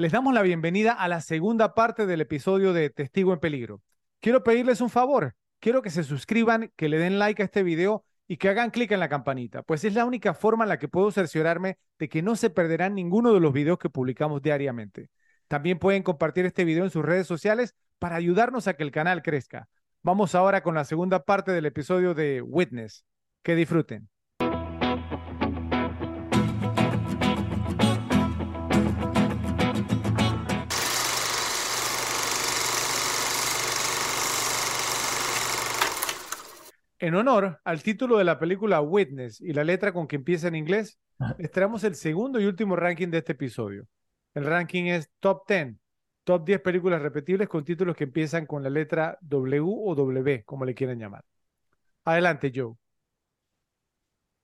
Les damos la bienvenida a la segunda parte del episodio de Testigo en Peligro. Quiero pedirles un favor. Quiero que se suscriban, que le den like a este video y que hagan clic en la campanita, pues es la única forma en la que puedo cerciorarme de que no se perderán ninguno de los videos que publicamos diariamente. También pueden compartir este video en sus redes sociales para ayudarnos a que el canal crezca. Vamos ahora con la segunda parte del episodio de Witness. Que disfruten. En honor al título de la película Witness y la letra con que empieza en inglés, les traemos el segundo y último ranking de este episodio. El ranking es Top 10, Top 10 películas repetibles con títulos que empiezan con la letra W o W, como le quieran llamar. Adelante, Joe.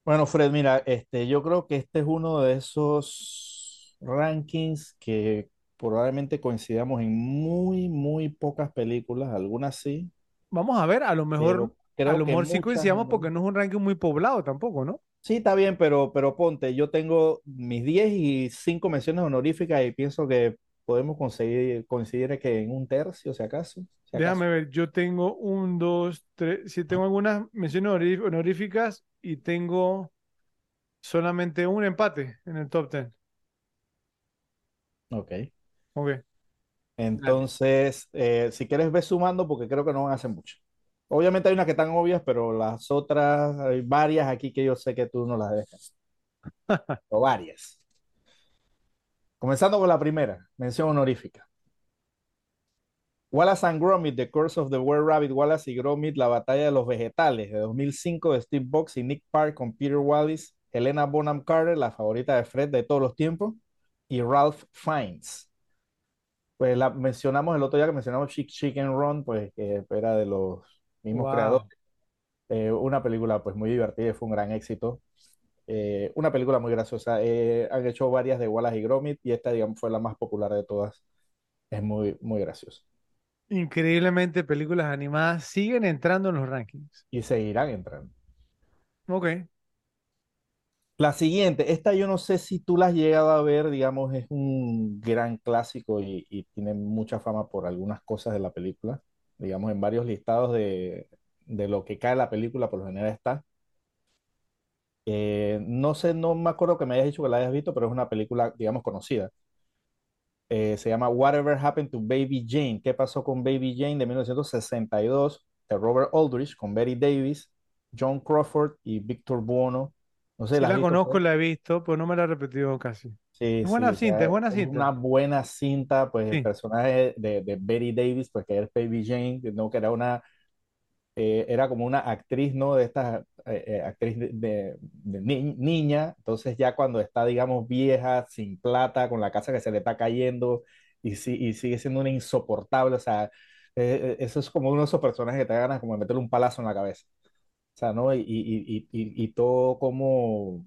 Bueno, Fred, mira, este, yo creo que este es uno de esos rankings que probablemente coincidamos en muy, muy pocas películas, algunas sí. Vamos a ver, a lo mejor, Pero a creo lo que mejor sí coincidamos porque no es un ranking muy poblado tampoco, ¿no? Sí, está bien, pero, pero ponte, yo tengo mis 10 y 5 menciones honoríficas y pienso que podemos conseguir, coincidir que en un tercio, si acaso. si acaso. Déjame ver, yo tengo un, dos, tres, sí tengo algunas menciones honorí- honoríficas y tengo solamente un empate en el top 10. Ok. Ok. Entonces, eh, si quieres, ve sumando porque creo que no van a hacer mucho. Obviamente hay unas que están obvias, pero las otras, hay varias aquí que yo sé que tú no las dejas. O varias. Comenzando con la primera, mención honorífica. Wallace and Gromit, The Curse of the Were Rabbit, Wallace y Gromit, La Batalla de los Vegetales, de 2005, de Steve Box y Nick Park con Peter Wallace, Helena Bonham Carter, la favorita de Fred de todos los tiempos, y Ralph Fiennes. Pues la mencionamos el otro día que mencionamos Chick Chicken Run, pues que era de los mismos Wow. creadores. Eh, una película pues muy divertida, y fue un gran éxito. Eh, una película muy graciosa. Eh, han hecho varias de Wallace y Gromit y esta, digamos, fue la más popular de todas. Es muy, muy graciosa. Increíblemente, películas animadas siguen entrando en los rankings. Y seguirán entrando. Ok. La siguiente, esta yo no sé si tú la has llegado a ver, digamos, es un gran clásico y, y tiene mucha fama por algunas cosas de la película. Digamos, en varios listados de, de lo que cae la película, por lo general está. Eh, no sé, no me acuerdo que me hayas dicho que la hayas visto, pero es una película, digamos, conocida. Eh, se llama Whatever Happened to Baby Jane. ¿Qué pasó con Baby Jane de 1962? De Robert Aldrich con Betty Davis, John Crawford y Victor Buono. No sé, Sí ¿la conozco, la he visto, pero no me la he repetido casi. Sí, Es buena sí, cinta, es buena es cinta. una buena cinta, pues el Sí. personaje de, de Betty Davis, pues que es Baby Jane, ¿no? Que era una, eh, era como una actriz, ¿no? De esta eh, eh, actriz de, de- de ni- niña, entonces ya cuando está, digamos, vieja, sin plata, con la casa que se le está cayendo y, si- y sigue siendo una insoportable, o sea, eh, eh, eso es como uno de esos personajes que te ganas como de meterle un palazo en la cabeza, o sea, ¿no? Y, y, y todo como,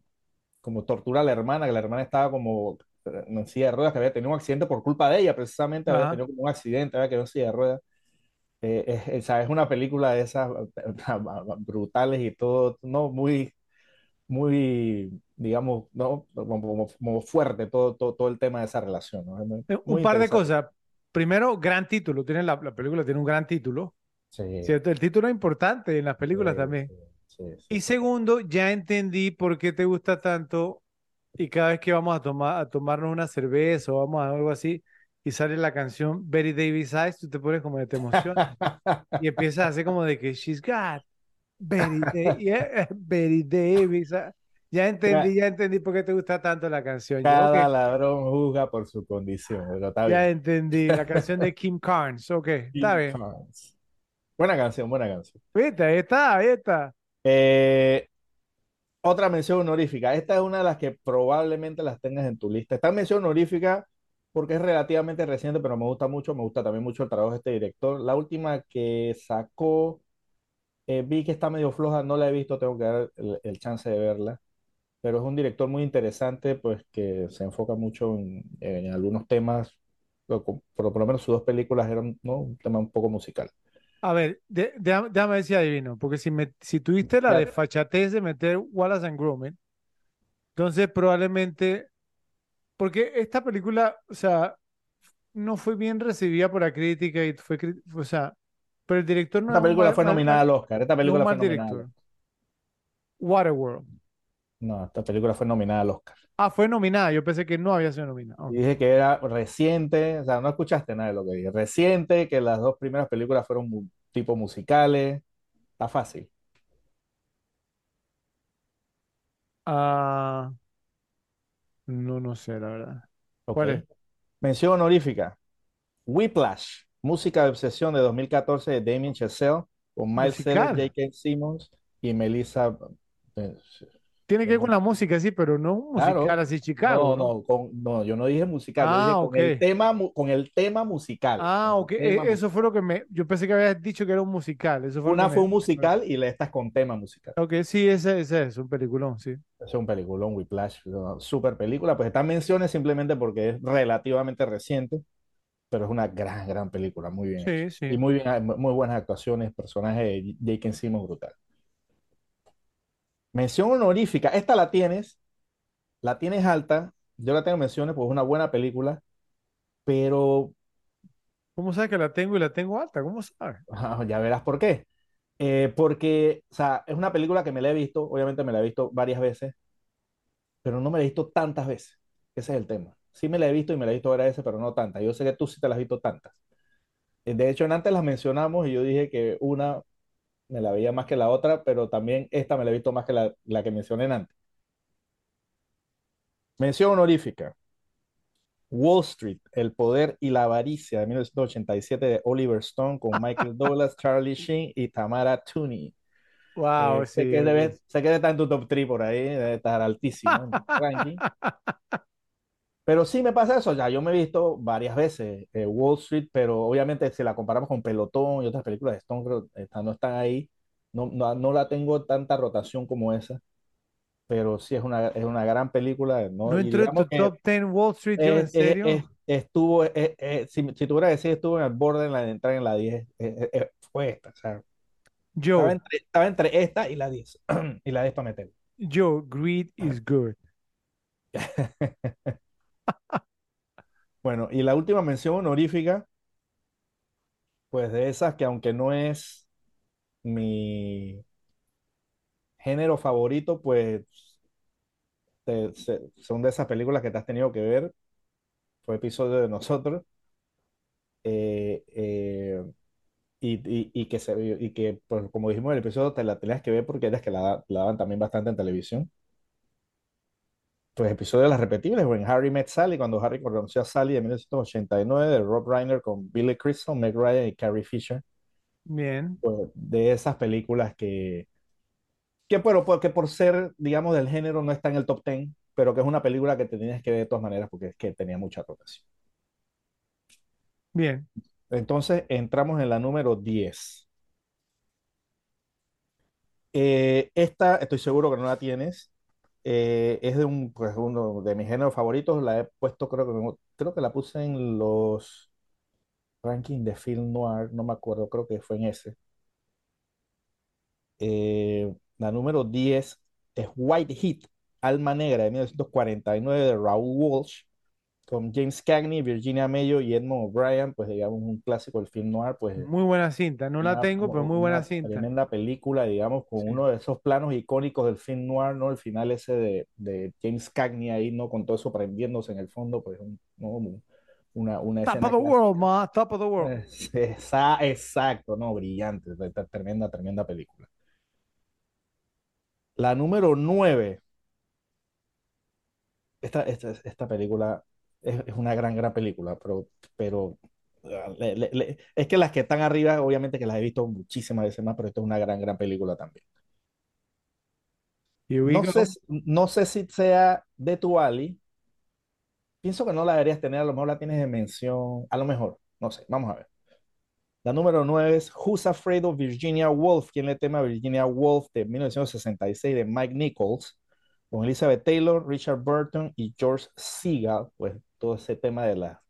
como tortura a la hermana, que la hermana estaba como eh, en silla de ruedas, que había tenido un accidente por culpa de ella, precisamente había Ajá. tenido como un accidente, había quedado en silla de ruedas. Eh, es, es- una película de esas brutales y todo, no muy, muy, digamos, no como, como- como fuerte todo, todo, todo el tema de esa relación, ¿no? Es Eh, Un par de cosas. Primero, gran título. Tiene la, la película tiene un gran título. Sí, ¿Cierto? El título es importante en las películas sí, también. sí, sí, Y segundo, ya entendí por qué te gusta tanto y cada vez que vamos a tomar a tomarnos una cerveza o vamos a algo así y sale la canción Betty Davis Eyes, tú te pones como de te emocionas y empiezas a hacer como de que she's got Betty, Da- yeah, Betty Davis. ah. Ya entendí, ya entendí por qué te gusta tanto la canción. Yo, Cada ladrón juzga por su condición, pero está ya bien. entendí. La canción de Kim Carnes. Ok, está Kim bien. Carnes. Buena canción, buena canción. Viste, ahí está, ahí está. Eh, otra mención honorífica. Esta es una de las que probablemente las tengas en tu lista. Esta mención honorífica porque es relativamente reciente, pero me gusta mucho. Me gusta también mucho el trabajo de este director. La última que sacó, eh, vi que está medio floja, no la he visto, tengo que dar el, chance de verla. Pero es un director muy interesante, pues que se enfoca mucho en, en algunos temas, por lo menos sus dos películas eran, un tema un poco musical. A ver, de- déjame, déjame ver si adivino, porque si, me, si tuviste la Ya, de de meter Wallace and Gromit, entonces probablemente, porque esta película, o sea, no fue bien recibida por la crítica y fue, o sea, pero el director no Esta película fue nominada al Oscar. Esta película fue nominada. director. Waterworld. No, esta película fue nominada al Oscar. Ah, fue nominada. Yo pensé que no había sido nominada. Dije que era reciente, o sea, no escuchaste nada de lo que dije. Reciente, que las dos primeras películas fueron mu- tipo musicales. Está fácil. Ah, no, no sé, la verdad. Ok. ¿Cuál es? Mención honorífica. Whiplash, música de obsesión de 2014 de Damien Chazelle, con Miles Teller, Musical. J.K. Simmons y Melissa. Eh, Tiene que ver con la música, sí, pero no un musical Claro. así Chicago, No, ¿no? no, con- no, yo no dije musical, Ah, dije con el tema, con el tema musical. Ah, ok. E- tema Eso fue lo que me. Yo pensé que habías dicho que era un musical. Eso fue Una fue me. un musical y la esta es con tema musical. Ok, sí, ese, ese es un peliculón, sí. Es un peliculón, Whiplash, super película. Pues están menciones simplemente porque es relativamente reciente, pero es una gran, gran película, muy bien hecha. Sí, Y sí. muy bien, muy buenas actuaciones, personaje de J.K. Simmons brutal. Mención honorífica, esta la tienes, la tienes alta, yo la tengo menciones, pues es una buena película, pero ¿Cómo sabes que la tengo y la tengo alta? ¿Cómo sabes? ah, ya verás por qué. Eh, porque, o sea, es una película que me la he visto, obviamente me la he visto varias veces, pero no me la he visto tantas veces. Ese es el tema. Sí me la he visto y me la he visto varias veces, pero no tantas. Yo sé que tú sí te la has visto tantas. Eh, De hecho, en antes las mencionamos y yo dije que una me la veía más que la otra, pero también esta me la he visto más que la, la que mencioné antes. Mención honorífica. Wall Street, El poder y la avaricia de 1987 de Oliver Stone con Michael Douglas, Charlie Sheen y Tamara Tooney. Wow, Eh, sé sí. que ok. debe, sé que está en tu top 3 por ahí, debe estar altísimo en tu ranking. Pero sí me pasa eso, ya yo me he visto varias veces eh, Wall Street, pero obviamente si la comparamos con Pelotón y otras películas de Stone, creo no están ahí, no, no, no la tengo tanta rotación como esa, pero sí es una, es una gran película, ¿no? ¿No entró en tu top 10 Wall Street, yo, en serio? es- estuvo, es- es- si, si tuviera que decir, estuvo en el borde de, la, de entrar en la 10, eh, eh, eh, fue esta, o sea, estaba Joe, entre, estaba entre esta y la 10, y la 10 para meter. Joe, greed is good. Bueno, y la última mención honorífica, pues de esas que aunque no es mi género favorito, pues son de esas películas que te has tenido que ver, fue episodio de nosotros, eh, eh, y, que, se, y que pues, como dijimos en el episodio, te la tenías que ver porque eras que la, la daban también bastante en televisión. Pues episodio de las repetibles, o en Harry Met Sally, cuando Harry conoció a Sally de 1989, de Rob Reiner con Billy Crystal, Meg Ryan y Carrie Fisher. Bien. pues, de esas películas que, que, bueno, porque por ser, digamos, del género no está en el top 10, pero que es una película que te tienes que ver de todas maneras porque es que tenía mucha rotación. Bien. Entonces entramos en la número 10. Eh, esta, estoy seguro que no la tienes. Eh, es de un, pues, uno de mis géneros favoritos. La he puesto, creo que, creo que la puse en los rankings de film noir. No me acuerdo, creo que fue en ese. Eh, la número 10 es White Heat, Alma Negra de 1949 de Raoul Walsh, con James Cagney, Virginia Mayo y Edmond O'Brien, pues digamos un clásico del film noir, pues Muy buena cinta. No la tengo, pero muy buena una cinta. tremenda película, digamos, con Sí. uno de esos planos icónicos del film noir, ¿no? El final ese de, de James Cagney ahí, ¿no? Con todo eso prendiéndose en el fondo, pues un- ¿no? una, una Top escena of the clásica. world, ma. Top of the world. Es- esa- exacto, no, brillante, tremenda, tremenda película. La número 9, esta, esta, esta película es, es una gran, gran película, pero, pero ah, le- le- le- es que las que están arriba, obviamente que las he visto muchísimas veces más, pero esta es una gran, gran película también. No sé, si- no sé si sea de tu Ali, pienso que no la deberías tener, a lo mejor la tienes de mención, a lo mejor, no sé, vamos a ver. La número 9 es Who's Afraid of Virginia Woolf? ¿Quién le teme a Virginia Woolf? de 1966 de Mike Nichols, con Elizabeth Taylor, Richard Burton y George Segal, pues todo ese tema de la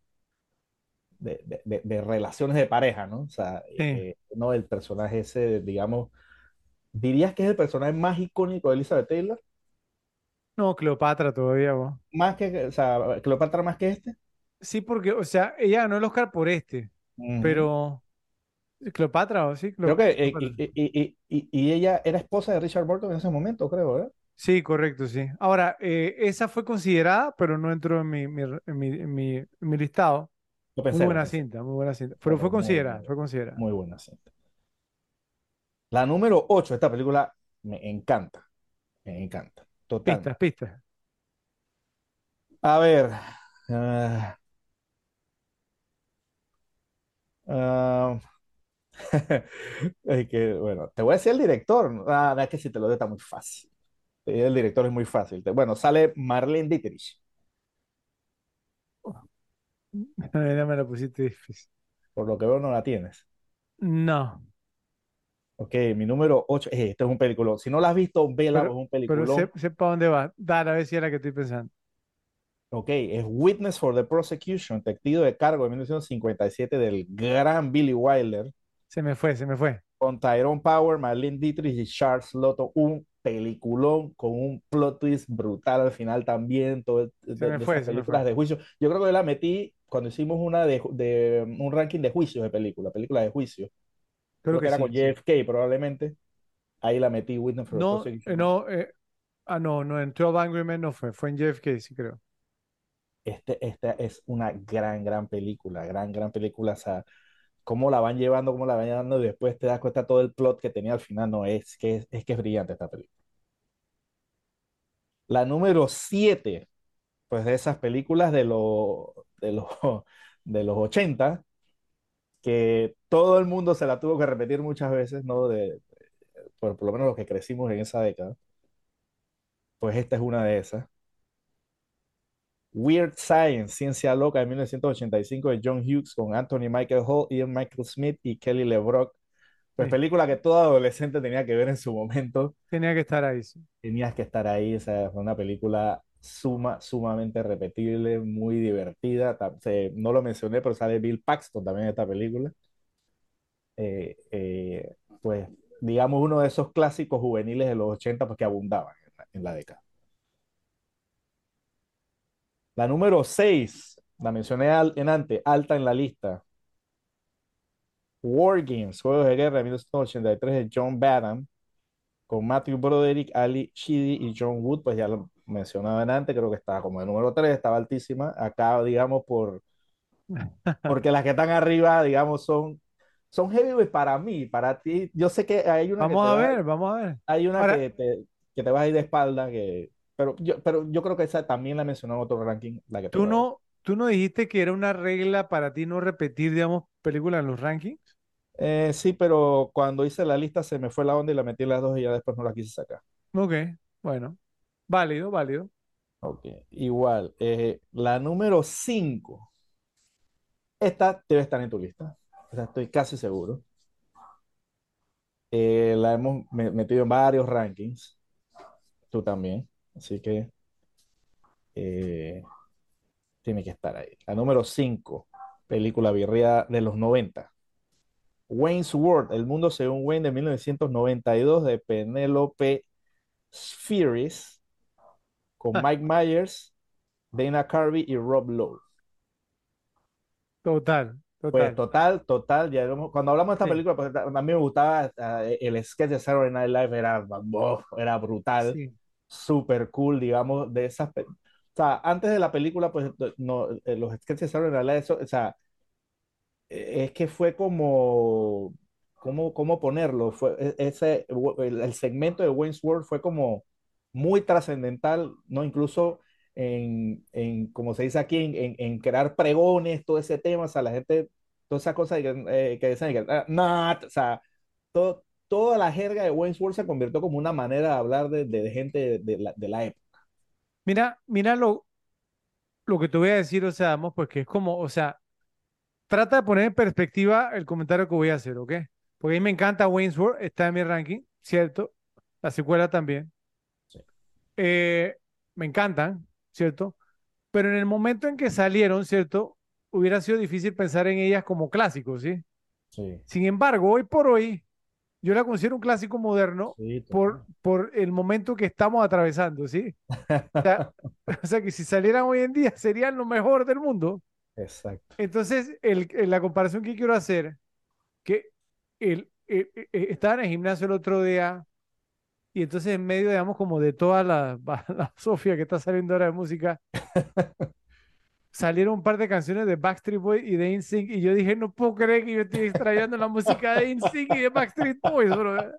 de, de- relaciones de pareja, ¿no? O sea, Sí. eh, no el personaje ese, digamos, ¿dirías que es el personaje más icónico de Elizabeth Taylor? No, Cleopatra todavía, vos. Más que, o sea, Cleopatra más que este. Sí, porque, o sea, ella ganó el Oscar por este, pero Cleopatra, ¿o sí? Creo Cleo- que eh, y, Cleopatra. y- y- y- y ella era esposa de Richard Burton en ese momento, creo, ¿eh? Sí, correcto, sí. Ahora, eh, esa fue considerada, pero no entró en mi, mi- en mi, en mi- en mi listado. Muy pensé, lo buena cinta, muy buena cinta. Pero fue Pero muy, considerada, muy, fue considerada. muy buena cinta. La número 8 esta película me encanta, me encanta, Pistas, totalmente. pistas. A ver, ah, ah, es que, bueno, te voy a decir el director. Ah, es que si te lo digo está muy fácil. El director es muy fácil. Bueno, sale Marlene Dietrich. Ya me la pusiste difícil. Por lo que veo no la tienes. No, Ok, mi número 8. este es un peliculón. Si no la has visto, vela, es pero, un pero sé, peliculón. sé para dónde va. Dale, a ver si es la que estoy pensando. Ok, es Witness for the Prosecution, Testigo de Cargo de 1957 del gran Billy Wilder, Se me fue, se me fue. Con Tyrone Power, Marlene Dietrich y Charles Lotto. Un peliculón con un plot twist brutal al final también, todo de, me de fue, esas películas de juicio. Yo creo que la metí cuando hicimos una de, de un ranking de juicios de película, películas de juicio. Creo Creo que que era sí, con sí. JFK probablemente. Ahí la metí, the No, no, eh, ah, no, no, en 12 Angry Men no fue, fue en JFK, sí creo. Este, esta es una gran, gran película, gran, gran película. O sea, cómo la van llevando, cómo la van llevando, y después te das cuenta todo el plot que tenía al final. No, es que es, es que brillante esta película. La número 7 pues de esas películas de, los de, los de los 80 que todo el mundo se la tuvo que repetir muchas veces, ¿no? De, por, por lo menos los que crecimos en esa década. Pues esta es una de esas. Weird Science, Ciencia Loca de 1985 de John Hughes con Anthony Michael Hall, Ian Michael Smith y Kelly LeBrock. Pues Sí, película que todo adolescente tenía que ver en su momento. tenía que estar ahí, sí. Tenías que estar ahí, o sea, fue una película suma, sumamente repetible, muy divertida. Se- no lo mencioné, pero sale Bill Paxton también en esta película. Eh, eh, pues, digamos, uno de esos clásicos juveniles de los 80 pues, que abundaban en la, en la década. La número 6 la mencioné al- en antes, alta en la lista. War Games, Juegos de Guerra de 1983 de John Badham, con Matthew Broderick, Ali Sheedy y John Wood, pues ya lo mencionaba en antes, creo que estaba como el número 3, estaba altísima. Acá, digamos, por, porque las que están arriba, digamos, son, son heavyweight para mí, para ti. Yo sé que hay una que Vamos te a va, ver, vamos a ver. hay una Ahora, que te, que te vas a ir de espalda, que, pero, yo, pero yo creo que esa también la mencionó en otro ranking, la que tú no, tú no dijiste que era una regla para ti no repetir, digamos, películas en los rankings. Eh, sí, pero cuando hice la lista se me fue la onda y la metí en las dos y ya después no la quise sacar. Ok, bueno, válido, válido. Ok, igual. eh, la número 5. Esta debe estar en tu lista. O sea, estoy casi seguro. Eh, la hemos me- metido en varios rankings. Tú también. Así que eh, tiene que estar ahí. La número 5. Película virreada de los 90. Wayne's World. El mundo según Wayne de 1992 de Penelope Spheris con Mike Myers, Dana Carvey y Rob Lowe. Total, Pues total. total, total, ya cuando hablamos de esta Sí, película, pues a mí me gustaba eh, el sketch de Saturday Night Live, era, era brutal, sí. Súper cool, digamos, de esas, o sea, antes de la película, pues no, eh, los sketches de Saturday Night Live, eso, o sea, eh, es que fue como, ¿cómo, cómo ponerlo? Fue e- ese, el, segmento de Wayne's World fue como muy trascendental, ¿no? Incluso en, en, como se dice aquí, en, en, crear pregones, todo ese tema, o sea, la gente, todas esas cosas que, eh, que dicen que, ah, o sea, todo, toda la jerga de Wayne's World se convirtió como una manera de hablar de, de gente de, de la, de la época. Mira, mira lo, lo que te voy a decir, o sea, vamos, porque es como, o sea, trata de poner en perspectiva el comentario que voy a hacer, ¿ok? Porque a mí me encanta Wayne's World, está en mi ranking, ¿cierto? La secuela también. Sí, Eh, me encantan, ¿cierto? Pero en el momento en que salieron, ¿cierto? Hubiera sido difícil pensar en ellas como clásicos, ¿sí? sí, Sin embargo, hoy por hoy, yo la considero un clásico moderno sí, por, por el momento que estamos atravesando, ¿sí? O sea, o sea, que si salieran hoy en día serían lo mejor del mundo. Exacto. Entonces, el, el- la comparación que quiero hacer, que el, el- el- el- estaba en el gimnasio el otro día y entonces en medio, digamos, como de toda la, la Sofía que está saliendo ahora de música, salieron un par de canciones de Backstreet Boys y de NSYNC y yo dije, no puedo creer que yo estoy extrayendo la música de NSYNC y de Backstreet Boys, bro.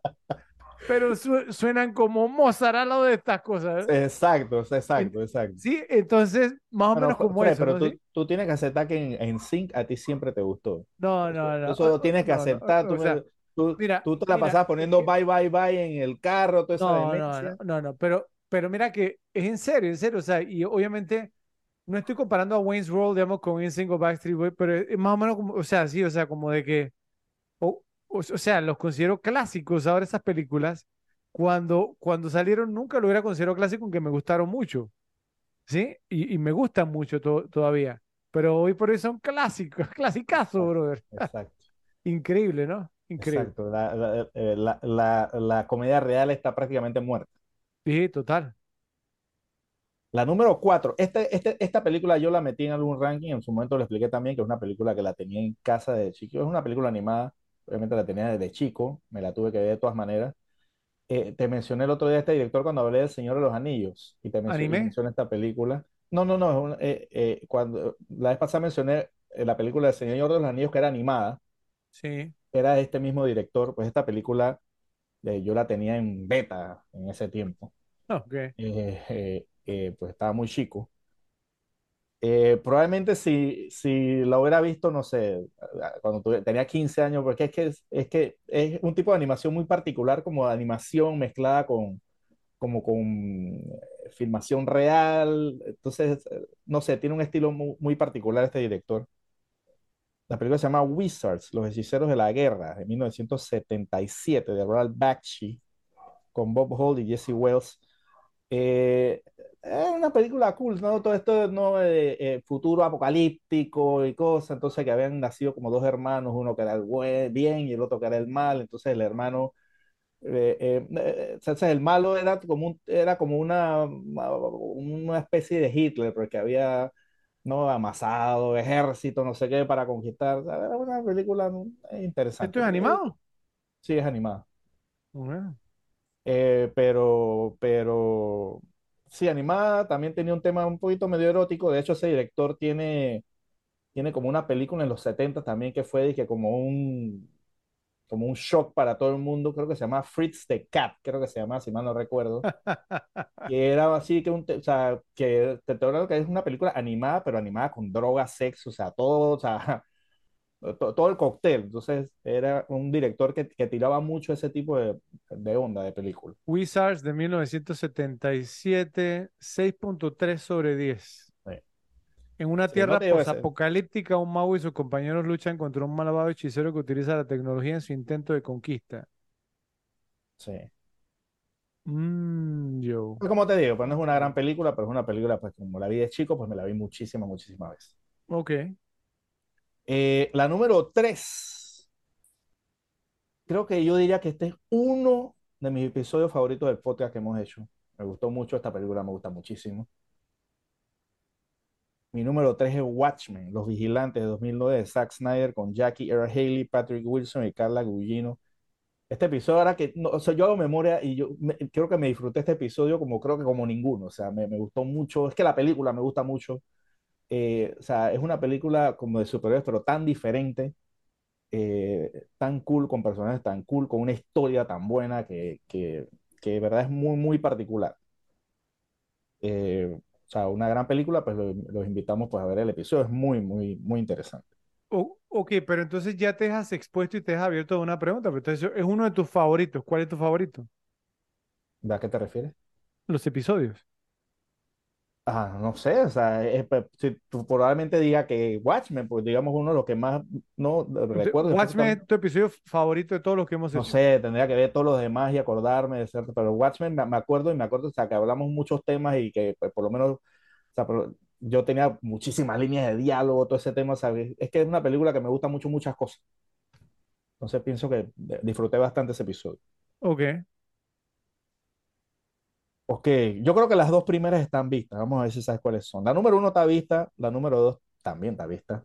Pero su- suenan como Mozart al lado de estas cosas. ¿eh? Exacto, exacto, exacto. Sí, entonces, más o Bueno, menos como Fred, eso, pero ¿no? tú, tú tienes que aceptar que en, en Sync a ti siempre te gustó. No, no, no, eso lo o- tienes que no, no, aceptar. Tú, o sea, tú, mira, tú te la mira, pasabas poniendo que bye, bye, bye en el carro, toda esa No, no, no, no, no, pero, pero mira que es en serio, en serio, o sea, y obviamente no estoy comparando a Wayne's World, digamos, con NSYNC o Backstreet Boys, pero es más o menos como, o sea, sí, o sea, como de que, o, o, o sea, los considero clásicos ahora esas películas, cuando, cuando salieron nunca lo hubiera considerado clásico, aunque me gustaron mucho, ¿sí? Y, y me gustan mucho to- todavía, pero hoy por hoy son clásicos, clasicazo, brother. exacto. Increíble, ¿no? Increíble. exacto. La, la, eh, la, la- la comedia real está prácticamente muerta. Sí, total. La número cuatro, este, este, esta película yo la metí en algún ranking, en su momento le expliqué también que es una película que la tenía en casa de chico, es una película animada, obviamente la tenía desde chico, me la tuve que ver de todas maneras. Eh, te mencioné el otro día este director cuando hablé del Señor de los Anillos y te mencioné, ¿Anime? mencioné esta película. No, no, no, es un- eh, eh, cuando la vez pasada mencioné eh, la película del Señor de los Anillos que era animada, Sí. era este mismo director, pues esta película eh, yo la tenía en beta en ese tiempo, Ok. Eh, eh, eh, pues estaba muy chico. Eh, probablemente si, si la hubiera visto, no sé, cuando tuve- tenía 15 años, porque es que es, es que es un tipo de animación muy particular, como animación mezclada con, como con eh, filmación real. Entonces, eh, no sé, tiene un estilo muy, muy particular este director. La película se llama Wizards, Los Hechiceros de la Guerra, de 1977, de Ralph Bakshi, con Bob Holt y Jesse Wells. Eh, es una película cool, ¿no? Todo esto, ¿no? Eh, eh, futuro apocalíptico y cosas, entonces que habían nacido como dos hermanos, uno que era el buen, bien y el otro que era el mal, entonces el hermano, eh, eh, el malo era como, un- era como una, una especie de Hitler, porque había, ¿no? Amasado, ejército, no sé qué, para conquistar. Era una película ¿no? ¿Esto interesante. es animado? sí, es animada. Bueno. Pero, pero sí, animada, también tenía un tema un poquito medio erótico. De hecho, ese director tiene, tiene como una película en los 70 también que fue que como un, como un shock para todo el mundo. Creo que se llama Fritz the Cat, creo que se llama, si mal no recuerdo. Que era así que un, o sea, que te, te hablo que es una película animada, pero animada con droga, sexo, o sea, todo, o sea, to- todo el cóctel. Entonces, era un director que, que tiraba mucho ese tipo de, de onda de película. Wizards de 1977, 6.3 sobre 10. Sí. En una Sí, no tierra ese. posapocalíptica, un mago y sus compañeros luchan contra un malvado hechicero que utiliza la tecnología en su intento de conquista. Sí. Mmm, yo. Pues como te digo, pues no es una gran película, pero es una película, pues como la vi de chico, pues me la vi muchísimas, muchísimas veces. Ok. Eh, la número tres, creo que yo diría que este es uno de mis episodios favoritos del podcast que hemos hecho. Me gustó mucho esta película, me gusta muchísimo. Mi número tres es Watchmen, Los Vigilantes de 2009 de Zack Snyder con Jackie Earl Haley, Patrick Wilson y Carla Gugino. Este episodio, ahora que, o sea, yo hago memoria y yo creo que me disfruté este episodio como creo que como ninguno, o sea, me, me gustó mucho, es que la película me gusta mucho, eh, o sea, es una película como de superhéroes, pero tan diferente, eh, tan cool, con personajes tan cool, con una historia tan buena que, que, que de verdad es muy, muy particular. Eh, o sea, una gran película, pues lo- los invitamos pues, a ver el episodio, es muy, muy, muy interesante. O- ok, pero entonces ya te has expuesto y te has abierto a una pregunta. Pero entonces es uno de tus favoritos. ¿Cuál es tu favorito? ¿A qué te refieres? Los episodios. Ah, no sé, o sea, es- pues, si tú probablemente diga que Watchmen, pues digamos uno de los que más no recuerdo. Watchmen es tu episodio favorito de todos los que hemos no hecho. sé, tendría que ver todos los demás y acordarme de cierto, pero Watchmen me, me acuerdo y me acuerdo, o sea, que hablamos muchos temas y que pues, por lo menos, o sea, pero yo tenía muchísimas líneas de diálogo, todo ese tema, ¿sabes? Es que es una película que me gusta mucho muchas cosas. Entonces pienso que eh, disfruté bastante ese episodio. Ok. Ok, yo creo que las dos primeras están vistas. Vamos a ver si sabes cuáles son. La número uno está vista, la número dos también está vista.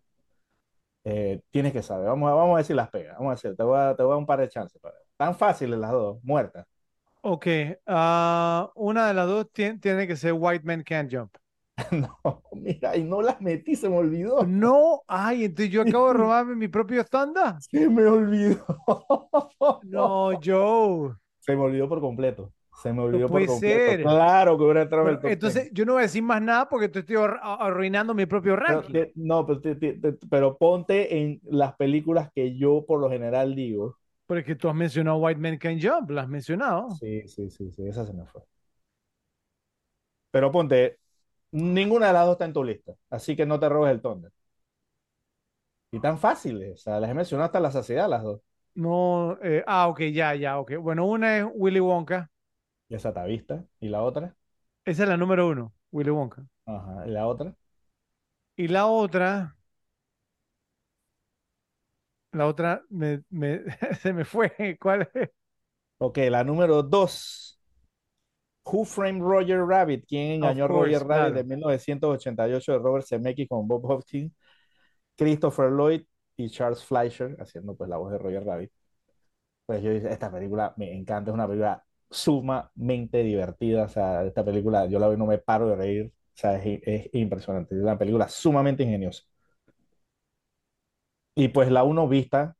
Eh, tienes que saber, vamos, a- vamos a decir las pegas, vamos a decir, te voy a, te voy a dar un par de chances. para- Tan fáciles las dos, muertas. Ok, ah, una de las dos tien- tiene que ser White Man Can't Jump. No, mira, y no las metí, se me olvidó. No, ay, entonces yo acabo de robarme mi propio thunder. Se me olvidó. No, Joe. Se me olvidó por completo. Se me olvidó por puede completo. ser. Claro que hubiera entrado en el top entonces 10. yo no voy a decir más nada porque te estoy ar- arruinando mi propio Pero ranking. te- no, pero, te- te- te- pero ponte en las películas que yo por lo general digo. Porque tú has mencionado White Man Can't Jump, la has mencionado. Sí, sí, sí, sí, esa se me fue. Pero ponte, ninguna de las dos está en tu lista, así que no te robes el Thunder. Y tan fáciles, o sea, las he mencionado hasta la saciedad las dos. No, eh, ah, ok, ya, ya, ok. Bueno, una es Willy Wonka. Esa está vista. ¿Y la otra? Esa es la número uno, Willy Wonka. Ajá, ¿y la otra? Y la otra, la otra me, me- se me fue. ¿Cuál es? Ok, la número dos. Who Framed Roger Rabbit? ¿Quién engañó a course, Roger Rabbit claro. de 1988 de Robert Zemeckis con Bob Hoskins, Christopher Lloyd y Charles Fleischer haciendo pues la voz de Roger Rabbit? Pues yo dije, esta película me encanta, es una película sumamente divertida, o sea, esta película yo la veo y no me paro de reír, o sea, es, es impresionante, es una película sumamente ingeniosa. Y pues la uno vista,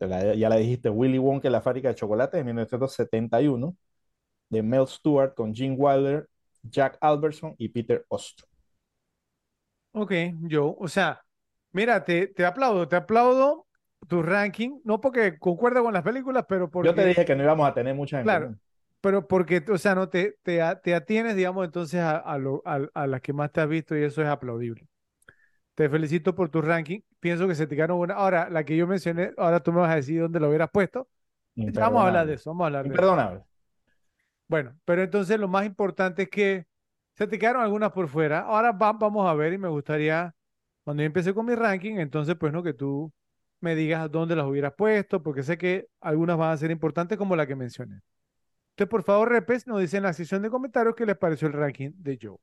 la- ya la dijiste, Willy Wonka la fábrica de chocolate de 1971, de Mel Stewart con Gene Wilder, Jack Albertson y Peter Ostro. Ok, yo, o sea, mira, te, te aplaudo, te aplaudo tu ranking, no porque concuerda con las películas, pero porque, Yo te dije que no íbamos a tener muchas en Claro. común. Pero porque, o sea, no te, te, te atienes, digamos, entonces a, a, lo- a- a las que más te has visto y eso es aplaudible. Te felicito por tu ranking. Pienso que se te quedaron una. Ahora, la que yo mencioné, ahora tú me vas a decir dónde lo hubieras puesto. Vamos a hablar de eso, vamos a hablar de eso. Imperdonable. Bueno, pero entonces lo más importante es que se te quedaron algunas por fuera. Ahora va- vamos a ver y me gustaría, cuando yo empecé con mi ranking, entonces pues no, que tú me digas dónde las hubieras puesto, porque sé que algunas van a ser importantes como la que mencioné. Entonces, por favor, repes, nos dicen en la sección de comentarios qué les pareció el ranking de Joe.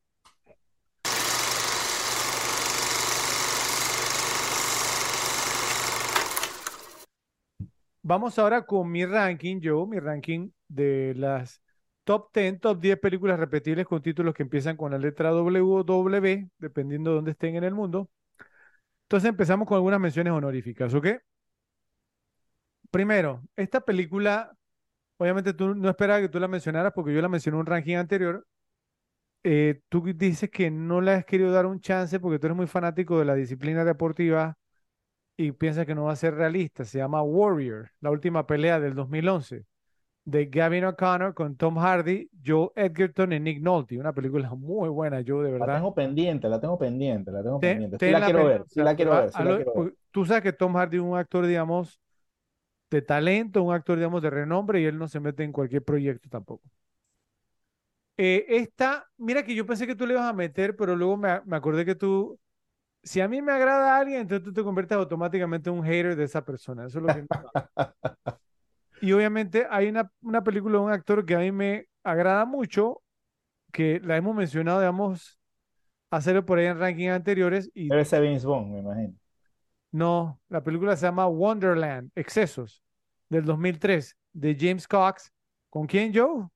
Vamos ahora con mi ranking, Joe, mi ranking de las top 10, top 10 películas repetibles con títulos que empiezan con la letra W o W, dependiendo de dónde estén en el mundo. Entonces empezamos con algunas menciones honoríficas, ¿ok? Primero, esta película, obviamente tú no esperaba que tú la mencionaras porque yo la mencioné en un ranking anterior. Eh, tú dices que no le has querido dar un chance porque tú eres muy fanático de la disciplina deportiva y piensas que no va a ser realista. Se llama Warrior, la última pelea del 2011 de Gavin O'Connor con Tom Hardy, Joe Edgerton y Nick Nolte. Una película muy buena, Joe, de La verdad. tengo pendiente, la tengo pendiente, la tengo Te- pendiente. Sí la la quiero ver, sí la quiero ver, la Tú sabes que Tom Hardy es un actor, digamos, de talento, un actor, digamos, de renombre y él no se mete en cualquier proyecto tampoco. Eh, esta, mira que yo pensé que tú le ibas a meter, pero luego me, me acordé que tú, si a mí me agrada a alguien, entonces tú te conviertes automáticamente en un hater de esa persona. Eso es lo que me. Y obviamente hay una, una película de un actor que a mí me agrada mucho, que la hemos mencionado, digamos, hacerlo por ahí en rankings anteriores y Debe ser Vince Vaughn, me imagino. No, la película se llama Wonderland, Excesos, del 2003, de James Cox. ¿Con quién, Joe?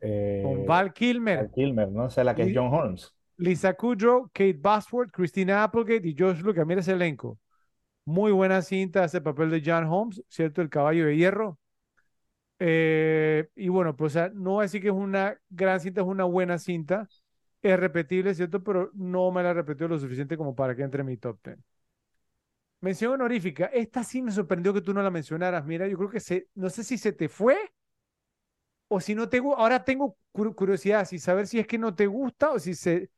Eh, Con Val Kilmer, Val Kilmer, ¿no? O sea, la que es John Holmes. Lisa Kudrow, Kate Bosworth, Christina Applegate y Josh Lucas. Mira ese elenco. Muy buena cinta, hace el papel de John Holmes, ¿cierto? El caballo de hierro. Eh, y bueno, pues o sea, no voy a decir que es una gran cinta, es una buena cinta. Es repetible, ¿cierto? Pero no me la he repetido lo suficiente como para que entre en mi top 10. Mención honorífica. Esta sí me sorprendió que tú no la mencionaras. Mira, yo creo que se, no sé si se te fue o si no te gusta. Ahora tengo cur- curiosidad, si saber si es que no te gusta o si se,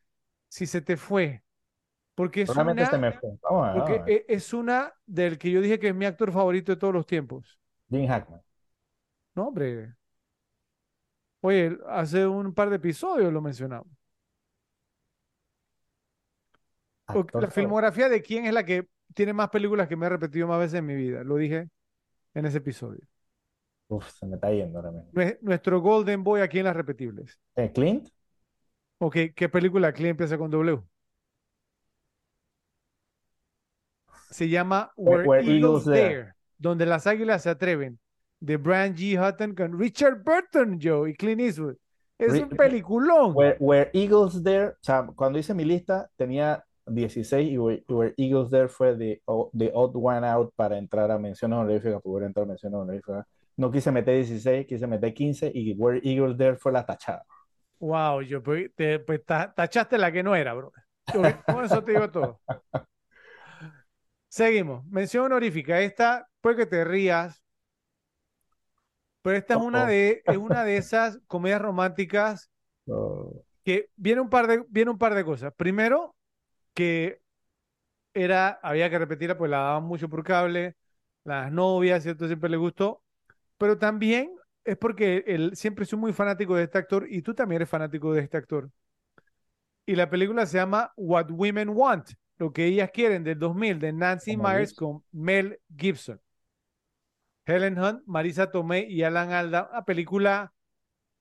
si se te fue. Porque es una, se me fue. Vamos a ver, porque vamos a ver. e- es una del que yo dije que es mi actor favorito de todos los tiempos. Jim Hackman. No, hombre. Oye, hace un par de episodios lo mencionamos. O- Actor La filmografía de quién es la que tiene más películas que me he repetido más veces en mi vida. Lo dije en ese episodio. Uf, se me está yendo ahora mismo. Nue- Nuestro Golden Boy aquí en las repetibles. Eh, Clint, Ok, ¿qué película aquí empieza con W? se llama Where, Where Eagles, Eagles Dare. donde las águilas se atreven, de Brian G. Hutton con Richard Burton, Joe, y Clint Eastwood. Es un peliculón. Where, Where Eagles There, o sea, cuando hice mi lista tenía 16 y Where, Where Eagles There fue the, the odd one out para entrar a menciones honoríficas, poder entrar a menciones honoríficas. No quise meter 16, quise meter 15 y Where Eagles There fue la tachada. Wow, yo pues, te, pues, ta- tachaste la que no era, bro. Yo, Con eso te digo todo. Seguimos. Mención honorífica. Esta, puede que te rías, pero esta es una de, es una de esas comedias románticas Oh, que viene un par de, viene un par de cosas. Primero, que era, había que repetirla, pues la daban mucho por cable, las novias, ¿cierto? Siempre le gustó, pero también es porque él siempre soy muy fanático de este actor y tú también eres fanático de este actor. Y la película se llama What Women Want, lo que ellas quieren, del 2000, de Nancy Myers con Mel Gibson. Helen Hunt, Marisa Tomei y Alan Alda, una película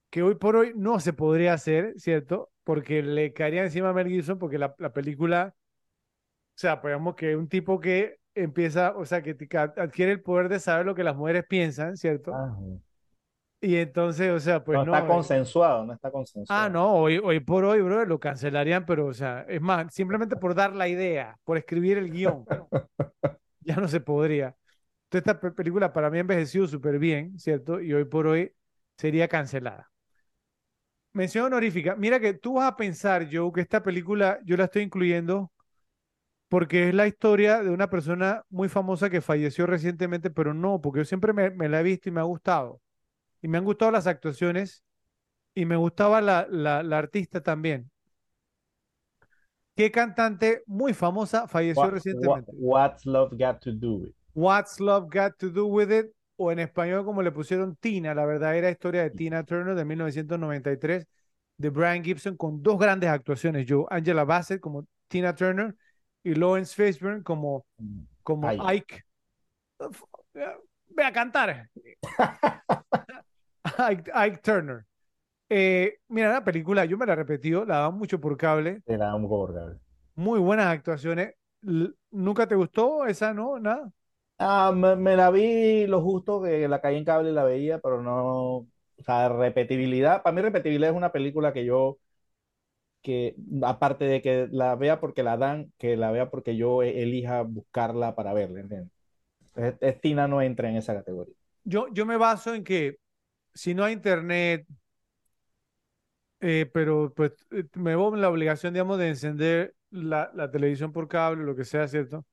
que hoy por hoy no se podría hacer, ¿cierto? Porque le caería encima a Mel Gibson, porque la, la película, o sea, digamos que un tipo que empieza, o sea, que adquiere el poder de saber lo que las mujeres piensan, ¿cierto? ah, Y entonces, o sea, pues no no. está eh, consensuado, no está consensuado. Ah, no, hoy, hoy por hoy, bro, lo cancelarían, pero, o sea, es más, simplemente por dar la idea, por escribir el guion, ya no se podría. Entonces, esta pe- película para mí ha envejecido súper bien, ¿cierto? Y hoy por hoy sería cancelada. Mención honorífica. Mira que tú vas a pensar, Joe, que esta película yo la estoy incluyendo porque es la historia de una persona muy famosa que falleció recientemente, pero no, porque yo siempre me, me la he visto y me ha gustado. Y me han gustado las actuaciones y me gustaba la, la, la artista también. ¿Qué cantante muy famosa falleció What- what- recientemente? what's love got to do with? What's Love Got to Do With It? O en español, como le pusieron Tina, la verdadera historia de Tina Turner de 1993, de Brian Gibson, con dos grandes actuaciones. Yo, Angela Bassett como Tina Turner y Lawrence Fishburne como, como Ike. Ike. Ve a cantar. Ike, Ike Turner. Eh, mira, la película, yo me la he repetido, la daban mucho por cable. Era un gordo. Muy buenas actuaciones. ¿Nunca te gustó esa, no? Nada. Ah, me, la vi lo justo que la caí en cable y la veía, pero no, o sea, repetibilidad. Para mí repetibilidad es una película que yo, que aparte de que la vea porque la dan, que la vea porque yo e- elija buscarla para verla, ¿entiendes? Es- es- Tina no entra en esa categoría. Yo, yo me baso en que si no hay internet, eh, pero pues eh, me veo en la obligación, digamos, de encender la, la televisión por cable, lo que sea, ¿cierto?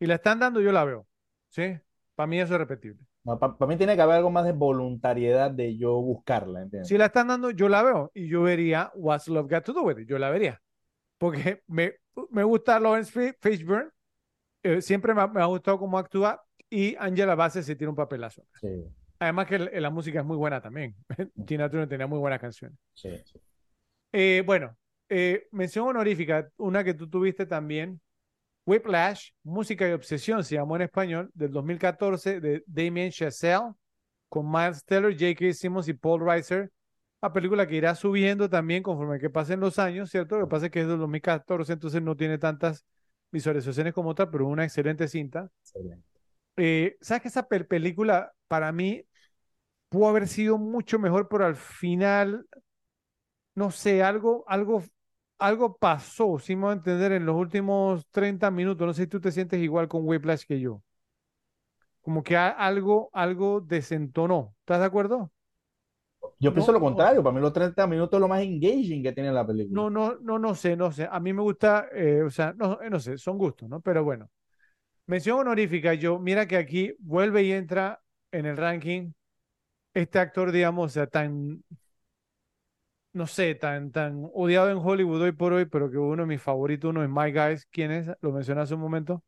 Y la están dando, yo la veo, ¿sí? Para mí eso es repetible. para mí tiene que haber algo más de voluntariedad de yo buscarla, ¿entiendes? Si la están dando, yo la veo y yo vería What's Love Got to Do With It, yo la vería. Porque me, me gusta Lawrence Fi- Fishburne, eh, siempre me ha, me ha gustado cómo actúa y Angela Bassett se tiene un papelazo. Sí, Además que el- la música es muy buena también. Tina Turner tenía muy buenas canciones. sí, sí. Eh, bueno, eh, mención honorífica, una que tú tuviste también, Whiplash, Música y Obsesión, se llamó en español, del 2014, de Damien Chazelle, con Miles Teller, J.K. Simmons y Paul Reiser. Una película que irá subiendo también conforme que pasen los años, ¿cierto? Lo que pasa es que es del 2014, entonces no tiene tantas visualizaciones como otra, pero una excelente cinta. Excelente. Eh, ¿sabes que esa pel- película para mí pudo haber sido mucho mejor, pero al final, no sé, algo, algo, algo pasó, si me voy a entender, en los últimos 30 minutos. No sé si tú te sientes igual con Whiplash que yo. Como que algo, algo desentonó. ¿Estás de acuerdo? Yo No, pienso lo contrario, para mí los 30 minutos es lo más engaging que tiene la película. No, no, no, no sé, no sé. A mí me gusta, eh, o sea, no, no sé, son gustos, ¿no? Pero bueno. Mención honorífica, yo, mira que aquí vuelve y entra en el ranking este actor, digamos, o sea, tan, no sé, tan, tan odiado en Hollywood hoy por hoy, pero que uno de mis favoritos, uno es My Guys. ¿Quién es? Lo mencioné hace un momento.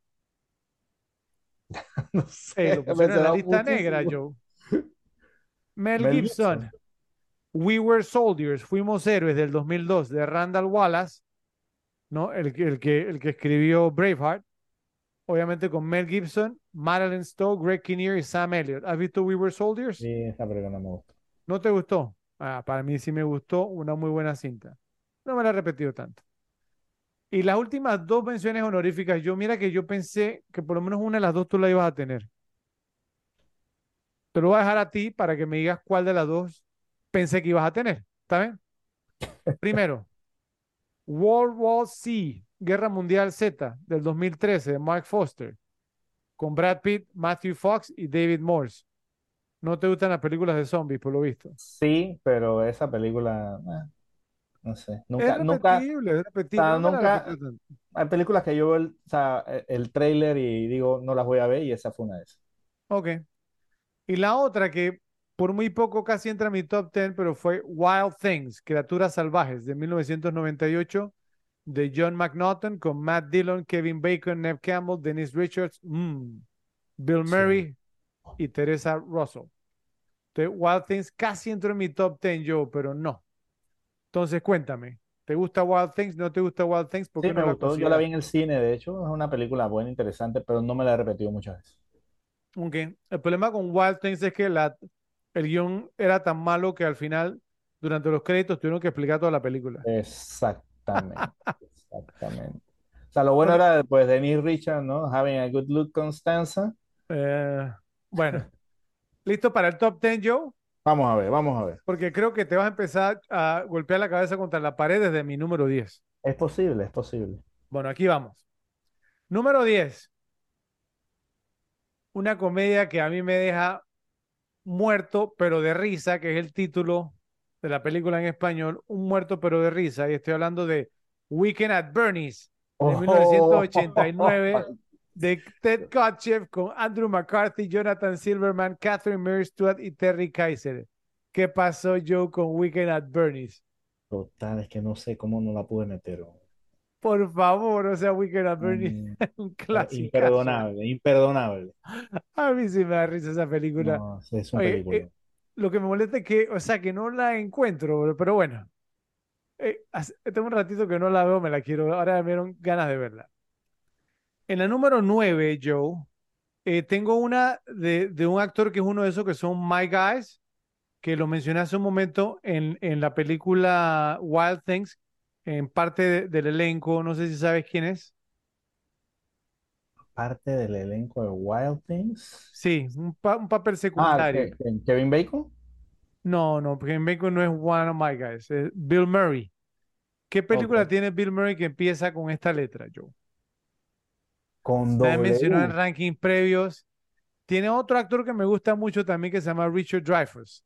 No sé, Eh, lo pusieron en la lista negra. Joe. Mel, Mel Gibson. Gibson. We Were Soldiers, Fuimos Héroes del 2002 de Randall Wallace, ¿no? El, que- el, que, el que escribió Braveheart. Obviamente con Mel Gibson, Madeline Stowe, Greg Kinnear y Sam Elliott. ¿Has visto We Were Soldiers? Sí, esa película no me gusta. ¿No te gustó? Ah, para mí sí me gustó, una muy buena cinta. No me la he repetido tanto. Y las últimas dos menciones honoríficas, yo mira que yo pensé que por lo menos una de las dos tú la ibas a tener. Te lo voy a dejar a ti para que me digas cuál de las dos pensé que ibas a tener. ¿Está bien? Primero, World War Z, Guerra Mundial Z, del 2013, de Mark Foster, con Brad Pitt, Matthew Fox y David Morse. ¿No te gustan las películas de zombies, por lo visto? Sí, pero esa película, eh, no sé, nunca, Es nunca, repetible, es o repetible. sea, nunca hay películas que yo veo el, o sea, el, tráiler y digo, no las voy a ver y esa fue una de esas. Ok. Y la otra que por muy poco casi entra en mi top 10, pero fue Wild Things, Criaturas Salvajes, de 1998, de John McNaughton, con Matt Dillon, Kevin Bacon, Neve Campbell, Denise Richards, mm, Bill Sí. Y Teresa Russell. Entonces, Wild Things casi entró en mi top 10 yo, pero no. Entonces, cuéntame, ¿te gusta Wild Things? ¿No te gusta Wild Things? ¿Por Sí, me no la gustó, yo la vi en el cine, de hecho, es una película buena, interesante, pero no me la he repetido muchas veces. Ok. El problema con Wild Things es que la, el guion era tan malo que al final, durante los créditos, tuvieron que explicar toda la película. Exactamente, exactamente. O sea, lo bueno Bueno, era, pues, Denise Richards, ¿no? Having a good look, Constanza. eh, bueno, ¿listo para el top 10, Joe? Vamos a ver, vamos a ver. Porque creo que te vas a empezar a golpear la cabeza contra la pared desde mi número 10. Es posible, es posible. Bueno, aquí vamos. Número 10. Una comedia que a mí me deja muerto, pero de risa, que es el título de la película en español, Un muerto, pero de risa. Y estoy hablando de Weekend at Bernie's, de Oh, 1989, de Ted Kotcheff con Andrew McCarthy, Jonathan Silverman, Catherine Mary Stewart y Terry Kaiser. ¿Qué pasó yo con Weekend at Bernie's? Total, es que no sé cómo no la pude meter. hombre. Por favor, o sea, Weekend at Bernie's Mm, un clásico. imperdonable, imperdonable. A mí sí me da risa esa película. No, es Oye, película. eh, lo que me molesta es que, o sea, que no la encuentro, pero bueno. Eh, hace- tengo un ratito que no la veo, me la quiero. Ahora me dieron ganas de verla. En la número 9, Joe, eh, tengo una de, de un actor que es uno de esos que son My Guys, que lo mencioné hace un momento en, en la película Wild Things, en parte de- del elenco. No sé si sabes quién es. Parte del elenco de Wild Things. Sí, un, pa- un papel Ah, secundario. ¿Ke- Ke- Kevin Bacon. No, no, en Bacon no es One of My Guys, es Bill Murray. ¿Qué película tiene Bill Murray que empieza con esta letra, Joe? Con La he mencionado en rankings previos. Tiene otro actor que me gusta mucho también que se llama Richard Dreyfuss.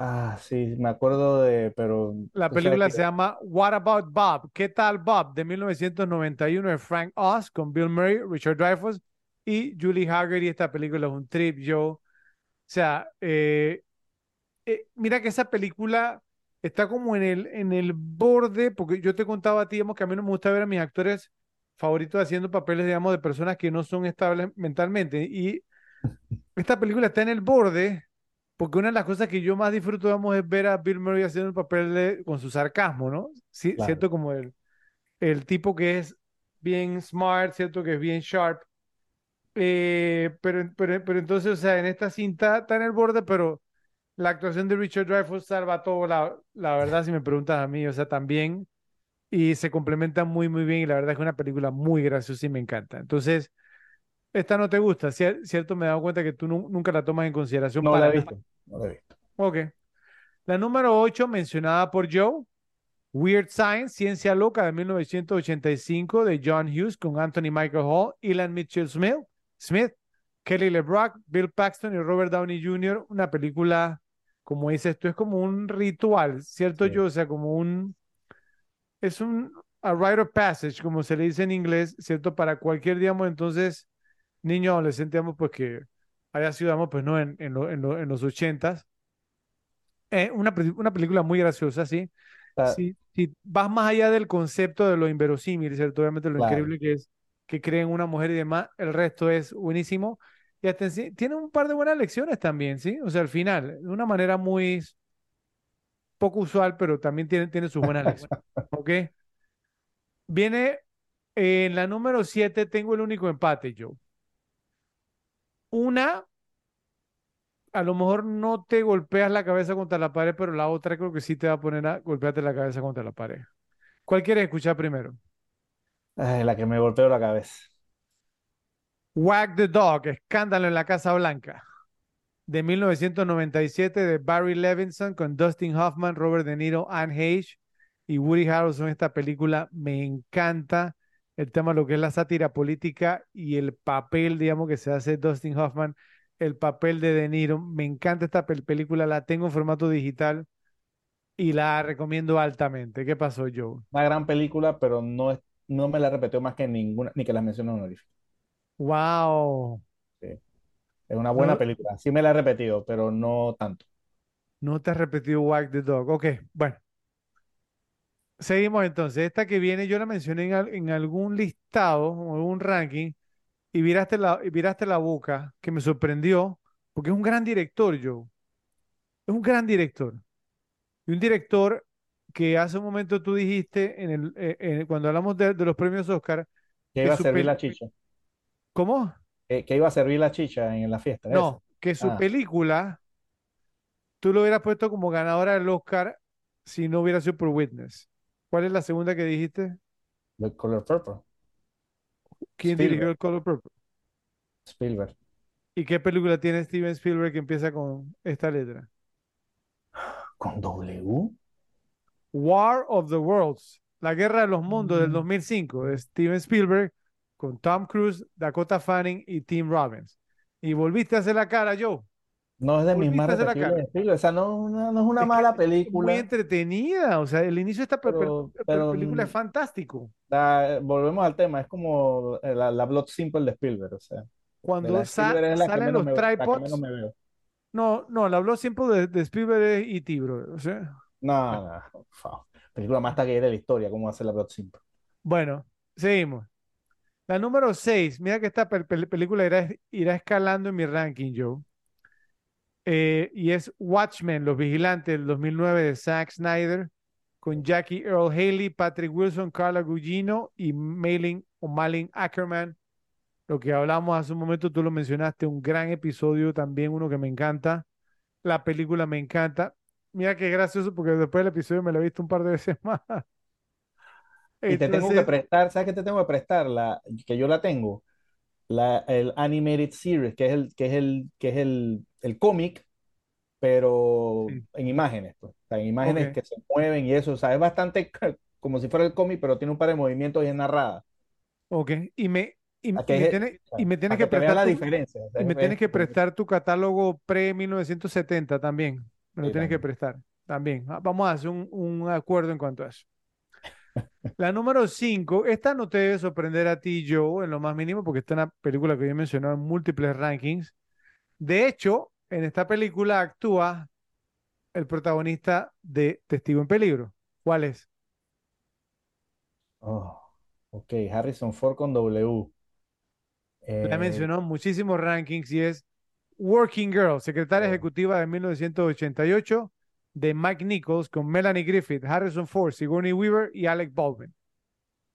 Ah, sí, me acuerdo de, pero La película que se llama What About Bob? ¿Qué tal Bob? De 1991 de Frank Oz con Bill Murray, Richard Dreyfuss y Julie Haggerty. Esta película es un trip, Joe. O sea, eh, eh, mira que esa película está como en el, en el borde, porque yo te contaba a ti, digamos, que a mí no me gusta ver a mis actores favoritos haciendo papeles, digamos, de personas que no son estables mentalmente. Y esta película está en el borde, porque una de las cosas que yo más disfruto, digamos, es ver a Bill Murray haciendo el papel de, con su sarcasmo, ¿no? Sí, Claro. cierto, como el, el tipo que es bien smart, cierto, que es bien sharp. Eh, pero, pero, pero entonces, o sea, en esta cinta está en el borde, pero la actuación de Richard Dreyfuss salva todo, la, la verdad, si me preguntas a mí, o sea, también, y se complementan muy, muy bien, y la verdad es que es una película muy graciosa y me encanta. Entonces, esta no te gusta, cier- ¿cierto? Me he dado cuenta que tú nu- nunca la tomas en consideración no la para he nada. visto, no la he visto. Ok. La número 8, mencionada por Joe, Weird Science, Ciencia Loca de 1985 de John Hughes con Anthony Michael Hall, Ilan Mitchell Smith, Smith, Kelly LeBrock, Bill Paxton y Robert Downey Jr. Una película, como dices tú, es como un ritual, ¿cierto, Sí. Joe? O sea, como un, es un a rite of passage, como se le dice en inglés, ¿cierto? Para cualquier, digamos, entonces, niño, adolescente, digamos, pues que haya sido, digamos, pues no, en, en, lo- en lo- en los ochentas. Eh, una, una película muy graciosa, sí. Sí, si vas más allá del concepto de lo inverosímil, ¿cierto? Obviamente lo claro. increíble que es que creen una mujer y demás, el resto es buenísimo. Y hasta tiene un par de buenas lecciones también, ¿sí? O sea, al final, de una manera muy poco usual, pero también tiene, tiene sus buenas lecciones, ¿ok? Viene eh, en la número 7, tengo el único empate, yo. Una, a lo mejor no te golpeas la cabeza contra la pared, pero la otra creo que sí te va a poner a golpearte la cabeza contra la pared. ¿Cuál quieres escuchar primero? Ay, la que me golpeó la cabeza. Wag the Dog, Escándalo en la Casa Blanca, de 1997 de Barry Levinson con Dustin Hoffman, Robert De Niro, Anne Heche y Woody Harrelson. Esta película me encanta el tema de lo que es la sátira política y el papel, digamos, que se hace Dustin Hoffman, el papel de De Niro. Me encanta esta película, la tengo en formato digital y la recomiendo altamente. ¿Qué pasó, Joe? Una gran película, pero no, es, no me la repetió más que ninguna, ni que las mencionó honoríficas. ¡Wow! Es una buena No, película. Sí me la he repetido, pero no tanto. no te has repetido Wag the Dog. Ok, bueno. Seguimos entonces. Esta que viene, yo la mencioné en, en algún listado o algún ranking y viraste la, y viraste la boca, que me sorprendió, porque es un gran director, Joe. Es un gran director. Y un director que hace un momento tú dijiste, en el, eh, eh, cuando hablamos de, de los premios Oscar, ¿Qué que iba a servir la chicha? ¿Cómo? ¿Qué, qué iba a servir la chicha en la fiesta? Esa. No, que su Ah, película tú lo hubieras puesto como ganadora del Oscar si no hubiera sido por Witness. ¿Cuál es la segunda que dijiste? The Color Purple. ¿Quién dirigió. El Color Purple? Spielberg. ¿Y qué película tiene Steven Spielberg que empieza con esta letra? ¿Con W? War of the Worlds, La Guerra de los Mundos del Mm. 2005 de Steven Spielberg con Tom Cruise, Dakota Fanning y Tim Robbins. Y volviste a hacer la cara, Joe. No es de mis más Spielberg. O sea, no, no, no es una Es mala es muy película, entretenida. O sea, el inicio de esta pe- pe- pero, pe- pero película es mm, fantástico. la- volvemos al tema. Es como eh, la, la Blood Simple de Spielberg. O sea, Cuando sa- es salen los me, tripods, me veo. no, no, la habló siempre de, de Spielberg y T, bro. O sea, No, no, favor. Película más taquillera de la historia. ¿Cómo ser la Blood Simple? bueno, seguimos. La número 6, mira que esta pel- pel- película irá, escalando en mi ranking, Joe. Eh, y es Watchmen, Los Vigilantes del 2009 de Zack Snyder, con Jackie Earl Haley, Patrick Wilson, Carla Gugino y Malin o Malin Ackerman. Lo que hablamos hace un momento, tú lo mencionaste, un gran episodio también, uno que me encanta. La película me encanta. Mira qué gracioso, porque después del episodio me lo he visto un par de veces más. Y te tengo que prestar, ¿sabes qué te tengo que prestar? La, que yo la tengo. La, el Animated Series, que es el, que es el, que es el, el cómic, pero sí, en imágenes, pues. O sea, en imágenes ok, que se mueven y eso. O sea, es bastante como si fuera el cómic, pero tiene un par de movimientos y es narrada. ok. Y me, y, me que, tienes, y me tienes para que que prestar la tu, diferencia. O sea, y me es- tienes es- que prestar tu catálogo pre-1970 también. Me lo sí, tienes que también. prestar también. Ah, Vamos a hacer un, un acuerdo en cuanto a eso. La número 5, esta no te debe sorprender a ti, Joe, en lo más mínimo, porque esta es una película que yo he mencionado en múltiples rankings. De hecho, en esta película actúa el protagonista de Testigo en Peligro. ¿Cuál es? Oh, ok, Harrison Ford con W. La Eh, mencionó en muchísimos rankings y es Working Girl, secretaria oh, ejecutiva de 1988 de Mike Nichols con Melanie Griffith, Harrison Ford, Sigourney Weaver y Alec Baldwin.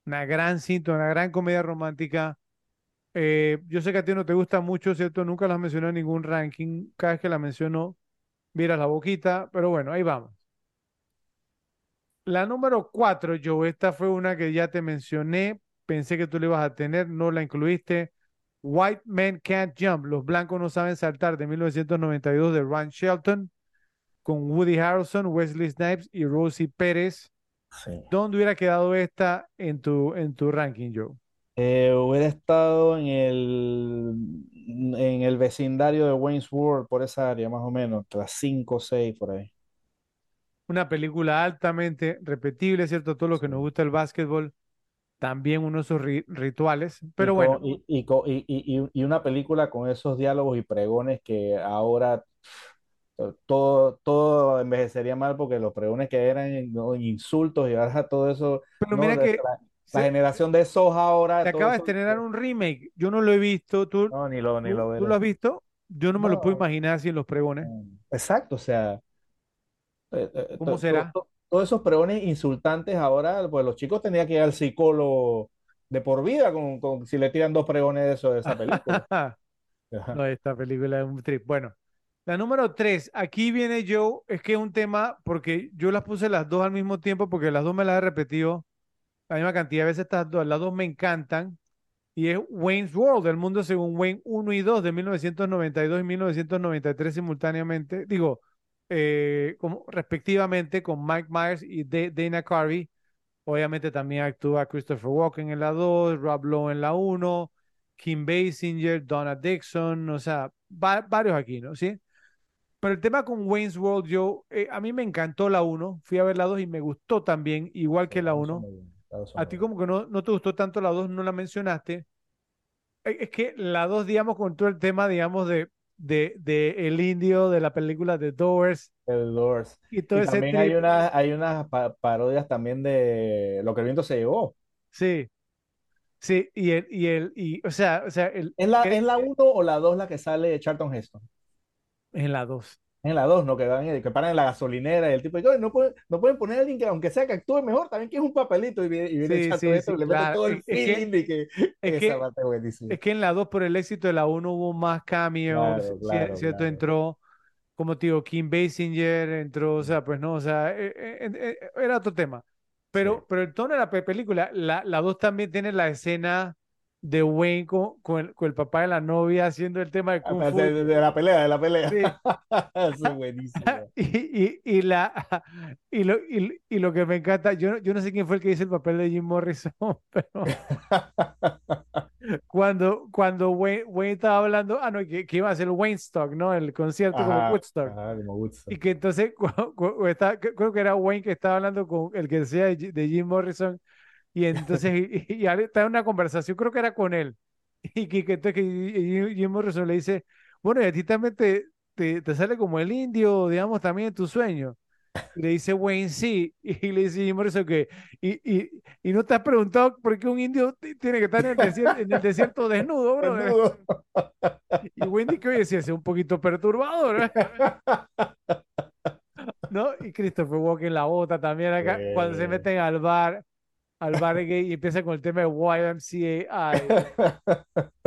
Una gran cinta, una gran comedia romántica. Eh, yo sé que a ti no te gusta mucho, ¿cierto? Nunca la has mencionado en ningún ranking. Cada vez que la menciono, miras la boquita, pero bueno, ahí vamos. La número cuatro, Joe, esta fue una que ya te mencioné, pensé que tú la ibas a tener, no la incluiste. White Men Can't Jump, Los Blancos No Saben Saltar, de 1992, de Ron Shelton, con Woody Harrelson, Wesley Snipes y Rosie Pérez. sí. ¿Dónde hubiera quedado esta en tu, en tu ranking, Joe? Eh, hubiera estado en el, en el vecindario de Wayne's World, por esa área, más o menos, entre las 5 o 6 por ahí. Una película altamente repetible, ¿cierto? Todo lo que nos gusta el básquetbol, también uno de ri- rituales. Pero bueno, con- y- y- y- y una película con esos diálogos y pregones que ahora todo, todo envejecería mal porque los pregones que eran ¿no? insultos y ahora todo eso, pero no, mira la, que la- la se, generación de Soja ahora, se todo acaba de estrenar un remake. Yo no lo he visto. ¿Tú, no, ni lo, ni tú, lo tú lo has visto? Yo no me lo puedo imaginar sin los pregones. no. exacto, o sea. eh, eh, ¿Cómo será? to- todos esos pregones insultantes ahora, pues los chicos tenían que ir al psicólogo de por vida con, con- si le tiran dos pregones de eso de esa película. No, esta película es un trip. Bueno, la número tres, aquí viene Joe, es que es un tema, porque yo las puse las dos al mismo tiempo, porque las dos me las he repetido la misma cantidad de veces estas dos. Las dos me encantan. Y es Wayne's World, el mundo según Wayne 1 y 2 de 1992 y 1993 simultáneamente. Digo, eh, como, respectivamente con Mike Myers y Dana Carvey. Obviamente también actúa Christopher Walken en la 2, Rob Lowe en la 1, Kim Basinger, Donna Dixon, o sea, varios aquí, ¿no? ¿Sí? Pero el tema con Wayne's World, yo, eh, a mí me encantó la 1, fui a ver la 2 y me gustó también, igual que la 1. A ti como que no, no te gustó tanto la 2, no la mencionaste. E, es que la 2, digamos, con todo el tema, digamos, de, de, de el indio de la película The Doors. The Doors. Y, todo también hay, una, hay unas parodias también de Lo que el viento se llevó. Sí. Sí, y el, y el, y, o sea, o sea, el, ¿Es la, ¿Es la 1 o la 2 la que sale Charlton Heston? En la 2 en la 2, ¿no? Que, van, que paran en la gasolinera y el tipo no, pueden, no pueden poner a alguien que, aunque sea que actúe mejor, también que es un papelito y viene, y viene sí, sí, le mete todo el es feeling que, que es esa parte Es que en la 2, por el éxito de la 1, hubo más cambios, ¿cierto? Entró, como te digo, Kim Basinger, entró, o sea, pues no, o sea, eh, eh, era otro tema. Pero, pero el tono de la película, la 2 también tiene la escena de Wayne con, con, el, papá de la novia haciendo el tema de Kung Fu. De, la pelea, de la pelea. Sí. Eso es buenísimo. Y, y, y, la, y, lo, y, y, lo que me encanta, yo, yo no sé quién fue el que hizo el papel de Jim Morrison, pero cuando, cuando Wayne, Wayne, estaba hablando, ah, no, que, que, iba a el Wayne Stock, ¿no? El concierto como, Woodstock. como Woodstock. Y que entonces, creo que era Wayne que estaba hablando con el que decía de Jim Morrison y entonces, y, y, está en una conversación, creo que era con él. Y que, que, que Jim Morrison le dice, bueno, y a ti también te, te, te, sale como el indio, digamos, también en tu sueño. Y le dice Wayne, sí. Y le dice Jim Morrison que, y, y, y no te has preguntado por qué un indio tiene que estar en el desierto, en el desierto desnudo, bro. Y Wayne dice, oye, sí, es un poquito perturbador. ¿no? Y Christopher Walken la bota también acá, cuando se meten al bar al bar gay y empieza con el tema de YMCA.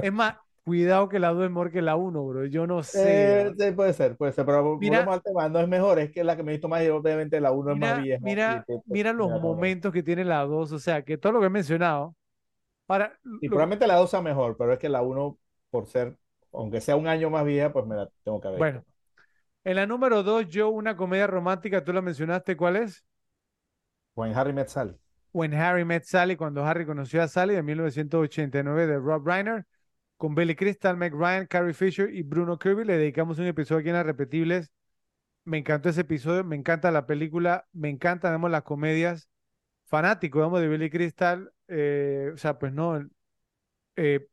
es más, cuidado que la 2 es mejor que la 1, bro. Yo no sé. Eh, puede ser, puede ser, pero mira, al tema, no es mejor, es que la que me visto más y obviamente la 1 es más vieja. Mira, mira los momentos que tiene la 2, o sea, que todo lo que he mencionado. Para, y probablemente la 2 sea mejor, pero es que la 1, por ser, aunque sea un año más vieja, pues me la tengo que ver. Bueno, en la número 2, yo, una comedia romántica, tú la mencionaste, ¿cuál es? When Harry Met Sally. When Harry Met Sally, cuando Harry conoció a Sally, de 1989, de Rob Reiner, con Billy Crystal, Meg Ryan, Carrie Fisher y Bruno Kirby. Le dedicamos un episodio aquí en las repetibles. Me encantó ese episodio, me encanta la película, me encantan vemos las comedias. Fanático, vamos, de Billy Crystal. Eh, o sea, pues no. Eh,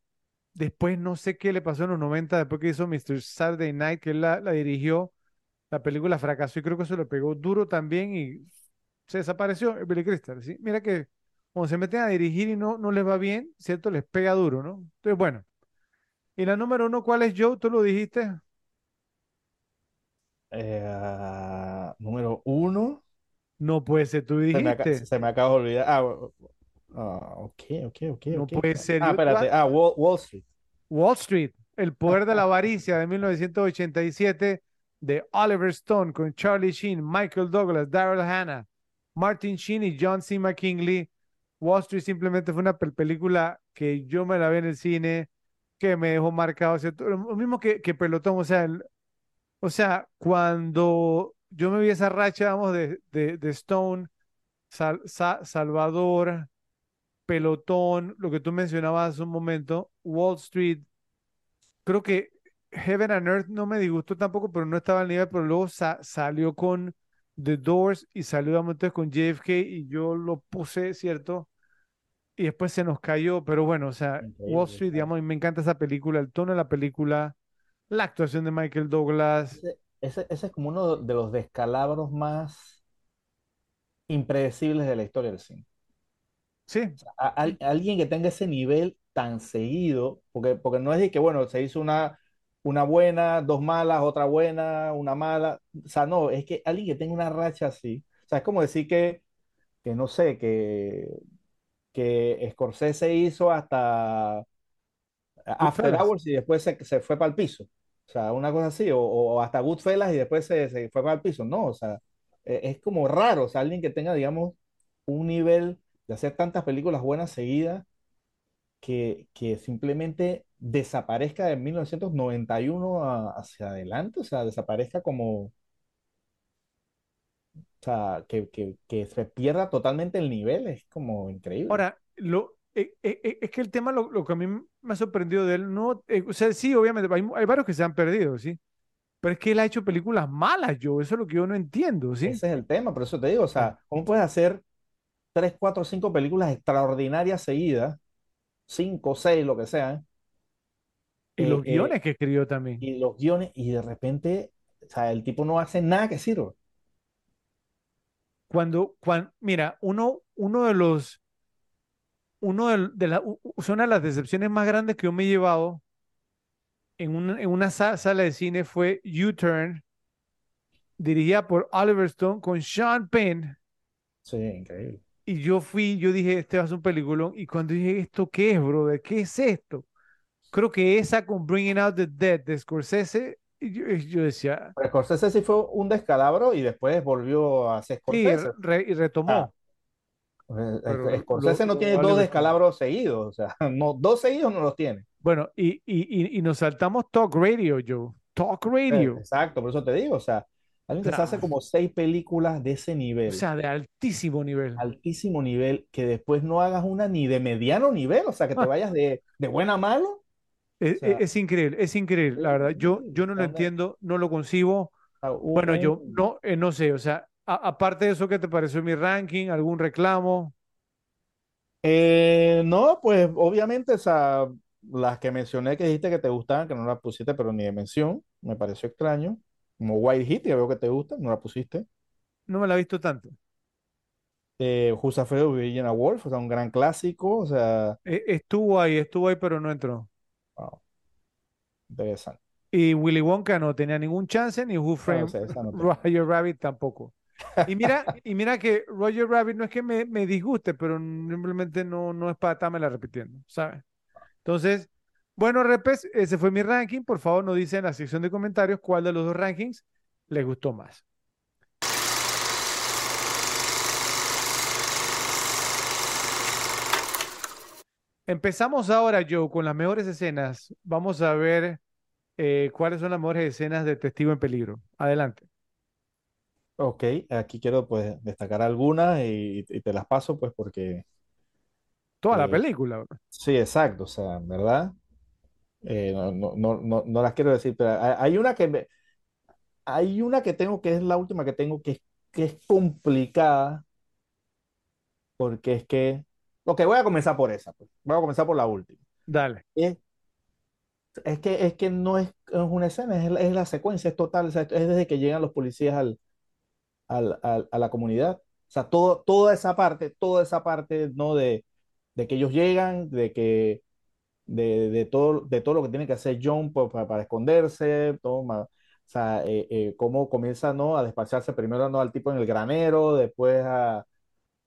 después no sé qué le pasó en los 90, después que hizo Mr. Saturday Night, que él la, la dirigió. La película fracasó y creo que eso le pegó duro también y se desapareció el Billy Crystal, ¿sí? Mira que cuando se meten a dirigir y no, no les va bien, ¿cierto? Les pega duro, ¿no? Entonces, bueno. Y la número uno, ¿cuál es Joe? ¿Tú lo dijiste? Eh, número uno. No puede ser, tú dijiste. Se me, acaba de olvidar. Ah, ah, ok, ok, ok. No puede ser. Ah, espérate. Ah, Wall, Street. Wall Street, El poder de la avaricia de 1987 de Oliver Stone con Charlie Sheen, Michael Douglas, Daryl Hannah, Martin Sheen y John C. McKinley. Wall Street simplemente fue una película que yo me la vi en el cine, que me dejó marcado, lo mismo que, Pelotón, o sea, o sea, cuando yo me vi esa racha, vamos, de, de, de Stone, Salvador, Pelotón, lo que tú mencionabas hace un momento, Wall Street, creo que Heaven and Earth no me disgustó tampoco, pero no estaba al nivel, pero luego salió con The Doors y saludamos entonces con JFK y yo lo puse, ¿cierto? Y después se nos cayó, pero bueno, o sea, Wall Street, digamos, y me encanta esa película, el tono de la película, la actuación de Michael Douglas. Ese, ese, es como uno de los descalabros más impredecibles de la historia del cine. Sí. alguien que tenga ese nivel tan seguido, porque, porque no es de que, bueno, se hizo una una buena, dos malas, otra buena, una mala. O sea, no, es que alguien que tenga una racha así. O sea, es como decir que, que no sé, que, que Scorsese hizo hasta After Hours y después se, se fue para el piso. O sea, una cosa así, o, o hasta Goodfellas y después se, se, fue para el piso. No, o sea, e, es como raro, o sea, alguien que tenga, digamos, un nivel de hacer tantas películas buenas seguidas que, que simplemente desaparezca de 1991 a- hacia adelante, o sea, desaparezca como, o sea, que, que, que se pierda totalmente el nivel, es como increíble. Ahora, lo, eh, eh, eh, es que el tema, lo, lo que a mí me ha sorprendido de él, no, eh, o sea, sí, obviamente, hay, hay varios que se han perdido, ¿sí? Pero es que él ha hecho películas malas, yo, eso es lo que yo no entiendo, ¿sí? Ese es el tema, por eso te digo, o sea, ¿cómo puedes hacer tres, cuatro, cinco películas extraordinarias seguidas, cinco, seis, lo que sea, Y eh, los eh, guiones que escribió también. y los guiones, y de repente, o sea, el tipo no hace nada que sirva. Cuando, cuando, mira, uno, uno de los, uno de, de la, una de las decepciones más grandes que yo me he llevado en una, en una sa- sala de cine fue U-Turn, dirigida por Oliver Stone con Sean Penn. Sí, increíble. Y yo fui, yo dije, este va a ser un peliculón. Y cuando dije, ¿esto qué es, brother? ¿Qué es esto? Creo que esa con Bringing Out the Dead de Scorsese, yo, decía, Pero Scorsese sí fue un descalabro y después volvió a sí, Scorsese. re- y Ah, retomó. eh, Pero Scorsese lo- no tiene dos descalabros seguidos, o sea, no, dos seguidos no los tiene. Bueno, y, y, y, nos saltamos Talk Radio, Joe. Talk Eh, Radio. Exacto, por eso te digo, o sea, alguien O que se hace como seis películas de ese o nivel, sea, de altísimo nivel. altísimo nivel, que después no hagas una ni de mediano nivel, o sea, que te Ah, vayas de, de buena a malo, o Es, es- sea, es increíble, es increíble, la verdad. Yo, yo no lo entiendo, no lo concibo. Bueno, yo no, eh, no sé, o sea, a- aparte de eso, ¿qué te pareció mi ranking? ¿Algún reclamo? Eh, no, pues obviamente, o sea, las que mencioné que dijiste que te gustaban, que no las pusiste, pero ni de mención, me pareció extraño. Como White Heat, ya veo que te gusta, no la pusiste. No me la he visto tanto. Eh, Who's Afraid of Virginia Woolf, o sea, un gran clásico, o sea, E- Estuvo ahí, estuvo ahí, pero no entró. Wow, interesante. Y Willy Wonka no tenía ningún chance, ni Who Framed no. Roger Rabbit tampoco. Y mira, y mira que Roger Rabbit no es que me, me disguste, pero simplemente no, no es para estarme repitiendo, ¿sabes? Entonces, bueno, repes, ese fue mi ranking. Por favor, nos dicen en la sección de comentarios cuál de los dos rankings les gustó más. Empezamos ahora, Joe, con las mejores escenas. Vamos a ver eh, cuáles son las mejores escenas de Testigo en Peligro. Adelante. Ok, aquí quiero pues destacar algunas y, y te las paso pues porque Toda la eh, película. sí, exacto, o sea, verdad, eh, no, no, no, no, las quiero decir, pero hay, hay una que me- hay una que tengo que es la última que tengo que que es complicada porque es que, ok, voy a comenzar por esa, pues. Voy a comenzar por la última. Dale. Es, es que, es que no es, es una escena, es, la- es la secuencia, es total, o sea, es desde que llegan los policías al, al- al- a la comunidad. O sea, todo, toda esa parte, toda esa parte, ¿no? De, de que ellos llegan, de que, de, de todo, de todo lo que tiene que hacer John pa- pa- para, esconderse, todo, ma- o sea, eh, eh, cómo comienza, ¿no? A despacharse primero, ¿no? Al tipo en el granero, después a,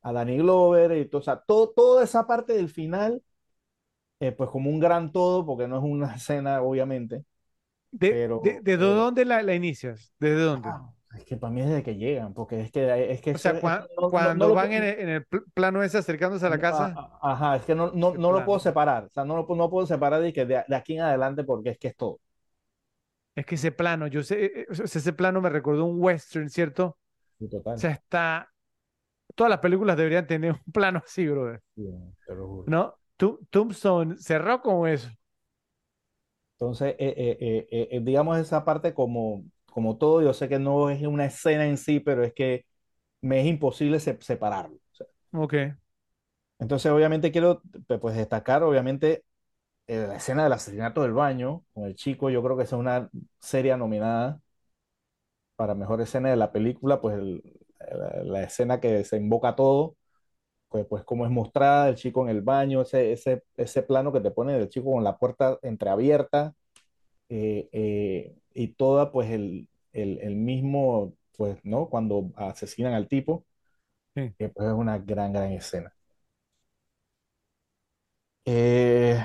a Danny Glover, y todo, o sea, todo, toda esa parte del final, eh, pues como un gran todo, porque no es una escena, obviamente, ¿De, de, pero, de pero dónde la, la inicias? ¿Desde dónde? Ah, es que para mí es desde que llegan, porque es que, es que O sea, es cua- que no, no- no cuando lo van puedo- en el, en el pl- plano ese acercándose a la no, casa, ajá, es que no, no, no lo puedo separar, o sea, no lo, no puedo separar de, que de, de aquí en adelante porque es que es todo. Es que ese plano, yo sé, eh, o sea, ese plano me recordó un western, ¿cierto? Sí, O total. sea, está. Todas las películas deberían tener un plano así, brother. Sí, te lo juro. ¿No? Tu- Tombstone cerró con eso. Entonces, eh, eh, eh, eh, eh, digamos esa parte como, como todo, yo sé que no es una escena en sí, pero es que me es imposible se- separarlo. o sea. Ok. entonces, obviamente quiero pues, destacar, obviamente, eh, la escena del asesinato del baño con el chico, yo creo que esa es una serie nominada para mejor escena de la película, pues el- la, la escena que se invoca todo, pues, pues cómo es mostrada el chico en el baño, ese, ese, ese plano que te pone del chico con la puerta entreabierta eh, eh, y toda pues el, el, el mismo, pues, ¿no? Cuando asesinan al tipo, Sí. eh, pues es una gran, gran escena. Eh,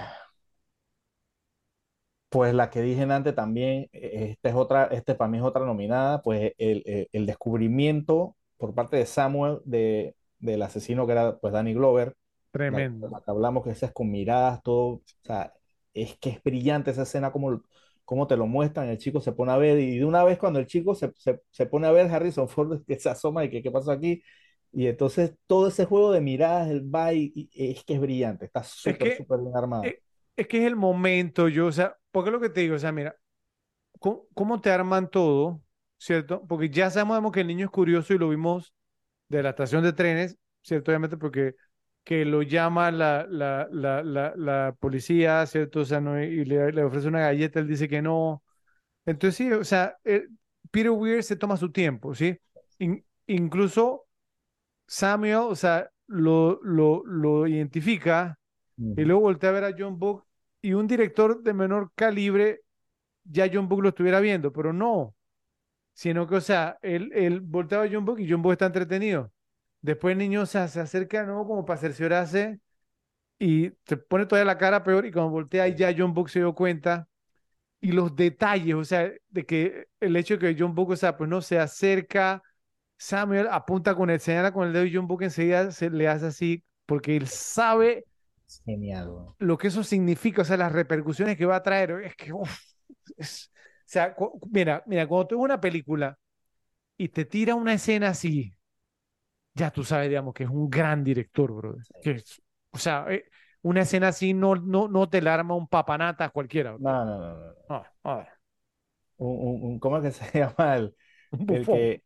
Pues la que dije antes también, eh, esta es otra, este para mí es otra nominada, pues el, el- el descubrimiento por parte de Samuel de, del asesino que era pues Danny Glover. Tremendo. La, la que hablamos que esa es con miradas, todo, o sea, es que es brillante esa escena como, como te lo muestran, el chico se pone a ver y de una vez cuando el chico se, se, se pone a ver Harrison Ford que se asoma y que qué pasó aquí y entonces todo ese juego de miradas, el va y, es que es brillante, está súper, súper bien armado. Es, es, que es el momento, yo, o sea, porque es lo que te digo, o sea, mira, ¿cómo, cómo te arman todo? ¿Cierto? Porque ya sabemos que el niño es curioso y lo vimos de la estación de trenes, ¿cierto? Obviamente porque que lo llama la, la, la, la, la policía, ¿cierto? O sea, no, y le, le, ofrece una galleta, él dice que no. Entonces, sí, o sea, el, Peter Weir se toma su tiempo, ¿sí? In, incluso Samuel, o sea, lo, lo, lo identifica y luego voltea a ver a John Book y un director de menor calibre, ya John Book lo estuviera viendo, pero no, sino que, o sea, él, él volteaba a John Book y John Book está entretenido. Después el niño o sea, se acerca ¿no? como para cerciorarse y se pone toda la cara peor y cuando voltea ya John Book se dio cuenta y los detalles, o sea, de que el hecho de que John Book, o sea, pues no se acerca, Samuel apunta con el, señala con el dedo y John Book enseguida se le hace así porque él sabe Genial. lo que eso significa, o sea, las repercusiones que va a traer. Es que, uf, es, sea, mira, mira, cuando tú ves una película y te tira una escena así, ya tú sabes, digamos, que es un gran director. Sí. Que, o sea, eh, una escena así no, no, no te la arma un papanata cualquiera. No, no, no. no. no a ver. Un, un, ¿Cómo es que se llama el, el que,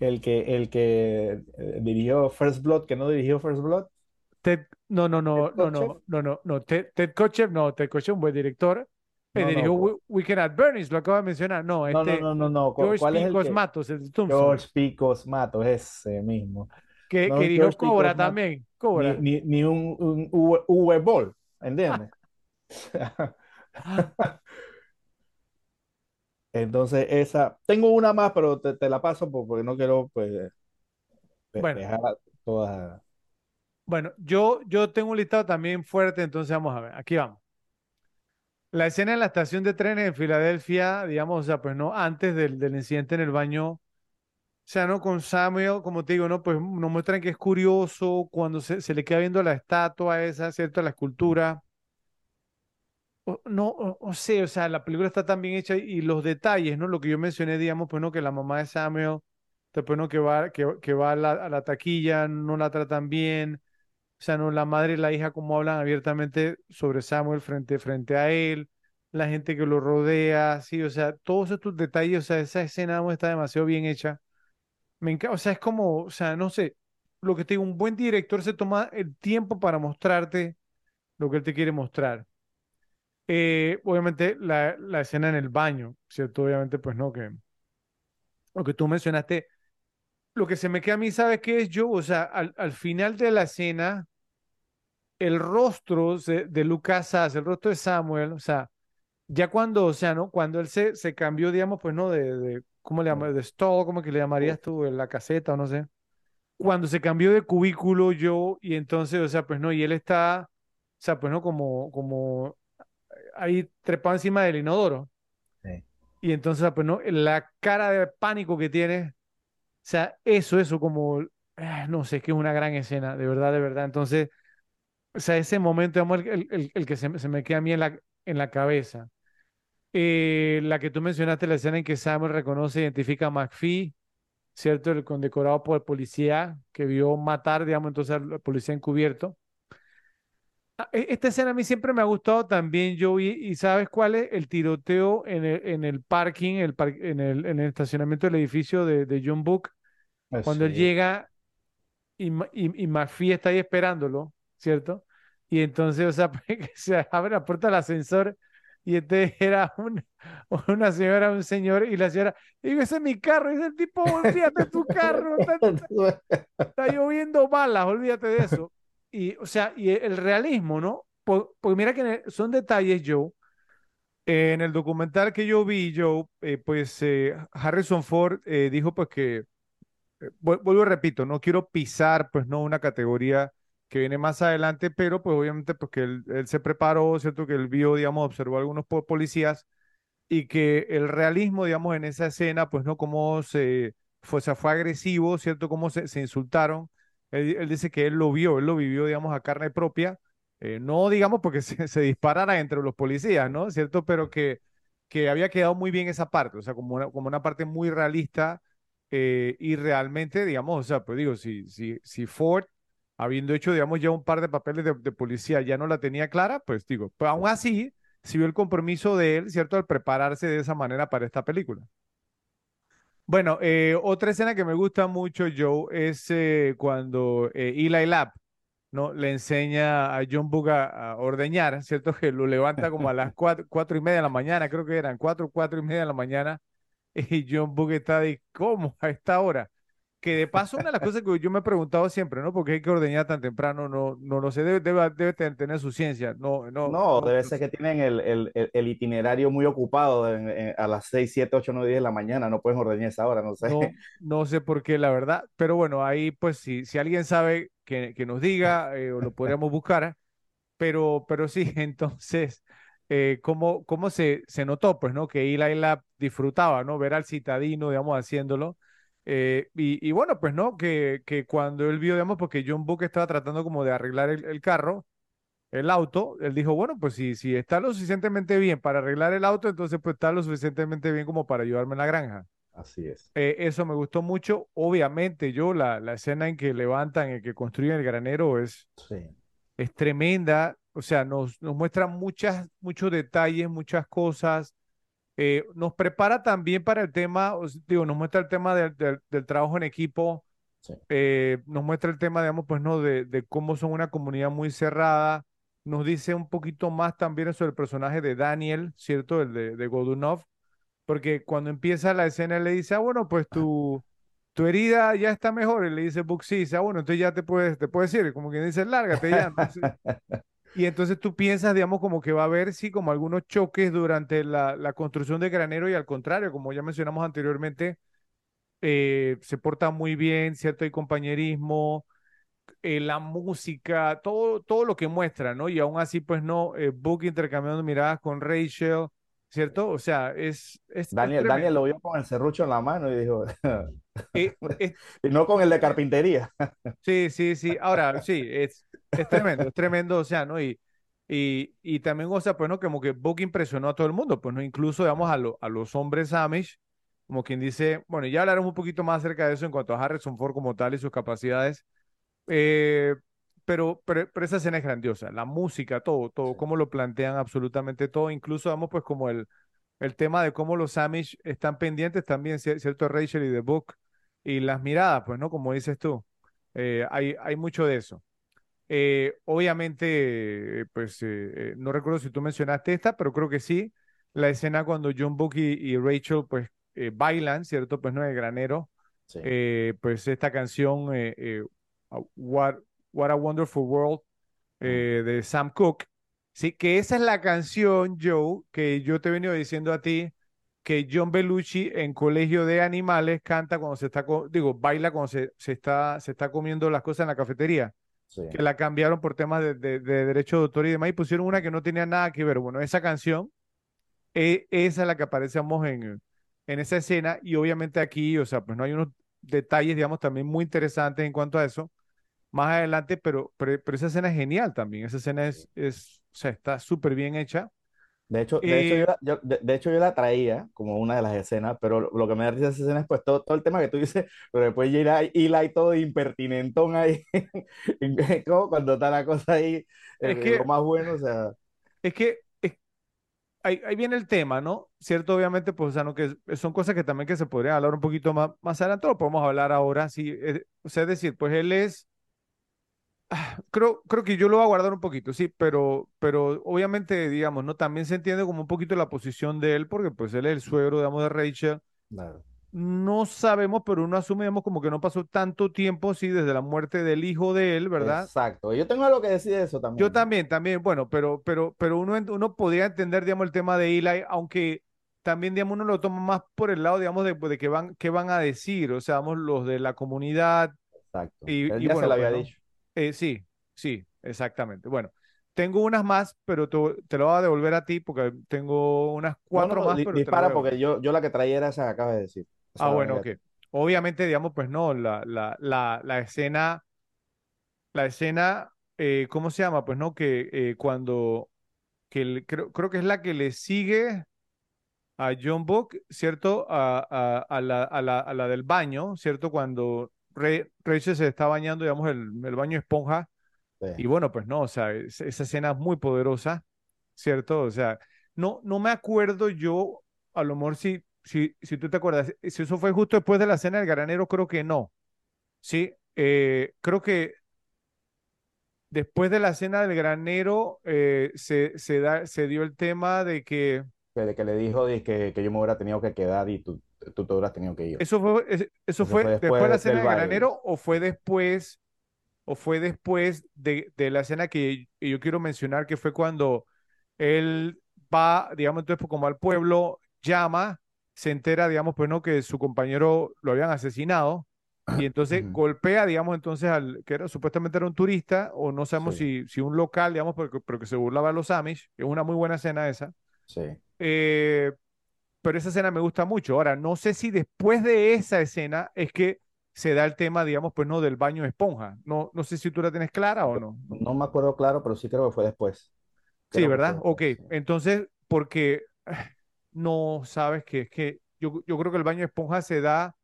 el que, el que dirigió First Blood, que no dirigió First Blood? Ted, no, no, no, no, no, no, no, no, Ted, Ted Kotcheff, no, Ted Kotcheff, un buen director. No, dirigió no, Weekend at Bernie's, lo acabo de mencionar. No, no, este, no, no, no, George ¿Cuál P. es el que... el Thompson. George P. Cosmatos, ese mismo. Que, que dirigió Cobra también. Cobra. Ni, ni, ni un, un V Ball, ¿entiendes? Entonces, esa. Tengo una más, pero te, te la paso porque no quiero, pues, bueno. dejar todas. Bueno, yo, yo tengo un listado también fuerte, entonces vamos a ver. Aquí vamos. La escena en la estación de trenes en Filadelfia, digamos, o sea, pues no, antes del, del incidente en el baño, o sea, ¿no? Con Samuel, como te digo, ¿no? Pues nos muestran que es curioso cuando se, se le queda viendo la estatua esa, ¿cierto? La escultura. No, o, o, sea, la película está tan bien hecha y, y, los detalles, ¿no? Lo que yo mencioné, digamos, pues no, que la mamá de Samuel, después no, que va, que, que va a la, a la taquilla, no la tratan bien. O sea, no, la madre y la hija como hablan abiertamente sobre Samuel frente, frente a él, la gente que lo rodea, sí, o sea, todos estos detalles, o sea, esa escena está demasiado bien hecha. Me encanta, o sea, es como, o sea, no sé, lo que te digo, un buen director se toma el tiempo para mostrarte lo que él te quiere mostrar. Eh, obviamente la, la, escena en el baño, ¿cierto? Obviamente, pues no, que lo que tú mencionaste, lo que se me queda a mí, ¿sabes qué es yo? O sea, al, al final de la escena, el rostro de Lucas Sass, el rostro de Samuel, o sea, ya cuando, o sea, ¿no? Cuando él se, se cambió, digamos, pues, ¿no? De, de ¿cómo le llamas? De stall, ¿cómo que le llamarías tú? En la caseta o no sé. Cuando se cambió de cubículo yo, y entonces, o sea, pues, ¿no? Y él está, o sea, pues, ¿no? Como, como ahí trepado encima del inodoro. Sí. Y entonces, pues, ¿no? La cara de pánico que tiene, o sea, eso, eso, como, eh, no sé, es que es una gran escena, de verdad, de verdad. Entonces, o sea, ese momento, digamos, el, el, el que se, se, me queda a mí en la, en la cabeza. Eh, la que tú mencionaste, la escena en que Samuel reconoce e identifica a McPhee, ¿cierto? El condecorado por el policía que vio matar, digamos, entonces al policía encubierto. Esta escena a mí siempre me ha gustado también, Joey, y ¿sabes cuál es? El tiroteo en el, en el parking, el par en, el, en el estacionamiento del edificio de, de John Book, cuando él llega y, y, y McPhee está ahí esperándolo. ¿Cierto? Y entonces, o sea, se abre la puerta del ascensor y este era un, una señora, un señor, y la señora, digo, ese es mi carro, y dice el tipo, olvídate tu carro, está, está, está, lloviendo balas, olvídate de eso. Y, o sea, y el realismo, ¿no? Pues mira que son detalles, Joe. Eh, en el documental que yo vi, Joe, eh, pues eh, Harrison Ford eh, dijo pues que, eh, vuelvo y repito, no quiero pisar pues no una categoría que viene más adelante, pero pues obviamente pues que él, él, se preparó, ¿cierto? Que él vio, digamos, observó a algunos policías y que el realismo, digamos, en esa escena, pues no, cómo se fue, o sea, fue agresivo, ¿cierto? Cómo se, se insultaron Él, dice que él lo vio, él lo vivió, digamos, a carne propia, eh, no digamos porque se, se disparara entre los policías, ¿no? ¿Cierto? Pero que, que había quedado muy bien esa parte, o sea, como una, como una parte muy realista eh, y realmente, digamos, o sea, pues digo, si, si, si Ford, habiendo hecho, digamos, ya un par de papeles de, policía, ya no la tenía clara, pues digo, pues aún así, si vio el compromiso de él, ¿cierto?, al prepararse de esa manera para esta película. Bueno, eh, otra escena que me gusta mucho, Joe, es eh, cuando eh, Eli Lap ¿no? le enseña a John Book a, ordeñar, ¿cierto? Que lo levanta como a las cuatro, cuatro, y media de la mañana, creo que eran cuatro, cuatro y media de la mañana, y John Book está de, ¿cómo? A esta hora que de paso una de las cosas que yo me he preguntado siempre, ¿no? Porque hay que ordeñar tan temprano, no, no lo sé, debe, debe, tener su ciencia. No, no, no, debe ser que tienen el, el, el itinerario muy ocupado a las 6, 7, 8, 9, 10 de la mañana, no pueden ordeñar esa hora, no sé. No, no sé por qué, la verdad, pero bueno, ahí pues si, si alguien sabe que, que nos diga eh, o lo podríamos buscar, pero, pero sí, entonces, eh, ¿cómo, cómo se, se notó? Pues, ¿no? Que Eli Lab disfrutaba, ¿no? Ver al citadino, digamos, haciéndolo eh, y, bueno, pues no, que, que, cuando él vio, digamos, porque John Book estaba tratando como de arreglar el, carro, el auto, él dijo, bueno, pues si, si está lo suficientemente bien para arreglar el auto, entonces pues está lo suficientemente bien como para ayudarme en la granja. Así es. Eh, eso me gustó mucho. Obviamente, yo, la, la, escena en que levantan, en que construyen el granero es, es tremenda. O sea, nos, nos muestra muchas, muchos detalles, muchas cosas. Eh, nos prepara también para el tema, digo, nos muestra el tema del trabajo en equipo, eh, nos muestra el tema, digamos, pues no, de, cómo son una comunidad muy cerrada, nos dice un poquito más también sobre el personaje de Daniel, ¿cierto? El de, de Godunov, porque cuando empieza la escena le dice, ah, bueno, pues tu, tu herida ya está mejor, y le dice Buck, sí, ah, bueno, entonces ya te puedes, te puedes ir, como quien dice, lárgate ya. Y entonces tú piensas, digamos, como que va a haber, sí, como algunos choques durante la, la construcción de granero y al contrario, como ya mencionamos anteriormente, eh, se porta muy bien, ¿cierto? Hay compañerismo, eh, la música, todo, todo lo que muestra, ¿no? Y aún así, pues no, eh, Book intercambiando miradas con Rachel, ¿cierto? O sea, es... es Daniel, Daniel lo vio con el serrucho en la mano y dijo... y no con el de carpintería. sí, sí, sí. Ahora, sí, es, es tremendo, es tremendo, o sea, ¿no? Y, y, y también, o sea, pues, ¿no? Como que Buck impresionó a todo el mundo, pues, ¿no? Incluso, digamos, a, a los hombres Amish, como quien dice, bueno, ya hablaremos un poquito más acerca de eso en cuanto a Harrison Ford como tal y sus capacidades, eh, pero, pero, esa escena es grandiosa, la música, todo, todo, cómo lo plantean absolutamente todo, incluso, vamos, pues, como el, el tema de cómo los Amish están pendientes también, ¿cierto? Rachel y The Book, y las miradas, pues, ¿no? Como dices tú, eh, hay, hay mucho de eso. Eh, obviamente, pues eh, no recuerdo si tú mencionaste esta, pero creo que sí. La escena cuando John Book y, Rachel pues bailan, ¿cierto? Pues no es granero. pues esta canción, What, What a Wonderful World, de Sam Cooke. Sí, que esa es la canción, Joe, que yo te he venido diciendo a ti, que John Belushi en Colegio de Animales canta cuando se está, digo, baila cuando se, se, está, se está comiendo las cosas en la cafetería que la cambiaron por temas de, de, derecho de autor y demás, y pusieron una que no tenía nada que ver. Bueno, esa canción, e, esa es la que aparecemos en, en esa escena, y obviamente aquí, o sea, pues no hay unos detalles, digamos, también muy interesantes en cuanto a eso, más adelante, pero, pero, esa escena es genial también, esa escena es, es o sea, está súper bien hecha. De hecho, de, hecho eh, yo, de, hecho, yo la traía como una de las escenas, pero lo, que me da risa de esa escena es pues todo, todo el tema que tú dices, pero después llega y todo impertinentón ahí, como cuando está la cosa ahí, es que, lo más bueno, o sea... Es que ahí, ahí, viene el tema, ¿no? Cierto, obviamente, pues, o sea, ¿no? que son cosas que también que se podrían hablar un poquito más, más adelante, lo podemos hablar ahora, sí, eh, o sea, es decir, pues él es Creo, creo que yo lo voy a guardar un poquito, sí, pero, pero obviamente, digamos, ¿no? También se entiende como un poquito la posición de él, porque pues él es el suegro, digamos, de Rachel. No sabemos, pero uno asume, digamos, como que no pasó tanto tiempo, sí, desde la muerte del hijo de él, ¿verdad? Exacto. Yo tengo algo que decir de eso también. Yo también, también, bueno, pero, pero, pero uno, uno podría entender, digamos, el tema de Eli, aunque también, digamos, uno lo toma más por el lado, digamos, de, de que van, qué van a decir, o sea, vamos, los de la comunidad. Exacto. Y, él ya se lo había dicho. Eh, sí, sí, exactamente. Bueno, tengo unas más, pero te, lo voy a devolver a ti porque tengo unas cuatro más. Pero dispara porque yo, yo la que traía era esa que acabas de decir. ah, bueno, ok. Obviamente, digamos, pues no, la, la, la, la escena la escena, eh, ¿cómo se llama? Pues no, que eh, cuando, que el- creo, creo que es la que le sigue a John Book, ¿cierto? A, a- a la, a la- a la del baño, ¿cierto? Cuando Rachel se está bañando, digamos, el, el baño esponja. Sí, Y bueno, pues no, o sea, es- esa escena es muy poderosa, ¿cierto? O sea, no, no me acuerdo yo, a lo mejor si, si, si tú te acuerdas, si eso fue justo después de la escena del granero, creo que no. Sí, eh, creo que después de la escena del granero eh, se, se, da, se dio el tema de que que, de que le dijo de que, que yo me hubiera tenido que quedar y tú, tú te hubieras tenido que ir. eso fue, es- eso Eso fue fue después de la del baile. granero o fue después, o fue después de, de la escena que yo quiero mencionar, que fue cuando él va, digamos, entonces como al pueblo, llama, se entera, digamos, pues no, que su compañero lo habían asesinado. Y entonces golpea, digamos, entonces al que era supuestamente era un turista, o no sabemos Sí. si, si un local, digamos, pero, que- pero que se burlaba de los Amish. Es una muy buena escena esa. Sí. Eh, pero esa escena me gusta mucho. Ahora, no sé si después de esa escena es que se da el tema, digamos, pues no, del baño esponja. No, no sé si tú la tienes clara o no. No me acuerdo claro, pero sí creo que fue después. Sí, Creo ¿verdad? Ok, sí. entonces, porque no sabes que es que yo, yo creo que el baño esponja se da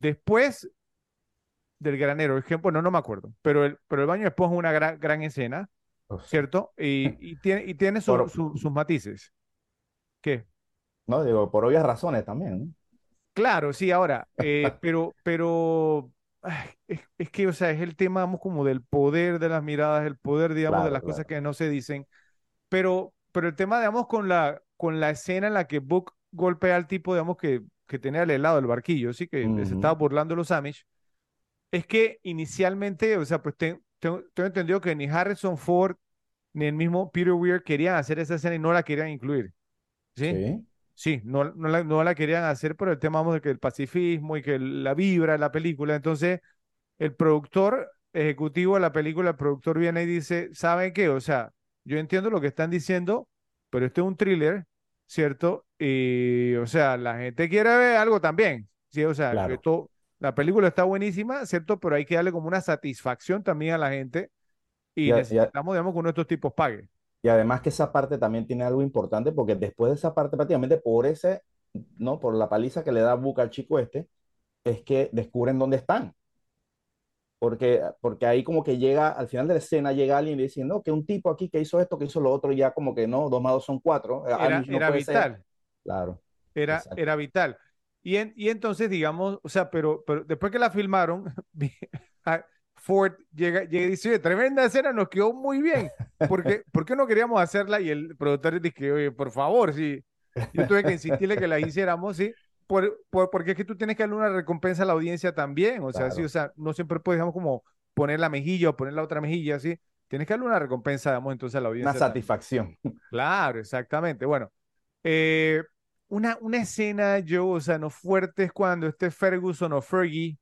después del granero. Es que, bueno, no me acuerdo, pero el, pero el baño esponja es una gran, gran escena, Oh. ¿cierto? Y, y tiene, y tiene su- Por- su- sus matices. ¿Qué? No, digo, por obvias razones también. ¿no? Claro, sí, ahora, eh, pero, pero ay, es, es que, o sea, es el tema, vamos, como del poder de las miradas, el poder, digamos, de Claro, las cosas que no se dicen, pero, pero el tema, digamos, con la, con la escena en la que Book golpea al tipo, digamos, que, que tenía al helado del barquillo, sí, que se estaba burlando de los Amish, es que inicialmente, o sea, pues te- tengo, tengo entendido que ni Harrison Ford ni el mismo Peter Weir querían hacer esa escena y no la querían incluir, ¿sí? Sí. Sí, no, no, la, no la querían hacer por el tema vamos, de que el pacifismo y que la vibra de la película. Entonces, el productor ejecutivo de la película, el productor viene y dice, ¿saben qué? O sea, yo entiendo lo que están diciendo, pero este es un thriller, ¿cierto? Y, o sea, la gente quiere ver algo también, ¿sí? O sea, Claro. todo- la película está buenísima, ¿cierto? Pero hay que darle como una satisfacción también a la gente y Y, a- y a- necesitamos, digamos, que uno de estos tipos pague. Y además que esa parte también tiene algo importante porque después de esa parte, prácticamente por ese, ¿no? Por la paliza que le da Buca al chico este, es que descubren dónde están. Porque, porque ahí como que llega, al final de la escena llega alguien y dice, no, que un tipo aquí que hizo esto, que hizo lo otro, y ya como que no, dos más dos son cuatro. eh, Era, no era puede ser. vital. Claro, Era, exacto. era vital. Y, en- y entonces, digamos, o sea, pero, pero después que la filmaron, Ford llega, llega y dice, "Oye, tremenda escena, nos quedó muy bien. ¿Por qué, por qué no queríamos hacerla? Y el productor dice, oye, por favor, sí. Yo tuve que insistirle que la hiciéramos, sí. Por, por- porque es que tú tienes que darle una recompensa a la audiencia también. O sea, sí, Claro. o sea, no siempre digamos, como poner la mejilla o poner la otra mejilla, sí. Tienes que darle una recompensa, digamos, entonces a la Una audiencia también. satisfacción. Claro, exactamente. Bueno, eh, una, una escena, yo, o sea, no fuerte es cuando este Ferguson o Fergie,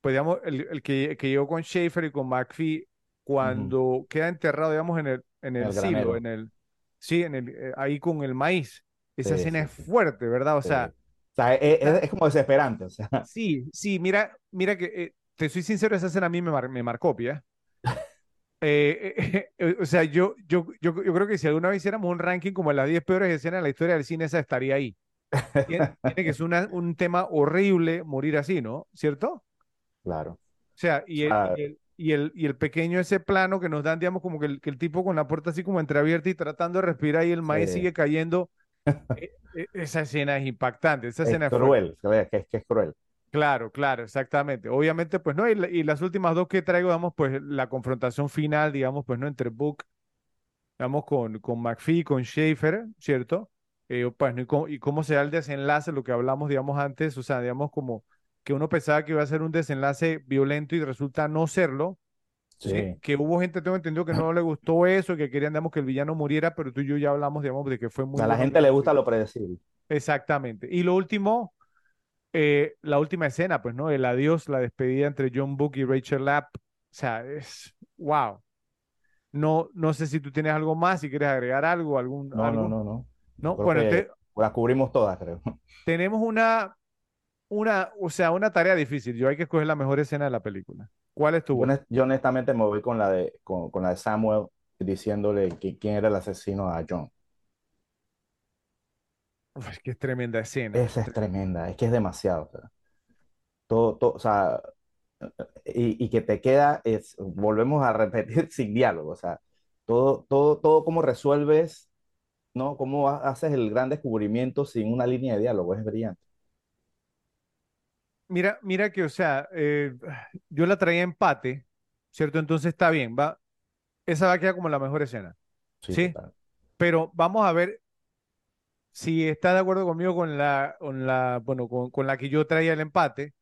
pues digamos, el, el que, que llegó con Schaefer y con McPhee, cuando queda enterrado, digamos, en el, en el el silo, en el, sí, en el, eh, ahí con el maíz. Esa Sí, escena sí, es fuerte, ¿verdad? O sea, O sea, es, es- esa- es como desesperante. O sea, sí, sí, mira, mira que, eh, te soy sincero, esa escena a mí me, mar- me marcó, pia. Eh, eh, eh, o sea, yo, yo, yo, yo creo que si alguna vez hiciéramos un ranking como las 10 peores escenas de la historia del cine, esa estaría ahí. Tiene, tiene que ser una- un tema horrible morir así, ¿no? ¿Cierto? Claro. O sea, y el, Ah. y el, y el, y el pequeño ese plano que nos dan, digamos, como que el, que el tipo con la puerta así como entreabierta y tratando de respirar y el maíz Sí. sigue cayendo. Eh, eh, esa escena es impactante, esa Es escena es cruel, que es, que es cruel. Claro, claro, exactamente. Obviamente, pues no, y, la- y las últimas dos que traigo, digamos, pues la confrontación final, digamos, pues no, entre Book, digamos, con, con McPhee, con Schaefer, ¿cierto? Eh, pues, ¿no? y, cómo, y cómo se da el desenlace, lo que hablamos, digamos, antes, o sea, digamos, como que uno pensaba que iba a ser un desenlace violento y resulta no serlo, ¿sí? Sí. Que hubo gente, tengo entendido, que no le gustó eso, que querían, digamos, que el villano muriera, pero tú y yo ya hablamos, digamos, de que fue O muy sea, a la gente le gusta lo predecible. Exactamente. Y lo último, eh, la última escena, pues, ¿no? El adiós, la despedida entre John Book y Rachel Lapp. O sea, es wow. No, no sé si tú tienes algo más, si quieres agregar algo, algún, No, no, algo. no, no. No, bueno, te- las cubrimos todas, creo. tenemos una, una, o sea, una tarea difícil. Yo hay que escoger la mejor escena de la película. ¿Cuál es tu honest- yo honestamente me voy con la de, con, con la de Samuel diciéndole que, quién era el asesino a John. Uf, es que es tremenda escena. Esa es tremenda, es que es demasiado. o sea, todo, todo, o sea, y, y que te queda, es, volvemos a repetir sin diálogo, o sea, todo, todo, todo cómo resuelves, ¿no? Cómo ha- haces el gran descubrimiento sin una línea de diálogo, es brillante. Mira, mira que, o sea, eh, yo la traía empate, ¿cierto? Entonces está bien, va. Esa va a quedar como la mejor escena, Sí. Pero vamos a ver si estás de acuerdo conmigo con la, con la, bueno, con, con la que yo traía el empate.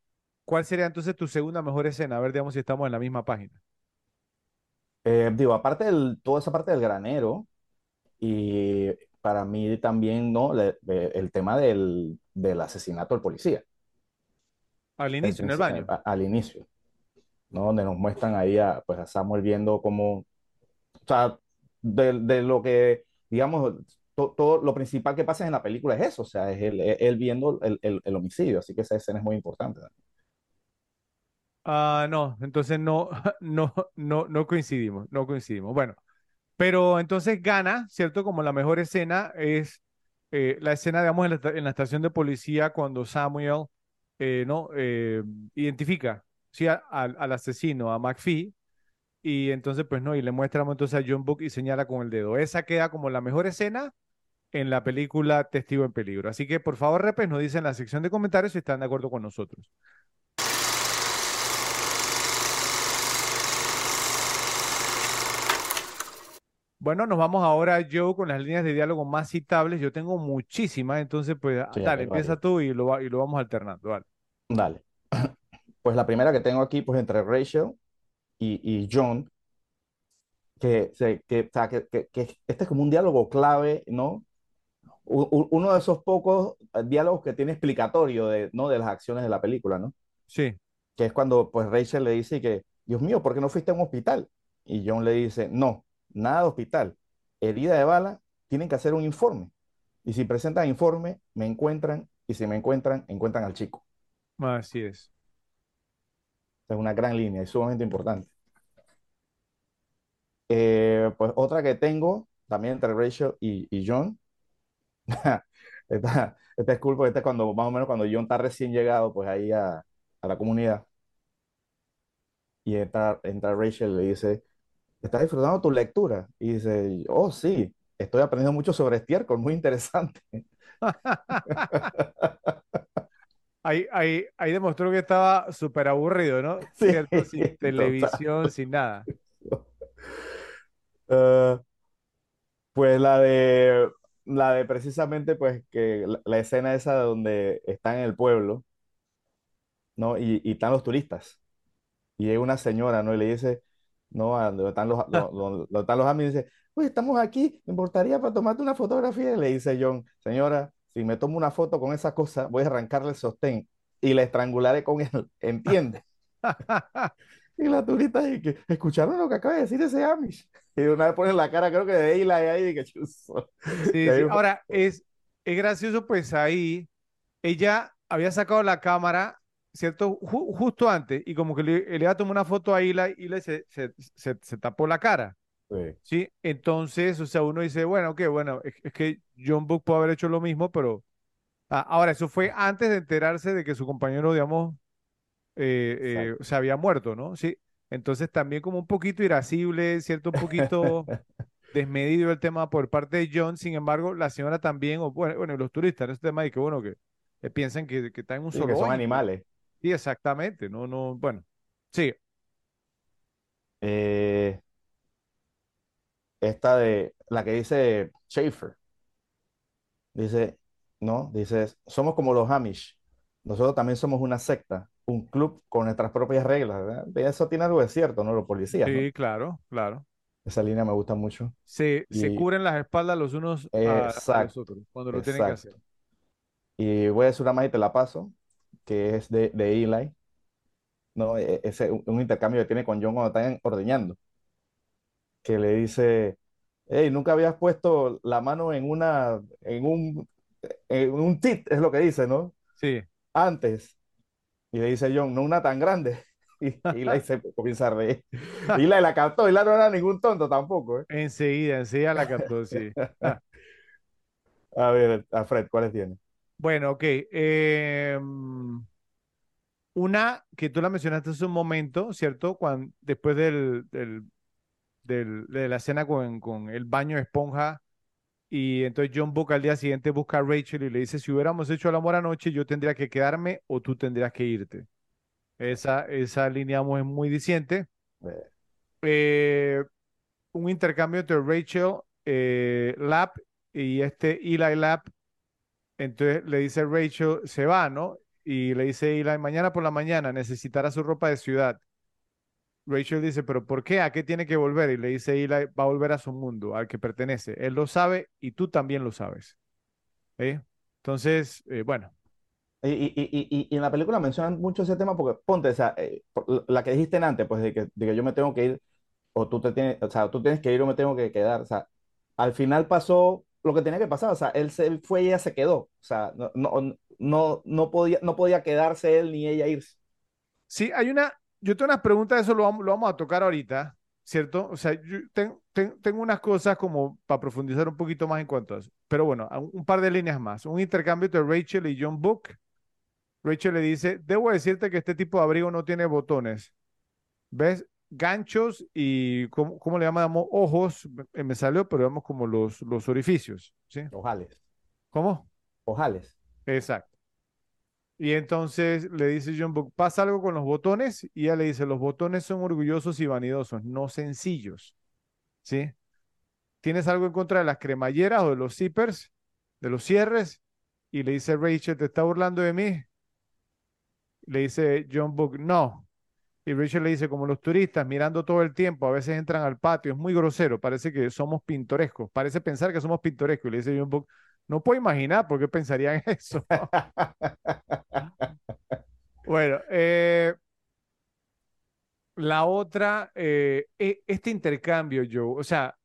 ¿Cuál sería entonces tu segunda mejor escena? A ver, digamos si estamos en la misma página. Eh, digo, aparte de toda esa parte del granero, y para mí también, ¿no? Le- eh, el tema del, del asesinato del policía, Al inicio, en el baño. a- al inicio, ¿no? Donde nos muestran ahí a, pues, a Samuel viendo cómo, o sea, de, de lo que, digamos, to- todo lo principal que pasa en la película es eso, o sea, es él, él viendo el, el- el homicidio, así que esa escena es muy importante. Ah, no, entonces no, no, no, no coincidimos, no coincidimos. Bueno, pero entonces gana, ¿cierto? Como la mejor escena es eh, la escena, digamos, en la, en la estación de policía cuando Samuel, eh, ¿no? Eh, identifica, ¿sí? al asesino, a McPhee, y entonces, pues, ¿no? Y le muestra entonces a John Book y señala con el dedo. Esa queda como la mejor escena en la película Testigo en Peligro. Así que, por favor, repes, nos dicen en la sección de comentarios si están de acuerdo con nosotros. Bueno, nos vamos ahora, Joe, con las líneas de diálogo más citables. Yo tengo muchísimas, entonces, pues, Sí, dale, empieza tú y lo, y lo vamos alternando. Dale. Dale. Pues la primera que tengo aquí, pues entre Rachel y, y John, que, se, que, que, que, este es como un diálogo clave, ¿no? Uno de esos pocos eh, diálogos que tiene explicatorio de, ¿no? de las acciones de la película, ¿no? Sí. Que es cuando pues Rachel le dice que, Dios mío, ¿por qué no fuiste a un hospital? Y John le dice, no, nada de hospital. Herida de bala, tienen que hacer un informe. Y si presentan informe, me encuentran, y si me encuentran, encuentran al chico. Así es. Es una gran línea, es sumamente importante. Eh, pues otra que tengo, también entre Rachel y, y John, esta, esta es cool porque esta es cuando, más o menos cuando John está recién llegado, pues ahí a, a la comunidad, y entra, entra Rachel y le dice, ¿estás disfrutando tu lectura? Y dice, oh sí, estoy aprendiendo mucho sobre estiércol, muy interesante. Ahí, ahí, ahí demostró que estaba súper aburrido, ¿no? Sí, ¿Cierto? Sin total. televisión, sin nada. Eh, pues la de, la de precisamente, pues que la, la escena esa donde están en el pueblo, ¿no? Y, y están los turistas. Y llega una señora, ¿no? Y le dice, no, donde están los, lo- lo- donde están los amigos, y dice, oye, estamos aquí, me importaría para tomarte una fotografía. Y le dice John, señora, si me tomo una foto con esa cosa, voy a arrancarle el sostén y la estrangularé con él, ¿entiende? Y la turista dice, ¿escucharon lo que acaba de decir ese Amish? Y de una vez pone la cara, creo que de Eli ahí, y que chuzo. Sí, ahí sí. Ahora, es, es gracioso, pues ahí ella había sacado la cámara, ¿cierto? Ju- justo antes, y como que le, le tomar una foto a Hila y le se, se, se, se tapó la cara, Sí. ¿sí? Entonces, o sea, uno dice, bueno, qué bueno, es, es que John Book puede haber hecho lo mismo, pero ah, ahora, eso fue antes de enterarse de que su compañero, digamos, eh, eh, se había muerto, ¿no? Sí. Entonces, también como un poquito irascible, ¿cierto? Un poquito desmedido el tema por parte de John, sin embargo, la señora también, o bueno, bueno, y los turistas, ese tema de que, bueno, que, que piensan que, que están en un Sí, que son animales. Sí, exactamente, no, no, bueno, sí, Eh, esta de la que dice Schaefer, dice, ¿no? Dice, somos como los Amish. Nosotros también somos una secta, un club con nuestras propias reglas, Eso tiene algo de cierto, ¿no? Los policías, ¿no? sí, claro, claro. Esa línea me gusta mucho. Se, se cubren las espaldas los unos a, a los otros cuando lo tienen que hacer. Y voy a decir una más y te la paso, que es de, de Eli, ¿no? E- Ese, un, un intercambio que tiene con John cuando están ordeñando, que le dice, hey, nunca habías puesto la mano en una, en un, en un tit, es lo que dice, ¿no? Sí, Antes. Y le dice John, no una tan grande. Y Eli se comienza a reír. Eli la captó, Eli no era ningún tonto tampoco, ¿eh? Enseguida, enseguida la captó, sí. A ver, a Fred, ¿cuáles tiene? Bueno, ok. em, una que tú la mencionaste hace un momento, ¿cierto? Cuando, después del, del- del- de la escena con, con el baño de esponja y entonces John Book al día siguiente busca a Rachel y le dice, si hubiéramos hecho el amor anoche, yo tendría que quedarme o tú tendrías que irte. Esa, esa línea es muy diciente. Eh, Eh, un intercambio entre Rachel eh, Lapp y este Eli Lapp. Entonces le dice Rachel, se va, ¿no? Y le dice Eli, mañana por la mañana necesitará su ropa de ciudad. Rachel dice, pero ¿por qué? ¿A qué tiene que volver? Y le dice Eli, va a volver a su mundo, al que pertenece. Él lo sabe y tú también lo sabes. ¿Eh? Entonces, eh, bueno, Y, y, y, y- en la película mencionan mucho ese tema porque, ponte, o sea, eh, la que dijiste antes, pues de que, de que yo me tengo que ir o tú te tienes, o sea, tú tienes que ir o me tengo que quedar, o sea, al final pasó lo que tenía que pasar, o sea, él se fue y ella se quedó, o sea, no, no, no, no podía, no podía quedarse él ni ella irse. Sí, hay una, yo tengo unas preguntas, eso lo vamos, lo vamos a tocar ahorita, ¿cierto? O sea, yo ten- ten- tengo unas cosas como para profundizar un poquito más en cuanto a eso. Pero bueno, un, un par de líneas más. Un intercambio entre Rachel y John Book. Rachel le dice, debo decirte que este tipo de abrigo no tiene botones. ¿Ves? Ganchos y, ¿cómo, cómo le llamamos? Ojos, me me salió, pero vemos como los, los orificios, ¿sí? Ojales, ¿Cómo? ojales. Exacto. Y entonces le dice John Book, pasa algo con los botones y ella le dice, los botones son orgullosos y vanidosos, no sencillos, ¿sí? ¿Tienes algo en contra de las cremalleras o de los zippers, de los cierres? Y le dice Rachel, ¿te está burlando de mí? Le dice John Book, no. Y Rachel le dice, como los turistas mirando todo el tiempo, a veces entran al patio, es muy grosero, parece que somos pintorescos, parece pensar que somos pintorescos. Y le dice John no puedo imaginar por qué pensarían eso. Bueno, eh, la otra, eh, e- este intercambio, Joe, o sea,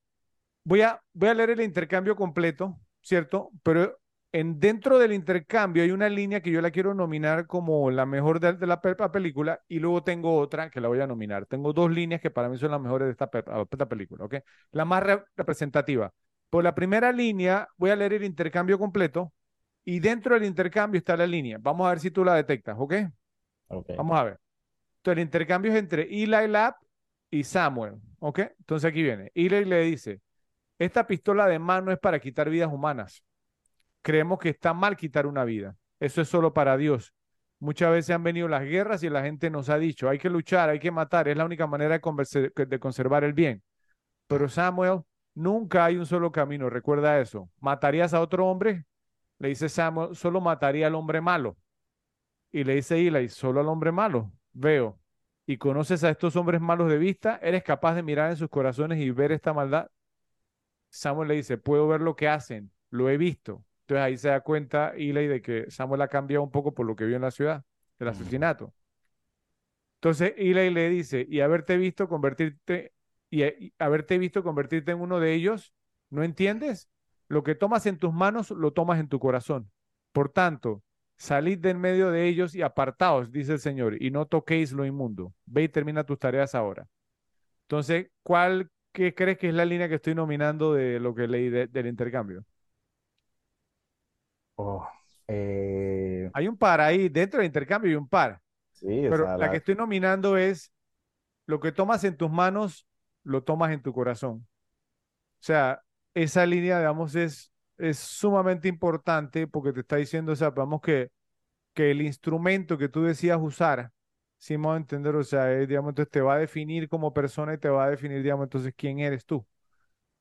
voy a, voy a leer el intercambio completo, ¿cierto? Pero en, dentro del intercambio hay una línea que yo la quiero nominar como la mejor de, de la, pe- la película y luego tengo otra que la voy a nominar. Tengo dos líneas que para mí son las mejores de esta, película, ¿ok? La más re- representativa. Por la primera línea voy a leer el intercambio completo y dentro del intercambio está la línea. Vamos a ver si tú la detectas, ¿ok? Ok. Vamos a ver. Entonces, el intercambio es entre Eli Lab y Samuel. ¿Ok? Entonces aquí viene. Eli le dice, esta pistola de mano es para quitar vidas humanas. Creemos que está mal quitar una vida. Eso es solo para Dios. Muchas veces han venido las guerras y la gente nos ha dicho, hay que luchar, hay que matar, es la única manera de, conservar el bien. Pero Samuel, nunca hay un solo camino, recuerda eso. ¿Matarías a otro hombre? Le dice Samuel, solo mataría al hombre malo. Y le dice Eli, solo al hombre malo. Veo. Y conoces a estos hombres malos de vista, eres capaz de mirar en sus corazones y ver esta maldad. Samuel le dice, puedo ver lo que hacen, lo he visto. Entonces ahí se da cuenta Eli de que Samuel ha cambiado un poco por lo que vio en la ciudad, el asesinato. Entonces Eli le dice, y haberte visto convertirte, y, y haberte visto convertirte en uno de ellos, ¿no entiendes? Lo que tomas en tus manos, lo tomas en tu corazón. Por tanto, salid de en medio de ellos y apartaos, dice el Señor, y no toquéis lo inmundo. Ve y termina tus tareas ahora. Entonces, ¿cuál qué crees que es la línea que estoy nominando de lo que leí de- del intercambio? Oh, eh, Hay un par ahí, dentro del intercambio hay un par, sí, o pero sea, la la- que estoy nominando es lo que tomas en tus manos, lo tomas en tu corazón. O sea, esa línea, digamos, es, es sumamente importante porque te está diciendo, o sea, vamos que, que el instrumento que tú decías usar, si me voy a entender, o sea, es, digamos, entonces te va a definir como persona y te va a definir, digamos, entonces quién eres tú.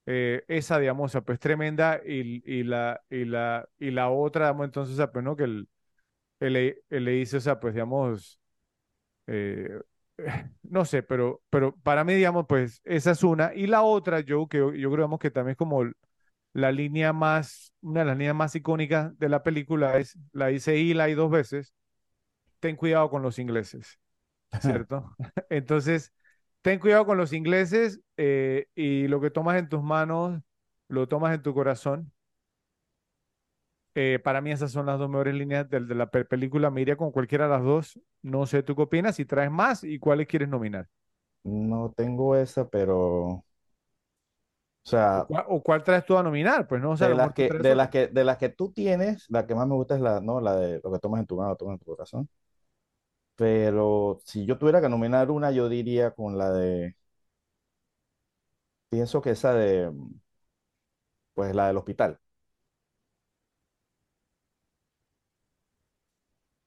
Eh, esa, digamos, o sea, pues tremenda y, y la, y la, y la otra, digamos, entonces, o sea, pues no, que el, el, el le dice, o sea, pues, digamos, eh, no sé, pero, pero para mí, digamos, pues esa es una. Y la otra, yo, que yo creo digamos, que también es como la línea más, una de las líneas más icónicas de la película es, la dice Eli dos veces, ten cuidado con los ingleses, ¿cierto? Entonces, ten cuidado con los ingleses eh, y lo que tomas en tus manos, lo tomas en tu corazón. Eh, para mí esas son las dos mejores líneas de, de la pe- película. Me iría con cualquiera de las dos. No sé, ¿tú qué opinas? Si traes más y cuáles quieres nominar. No tengo esa, pero, o ¿O sea, cuál, o cuál traes tú a nominar? Pues no, o sea, de lo las que, de las que, de las que tú tienes, la que más me gusta es la, no, la de lo que tomas en tu mano, tomas en tu corazón. Pero si yo tuviera que nominar una, yo diría con la de, pienso que esa de, pues la del hospital.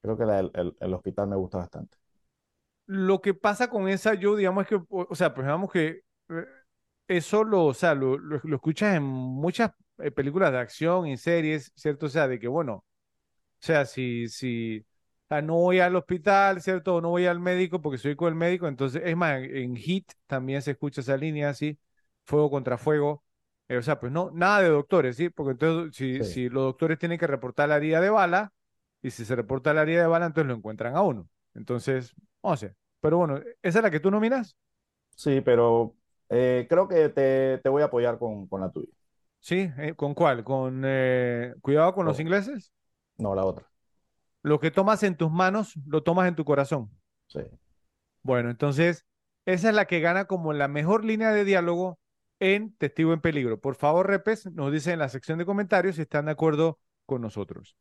Creo que la del el, el hospital me gusta bastante. Lo que pasa con esa, yo digamos es que, o, sea, pues digamos que eh, eso lo, o sea, lo, lo- escuchas en muchas eh, películas de acción y series, ¿cierto? O sea, de que, bueno, o sea, si, si sea, no voy al hospital, ¿cierto? O no voy al médico porque soy con el médico, entonces, es más, en Hit también se escucha esa línea así, fuego contra fuego. Eh, o sea, pues no, nada de doctores, ¿sí? Porque entonces, si, Sí, si los doctores tienen que reportar la herida de bala, y si se reporta la herida de bala, entonces lo encuentran a uno. Entonces, no sé. Pero bueno, ¿esa es la que tú nominas? sí, pero eh, creo que te, te voy a apoyar con, con la tuya. Sí, eh, ¿con cuál? ¿Con eh, cuidado con los ingleses? no, la otra. Lo que tomas en tus manos, lo tomas en tu corazón. Sí. Bueno, entonces, esa es la que gana como la mejor línea de diálogo en Testigo en Peligro. Por favor, repes, nos dicen en la sección de comentarios si están de acuerdo con nosotros.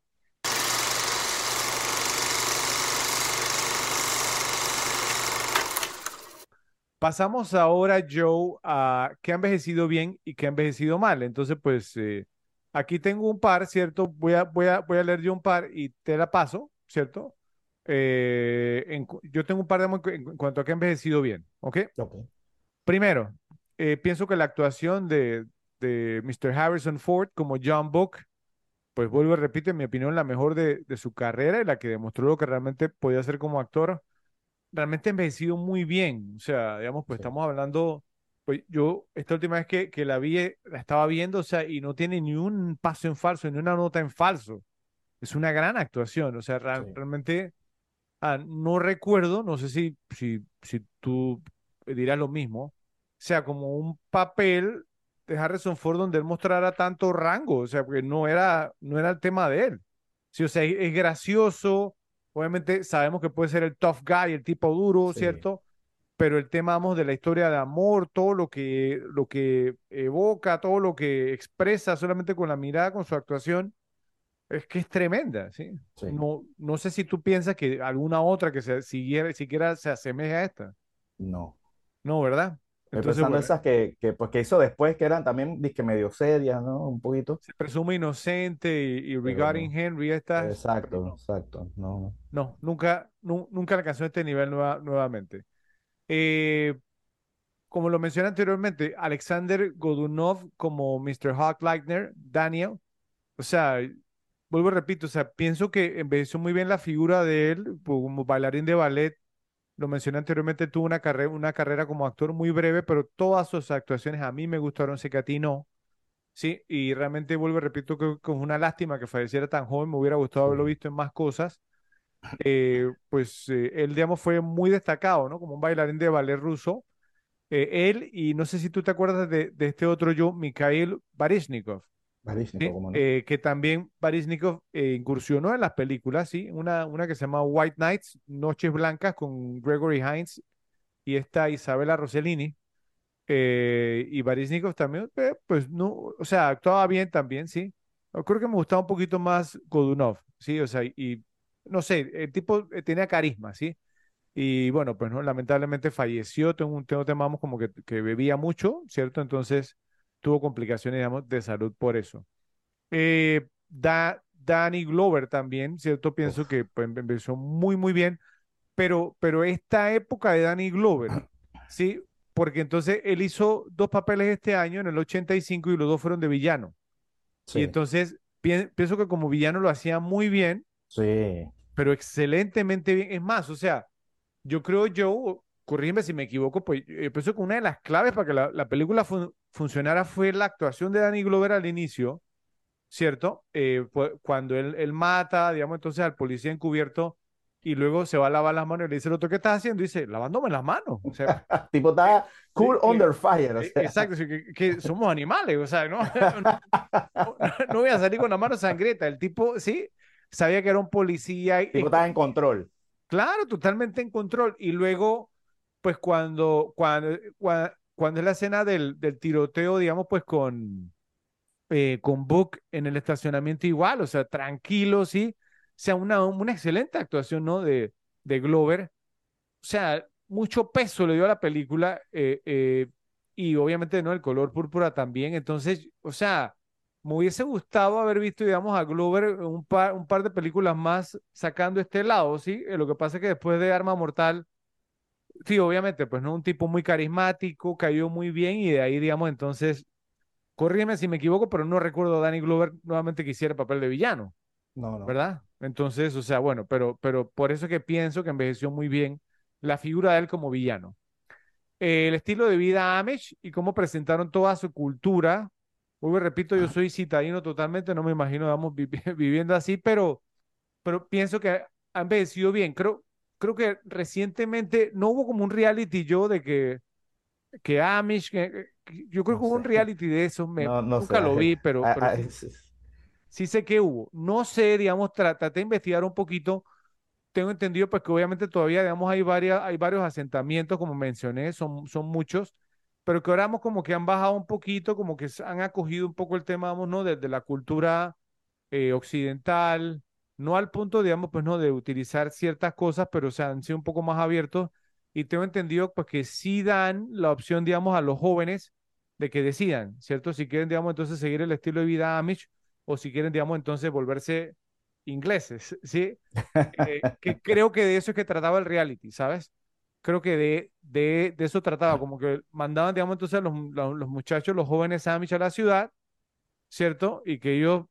Pasamos ahora, Joe, a qué ha envejecido bien y qué ha envejecido mal. Entonces, pues eh, aquí tengo un par, ¿cierto? Voy a, voy a, voy a leer yo un par y te la paso, ¿cierto? Eh, en yo tengo un par de en, cuanto a qué ha envejecido bien, ¿ok? Primero, eh, pienso que la actuación de, de Mr. Harrison Ford como John Book, pues vuelvo y repito, en mi opinión, la mejor de, de su carrera y la que demostró lo que realmente podía hacer como actor realmente ha envejecido muy bien. O sea, digamos, pues Sí, estamos hablando, pues yo esta última vez que, que la vi, eh, la estaba viendo, o sea, y no tiene ni un paso en falso, ni una nota en falso. Es una gran actuación, o sea, sí, realmente ah, no recuerdo, no sé si, si, si tú dirás lo mismo, o sea, como un papel de Harrison Ford donde él mostrara tanto rango, o sea, porque no era, no era el tema de él. Sí, o sea, es, es gracioso, obviamente sabemos que puede ser el tough guy, el tipo duro, sí, ¿cierto? Pero el tema, vamos, de la historia de amor, todo lo que, lo que evoca, todo lo que expresa solamente con la mirada, con su actuación, es que es tremenda, ¿sí? sí. No, no sé si tú piensas que alguna otra que se siguiera, siquiera se asemeje a esta. No. No, ¿verdad? Entonces, pensando bueno, esas que, que, pues, que hizo después, que eran también disque medio serias, ¿no? Un poquito. se presume inocente y, y regarding no. Henry estas, Exacto, no, exacto. No, no. no, nunca, nu- nunca alcanzó este nivel nueva- nuevamente. Eh, como lo mencioné anteriormente, Alexander Godunov como Mr. Hawk Leitner, Daniel, o sea, vuelvo y repito, o sea, pienso que envejeció muy bien la figura de él como bailarín de ballet. Lo mencioné anteriormente, tuvo una carrera, una carrera como actor muy breve, pero todas sus actuaciones a mí me gustaron, sé que a ti no. Sí, y realmente vuelvo y repito que, que es una lástima que falleciera tan joven, me hubiera gustado haberlo visto en más cosas. Eh, pues eh, él, digamos, fue muy destacado, ¿no? Como un bailarín de ballet ruso. Eh, él, y no sé si tú te acuerdas de, de este otro yo, Mikhail Baryshnikov. Eh, que también Baryshnikov incursionó en las películas, ¿sí? Una, una que se llama White Nights, Noches Blancas, con Gregory Hines y esta Isabella Rossellini. Y Baryshnikov también, pues no, o sea, actuaba bien también, sí. Yo Creo que me gustaba un poquito más Godunov, sí, o sea, y no sé, el tipo eh, tenía carisma, sí. Y bueno, pues no, lamentablemente falleció, tengo un tema, como que, que bebía mucho, ¿cierto? Entonces tuvo complicaciones, digamos, de salud por eso. Eh, Da- Danny Glover también, ¿cierto? Pienso Uf, que pues, empezó muy, muy bien, pero, pero esta época de Danny Glover, ¿sí? Porque entonces él hizo dos papeles este año, en el 85, y los dos fueron de villano. Y sí, entonces pi- pienso que como villano lo hacía muy bien, sí, pero excelentemente bien. Es más, o sea, yo creo yo, corrígeme si me equivoco, pues yo pienso que una de las claves para que la, la película fun- funcionara fue la actuación de Danny Glover al inicio, ¿cierto? Eh, pu- cuando él, él mata, digamos, entonces al policía encubierto y luego se va a lavar las manos y le dice el otro, ¿qué estás haciendo? Y dice, lavándome las manos. O sea, tipo está cool que- under fire. o eh, sea. exacto, que, que somos animales, o sea, no, no, no- no voy a salir con la mano sangrienta. El tipo, sí, sabía que era un policía. y- Tipo está en control. Claro, totalmente en control. Y luego, pues cuando, cuando, cua- cuando, es la escena del, del tiroteo, digamos, pues con, eh, con Book en el estacionamiento igual, o sea, tranquilo, sí. O sea, una, una excelente actuación, ¿no? De, de Glover. O sea, mucho peso le dio a la película eh, eh, y obviamente, ¿no? El color púrpura también. Entonces, o sea, me hubiese gustado haber visto, digamos, a Glover un par, un par de películas más sacando este lado, ¿sí? Eh, Lo que pasa es que después de Arma Mortal, sí, obviamente, pues no un tipo muy carismático, cayó muy bien y de ahí, digamos, entonces, corrígeme si me equivoco, pero no recuerdo a Danny Glover nuevamente que hiciera el papel de villano, No, no. ¿verdad? Entonces, o sea, bueno, pero, pero por eso que pienso que envejeció muy bien la figura de él como villano. Eh, el estilo de vida Amish y cómo presentaron toda su cultura. Vuelvo repito, yo soy citadino totalmente, no me imagino, vamos, viviendo así, pero, pero pienso que ha envejecido bien. Creo, creo que recientemente no hubo como un reality yo de que, que Amish, que, que- yo creo No que hubo un sé. reality de eso, me, No, no nunca sé. lo vi, pero, Ah, pero ah, sí- sí sé que hubo. No sé, digamos, tra- traté de investigar un poquito. Tengo entendido, pues, que obviamente todavía, digamos, hay varias, hay varios asentamientos, como mencioné, son, son muchos, pero que ahora, digamos, como que han bajado un poquito, como que se han acogido un poco el tema, vamos, ¿no? Desde la cultura eh, occidental, no al punto, digamos, pues, ¿no? De utilizar ciertas cosas, pero, o sea, han sido un poco más abiertos y tengo entendido, pues, que sí dan la opción, digamos, a los jóvenes de que decidan, ¿cierto? Si quieren, digamos, entonces seguir el estilo de vida Amish o si quieren, digamos, entonces volverse ingleses, ¿sí? Eh, que creo que de eso es que trataba el reality, ¿sabes? Creo que de, de, de eso trataba, como que mandaban, digamos, entonces a los, los, los muchachos, los jóvenes Amish a la ciudad, ¿cierto? Y que ellos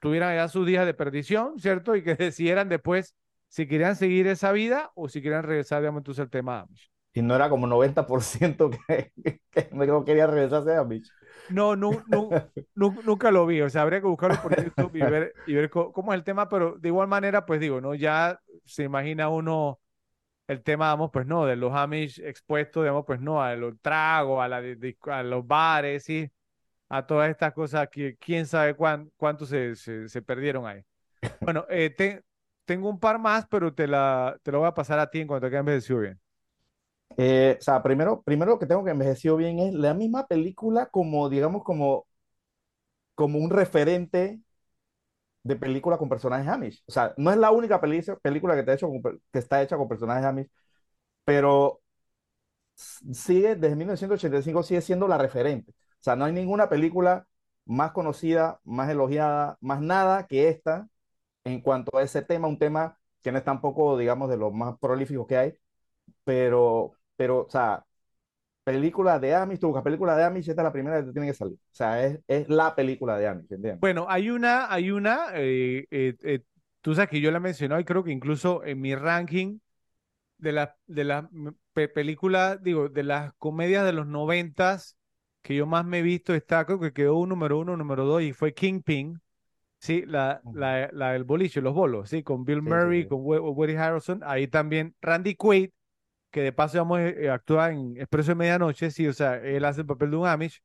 tuvieran ya sus días de perdición, ¿cierto? Y que decidieran después si querían seguir esa vida o si querían regresar, digamos, entonces al tema Amish. Y no era como 90% que, que no quería regresarse a Mitch. No, no, no, nu- nunca lo vi, o sea, habría que buscarlo por YouTube y ver, y ver co- cómo es el tema, pero de igual manera, pues digo, ¿no? Ya se imagina uno el tema, vamos, pues no, de los Amish expuestos, digamos, pues no, a los tragos, a, la, a los bares, ¿sí? A todas estas cosas que quién sabe cuán, cuánto se, se, perdieron ahí. Bueno, eh, te- tengo un par más, pero te la, te lo voy a pasar a ti en cuanto te quede envejecido bien. Eh, o sea, primero, primero lo que tengo que envejeció bien es la misma película como, digamos, como, como un referente de película con personajes Amish. O sea, no es la única película que, te ha hecho con que está hecha con personajes Amish, pero sigue, desde 1985 sigue siendo la referente. O sea, no hay ninguna película más conocida, más elogiada, más nada que esta en cuanto a ese tema, un tema que no es tampoco, digamos, de los más prolíficos que hay, pero, pero, o sea, película de Amish, tú buscas película de Amish, esta es la primera que te tiene que salir. O sea, es, es la película de Amish, ¿entiendes? Bueno, hay una, hay una, eh, eh, eh, tú sabes que yo la he mencionado y creo que incluso en mi ranking de las de las películas, digo, de las comedias de los noventas que yo más me he visto está, creo que quedó un número uno, número dos y fue Kingpin, sí, la, la, la del boliche, los bolos, sí, con Bill Sí, sí, Murray, sí. con Wo- Woody Harrelson, ahí también Randy Quaid, que de paso, vamos, actúa en Expreso de Medianoche, sí, o sea, él hace el papel de un Amish.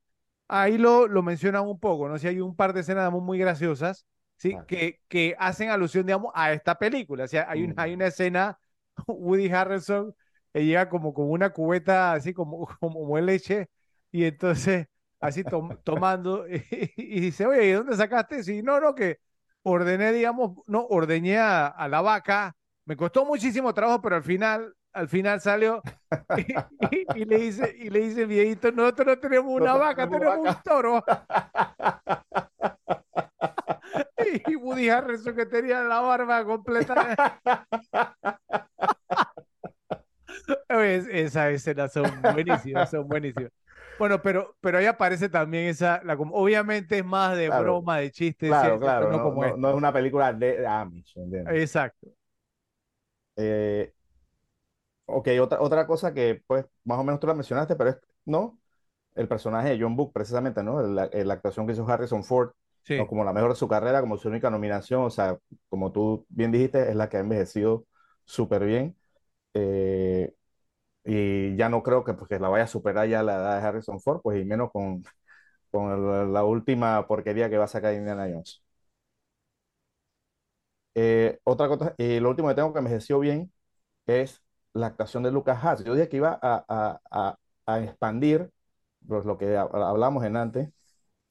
Ahí lo, lo mencionan un poco, ¿no? Si hay un par de escenas, digamos, muy graciosas, ¿sí? Que, que hacen alusión, digamos, a esta película. O sea, hay, una, hay Mm. una escena, Woody Harrelson, que llega como con una cubeta así como, como leche, y entonces, así tom- tomando, y, y dice, oye, ¿y dónde sacaste? Sí, no, no, que ordené, digamos, no, ordeñé a, a la vaca, me costó muchísimo trabajo, pero al final, al final salió, y, y- y le dice, y le dice el viejito, nosotros no tenemos una No vaca, tenemos un vaca". toro. Y Woody Harrelson que tenía la barba completa. Es- Esas escenas son buenísimas, son buenísimas. Bueno, pero, pero ahí aparece también esa, la, obviamente es más de Claro, broma, de chiste, Claro, claro, no no, como no- esta. no es una película de Amish, ¿entiendes? Exacto. Eh, ok, otra, otra cosa que, pues, más o menos tú la mencionaste, pero es, ¿no? El personaje de John Book, precisamente, ¿no? La, la actuación que hizo Harrison Ford ¿no? Sí. como la mejor de su carrera, como su única nominación, o sea, como tú bien dijiste, es la que ha envejecido súper bien. Eh, y ya no creo que, pues, que la vaya a superar ya la edad de Harrison Ford, pues y menos con, con la última porquería que va a sacar Indiana Jones. Eh, otra cosa, y lo último que tengo que envejeció bien es la actuación de Lucas Haas. Yo dije que iba a, a- a- a expandir pues, lo que ha- hablamos en antes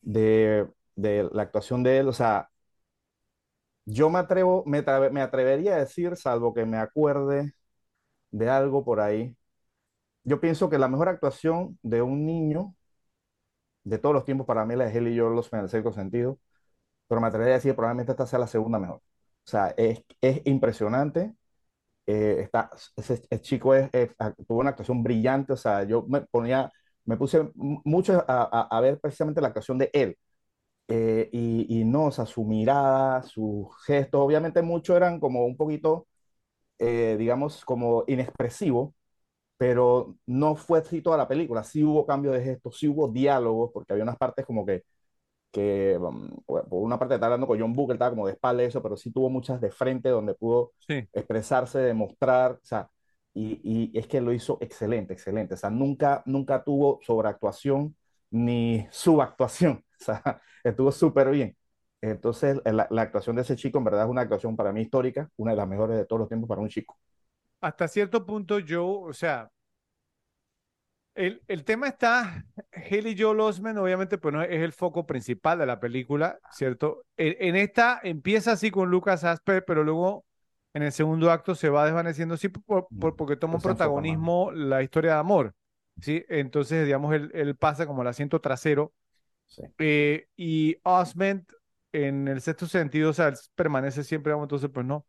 de, de la actuación de él. O sea, yo me atrevo, me, me atrevería a decir, salvo que me acuerde de algo por ahí, yo pienso que la mejor actuación de un niño de todos los tiempos para mí la de Haley Joel Osment en el sexto sentido, pero me atrevería a decir probablemente esta sea la segunda mejor. O sea, es, es impresionante. Eh, está, ese, chico es, es- tuvo una actuación brillante. O sea, yo me ponía, me puse mucho a, a- ver precisamente la actuación de él. eh, y, y no, o sea, su mirada, sus gestos, obviamente muchos eran como un poquito, eh, digamos, como inexpresivo, pero no fue así toda la película. Sí hubo cambio de gestos, sí hubo diálogos, porque había unas partes como que que um, por una parte estaba hablando con John Booker, estaba como de espalda eso, pero sí tuvo muchas de frente donde pudo Sí. expresarse, demostrar, o sea, y, y es que lo hizo excelente, excelente, o sea, nunca, nunca tuvo sobreactuación ni subactuación, o sea, estuvo súper bien. Entonces, la, la actuación de ese chico en verdad es una actuación para mí histórica, una de las mejores de todos los tiempos para un chico. Hasta cierto punto yo, o sea, el, el tema está, Haley Joel Osment obviamente pues no es el foco principal de la película, ¿cierto? En, en esta empieza así con Lucas Asper, pero luego en el segundo acto se va desvaneciendo sí por, por- porque toma un Pues protagonismo la historia de amor, ¿sí? Entonces, digamos, él, él pasa como el asiento trasero Sí. eh, y Osment en el sexto sentido, o sea, él permanece siempre, digamos, entonces pues no.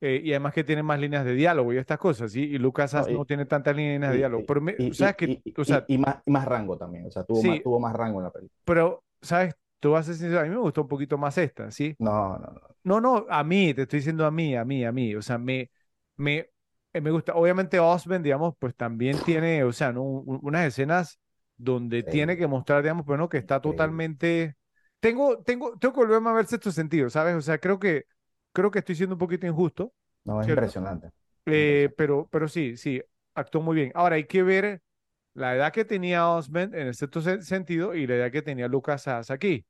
Eh, y además que tiene más líneas de diálogo y estas cosas, ¿sí? Y Lucas No, Haas no y, tiene tantas líneas de y, diálogo. y, Pero me- y, sabes y, que, y, o y- sea, y más, y más rango también, o sea, tuvo más, sí, tuvo más rango en la película. pero, ¿sabes? Tú vas a sincero, a mí me gustó un poquito más esta, ¿sí? No, no, no. No, no, a mí, te estoy diciendo a mí, a mí, a mí. O sea, me, me, eh, me gusta. Obviamente Osmond, digamos, pues también tiene, o sea, ¿no? Un- unas escenas donde tiene Sí, que mostrar, digamos, pues no, que está totalmente... Tengo, tengo, tengo que volverme a ver sexto sentido, ¿sabes? O sea, creo que, creo que estoy siendo un poquito injusto, No, es ¿cierto? impresionante. Eh, Impresionante. pero, pero sí, sí, actuó muy bien. Ahora hay que ver la edad que tenía Osmond en sexto se- sentido y la edad que tenía Lucas Haas aquí.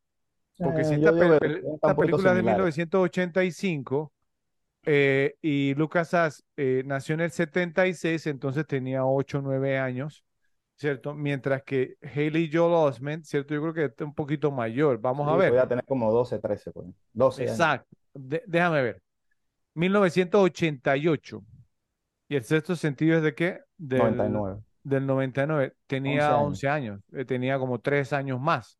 Porque si Eh, esta, yo digo están esta película es de similares. 1985 eh, y Lucas Haas eh, nació en el 76, entonces tenía 8 o 9 años, ¿cierto? Mientras que Haley Joel Osment, ¿cierto? Yo creo que está un poquito mayor. Vamos a Sí, ver. podía tener como 12, 13, pues. 12 años. Exacto. De- déjame ver. 1988. ¿Y el sexto sentido es de qué? Del, 99. del 99. 11 Tenía años. 11 años. eh, tenía como 3 años más.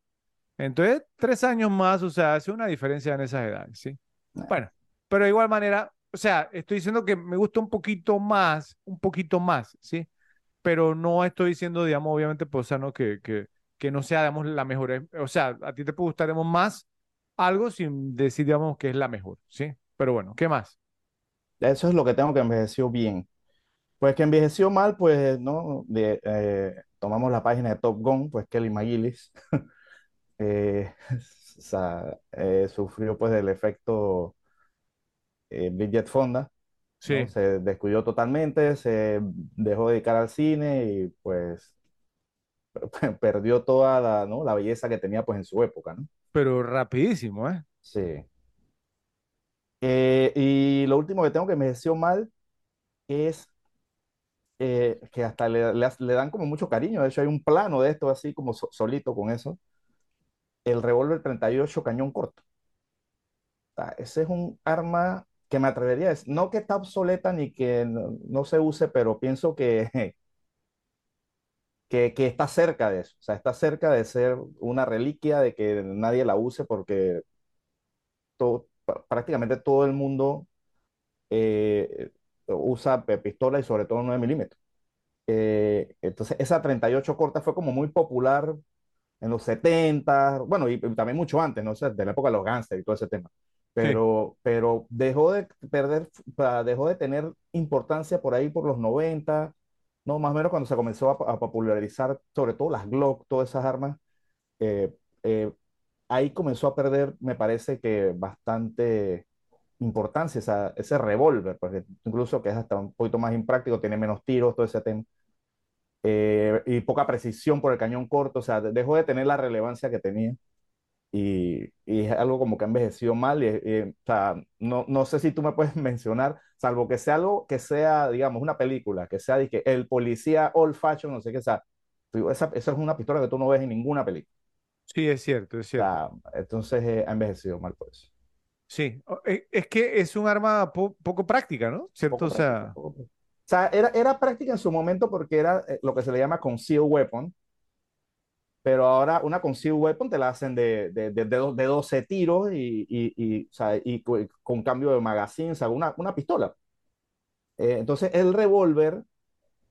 Entonces, 3 años más, o sea, hace una diferencia en esas edades, ¿sí? Nah. Bueno, pero de igual manera, o sea, estoy diciendo que me gusta un poquito más, un poquito más, ¿sí? Pero no estoy diciendo, digamos, obviamente, pues, o sea, ¿no? Que, que, que no sea, digamos, la mejor. O sea, a ti te puede gustar, digamos, más algo sin decir, digamos, que es la mejor, ¿sí? Pero bueno, ¿qué más? Eso es lo que tengo que envejeció bien. Pues que envejeció mal, pues, ¿no? De, eh, tomamos la página de Top Gun, pues Kelly McGillis eh, o sea, eh, sufrió pues del efecto eh, Bridget Fonda, ¿no? Sí, Se descuidó totalmente, se dejó de dedicar al cine y pues perdió toda la, ¿no? la belleza que tenía pues en su época, ¿no? Pero rapidísimo, ¿eh? Sí. Eh, y lo último que tengo que envejeció mal es eh, que hasta le, le, le dan como mucho cariño. De hecho, hay un plano de esto así como so- solito con eso. El revólver 38 cañón corto. O ese es un arma que me atrevería a decir, no que está obsoleta ni que no, no se use, pero pienso que, que, que está cerca de eso. O sea, está cerca de ser una reliquia, de que nadie la use porque todo, pr- prácticamente todo el mundo eh, usa pistola y sobre todo 9 milímetros. Eh, entonces, esa 38 corta fue como muy popular en los 70, bueno, y, y también mucho antes, no sé, de la época de los gangsters y todo ese tema. Sí, Pero, pero dejó de perder, o sea, dejó de tener importancia por ahí por los 90, no, más o menos cuando se comenzó a, a popularizar, sobre todo las Glock, todas esas armas, eh, eh, ahí comenzó a perder, me parece que bastante importancia ese revólver, porque incluso que es hasta un poquito más impráctico, tiene menos tiros, todo ese tema, eh, y poca precisión por el cañón corto, o sea, dejó de tener la relevancia que tenía. Y, y es algo como que ha envejecido mal. Y, y, o sea, no, no sé si tú me puedes mencionar, salvo que sea algo que sea, digamos, una película, que sea de que el policía old fashion, no sé qué, sea, esa, esa es una pistola que tú no ves en ninguna película. Sí, es cierto, es cierto. O sea, entonces eh, ha envejecido mal por eso. Sí, e, es que es un arma po poco práctica, ¿no? ¿Cierto? Poco o sea, práctica, poco... o sea era, era práctica en su momento porque era eh, lo que se le llama concealed weapon, pero ahora una concealed weapon te la hacen de, de, de, de 12 tiros y, y, y, o sea, y, con cambio de magazine, o sea, una, una pistola. Eh, entonces el revólver,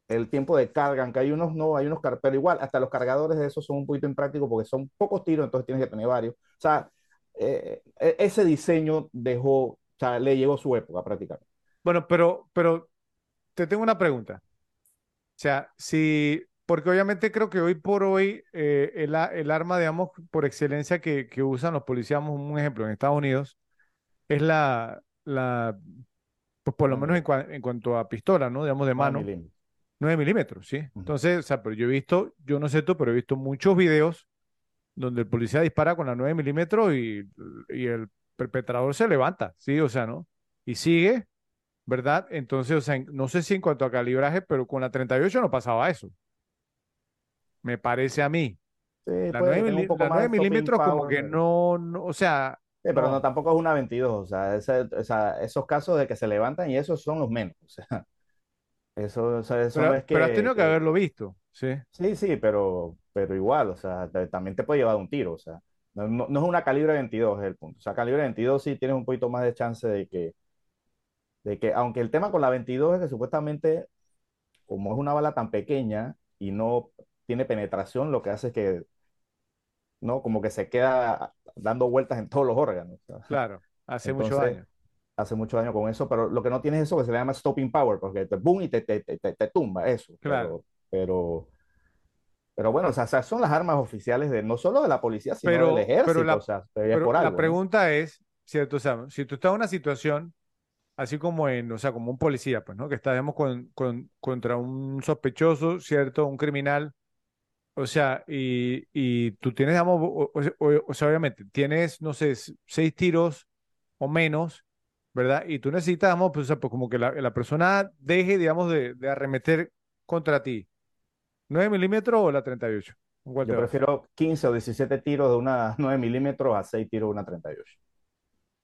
el tiempo de carga, aunque hay unos no, hay unos, pero igual, hasta los cargadores de esos son un poquito imprácticos porque son pocos tiros, entonces tienes que tener varios. O sea, eh, e, ese diseño dejó, o sea, le llegó su época prácticamente. Bueno, pero, pero te tengo una pregunta. O sea, si, porque obviamente creo que hoy por hoy eh, el, el, arma, digamos, por excelencia que, que, usan los policías, un ejemplo, en Estados Unidos, es la, la pues por lo menos en, cua en cuanto a pistola, ¿no? Digamos, de mano. 9 milímetros, sí. Entonces, o sea, pero yo he visto, yo no sé tú, pero he visto muchos videos donde el policía dispara con la 9 milímetros y, y, el perpetrador se levanta, ¿sí? O sea, ¿no? Y sigue, ¿verdad? Entonces, o sea, no sé si en cuanto a calibraje, pero con la 38 no pasaba eso. Me parece a mí. Sí, la 9, la 9 milímetros como que no, no, o sea... Sí, pero no. no. tampoco es una 22, o sea, ese, o sea, esos casos de que se levantan y esos son los menos, o sea, eso, o sea, eso pero, es que... Pero has tenido que, que haberlo visto, sí. Sí, sí, pero, pero igual, o sea, te, también te puede llevar un tiro, o sea, no, no, no, es una calibre 22 es el punto. O sea, calibre 22 sí tienes un poquito más de chance de que, de que, aunque el tema con la 22 es que supuestamente, como es una bala tan pequeña y no tiene penetración, lo que hace es que, ¿no? Como que se queda dando vueltas en todos los órganos. Claro, hace Entonces, mucho daño. Hace mucho daño con eso, pero lo que no tiene es eso que se le llama stopping power, porque te boom y te, te, te, te tumba, eso. Claro. pero, pero pero bueno, o sea, son las armas oficiales de no solo de la policía, sino pero, del ejército. Pero la, o sea, pero por algo, la pregunta ¿no? es, ¿cierto? O sea, si tú estás en una situación, así como en, o sea, como un policía, pues, ¿no? Que con, con, contra un sospechoso, ¿cierto? Un criminal. O sea, y, y tú tienes, digamos, o, o, o, sea, obviamente, tienes, no sé, seis tiros o menos, ¿verdad? Y tú necesitas, digamos, pues, o sea, pues como que la, la persona deje, digamos, de, de arremeter contra ti. ¿9 milímetros o la 38? Yo prefiero 15 o 17 tiros de una 9 milímetros a 6 tiros de una 38.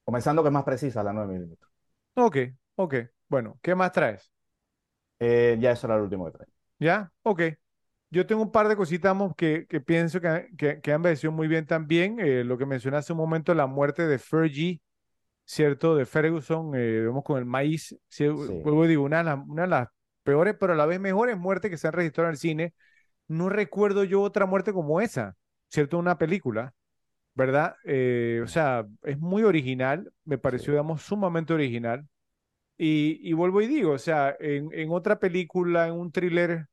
Comenzando que es más precisa la 9 milímetros. Ok, ok. Bueno, ¿qué más traes? Eh, ya eso era el último que traes. ¿Ya? Ok. Yo tengo un par de cositas que, que pienso que, que, que, han envejecido muy bien también. Eh, lo que mencioné hace un momento, la muerte de Fergie, ¿cierto? De Ferguson, eh, vemos con el maíz. ¿sí? Luego digo, una, una de las peores, pero a la vez mejores muertes que se han registrado en el cine. No recuerdo yo otra muerte como esa, ¿cierto? Una película, ¿verdad? Eh, o sea, es muy original, me pareció, sí. digamos, sumamente original. Y, y, vuelvo y digo, o sea, en, en, otra película, en un thriller,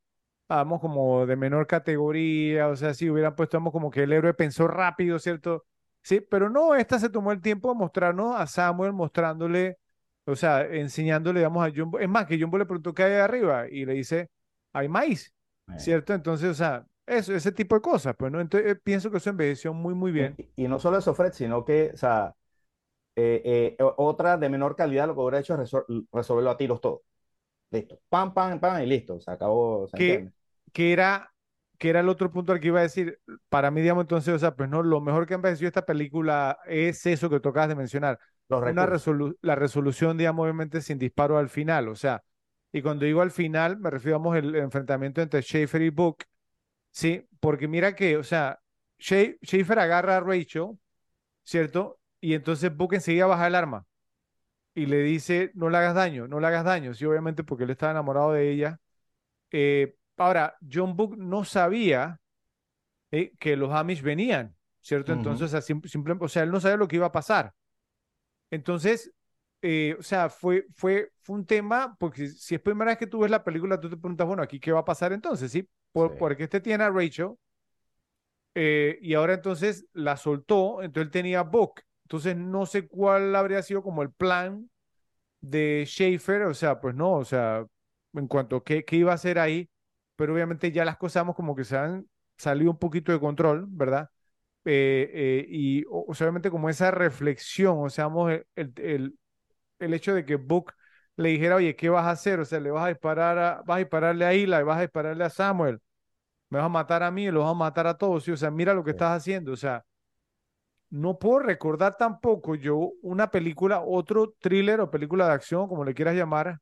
vamos, como de menor categoría, o sea, si hubieran puesto, vamos, como que el héroe pensó rápido, ¿cierto? Sí, pero no, esta se tomó el tiempo de mostrarnos a Samuel, mostrándole o sea, enseñándole, digamos, a Jumbo. Es más, que Jumbo le preguntó qué hay arriba y le dice, hay maíz. ¿cierto? Entonces, o sea, eso, ese tipo de cosas, pues, ¿no? Entonces, eh, pienso que eso envejeció muy, muy bien. Y, y, no solo eso, Fred, sino que, o sea, eh, eh, otra de menor calidad lo que hubiera hecho es resol resolverlo a tiros todo. Listo. Pam, pam, pam, y listo. Se acabó. Se que, que, era, que era el otro punto al que iba a decir. Para mí, digamos, entonces, o sea, pues no, lo mejor que envejeció esta película es eso que tocabas de mencionar una resolu la resolución, digamos, obviamente sin disparo al final. O sea, y cuando digo al final, me refiero, a el enfrentamiento entre Schaefer y Book, ¿sí? Porque mira que, o sea, Schaefer agarra a Rachel, ¿cierto? Y entonces Book enseguida baja el arma y le dice, no le hagas daño, no le hagas daño. Sí, obviamente porque él estaba enamorado de ella. Eh, ahora, John Book no sabía eh, que los Amish venían, ¿cierto? Uh -huh. Entonces, o sea, simple, o sea, él no sabía lo que iba a pasar. Entonces, eh, o sea, fue, fue, fue un tema, porque si es primera vez que tú ves la película, tú te preguntas, bueno, aquí qué va a pasar entonces, ¿sí? Por, sí. Porque este tiene a Rachel, eh, y ahora entonces la soltó, entonces él tenía Book. Entonces no sé cuál habría sido como el plan de Schaefer, o sea, pues no, o sea, en cuanto a qué, qué iba a hacer ahí, pero obviamente ya las cosas como que se han salido un poquito de control, ¿verdad? Eh, eh, y o, o sea, obviamente como esa reflexión, o sea, el, el, el, el hecho de que Book le dijera, oye, ¿qué vas a hacer? O sea, le vas a disparar a, vas a dispararle a Eli, vas a dispararle a Samuel, me vas a matar a mí, los vas a matar a todos, ¿sí? o sea, mira lo que Sí. estás haciendo, o sea, no puedo recordar tampoco yo una película, otro thriller o película de acción, como le quieras llamar,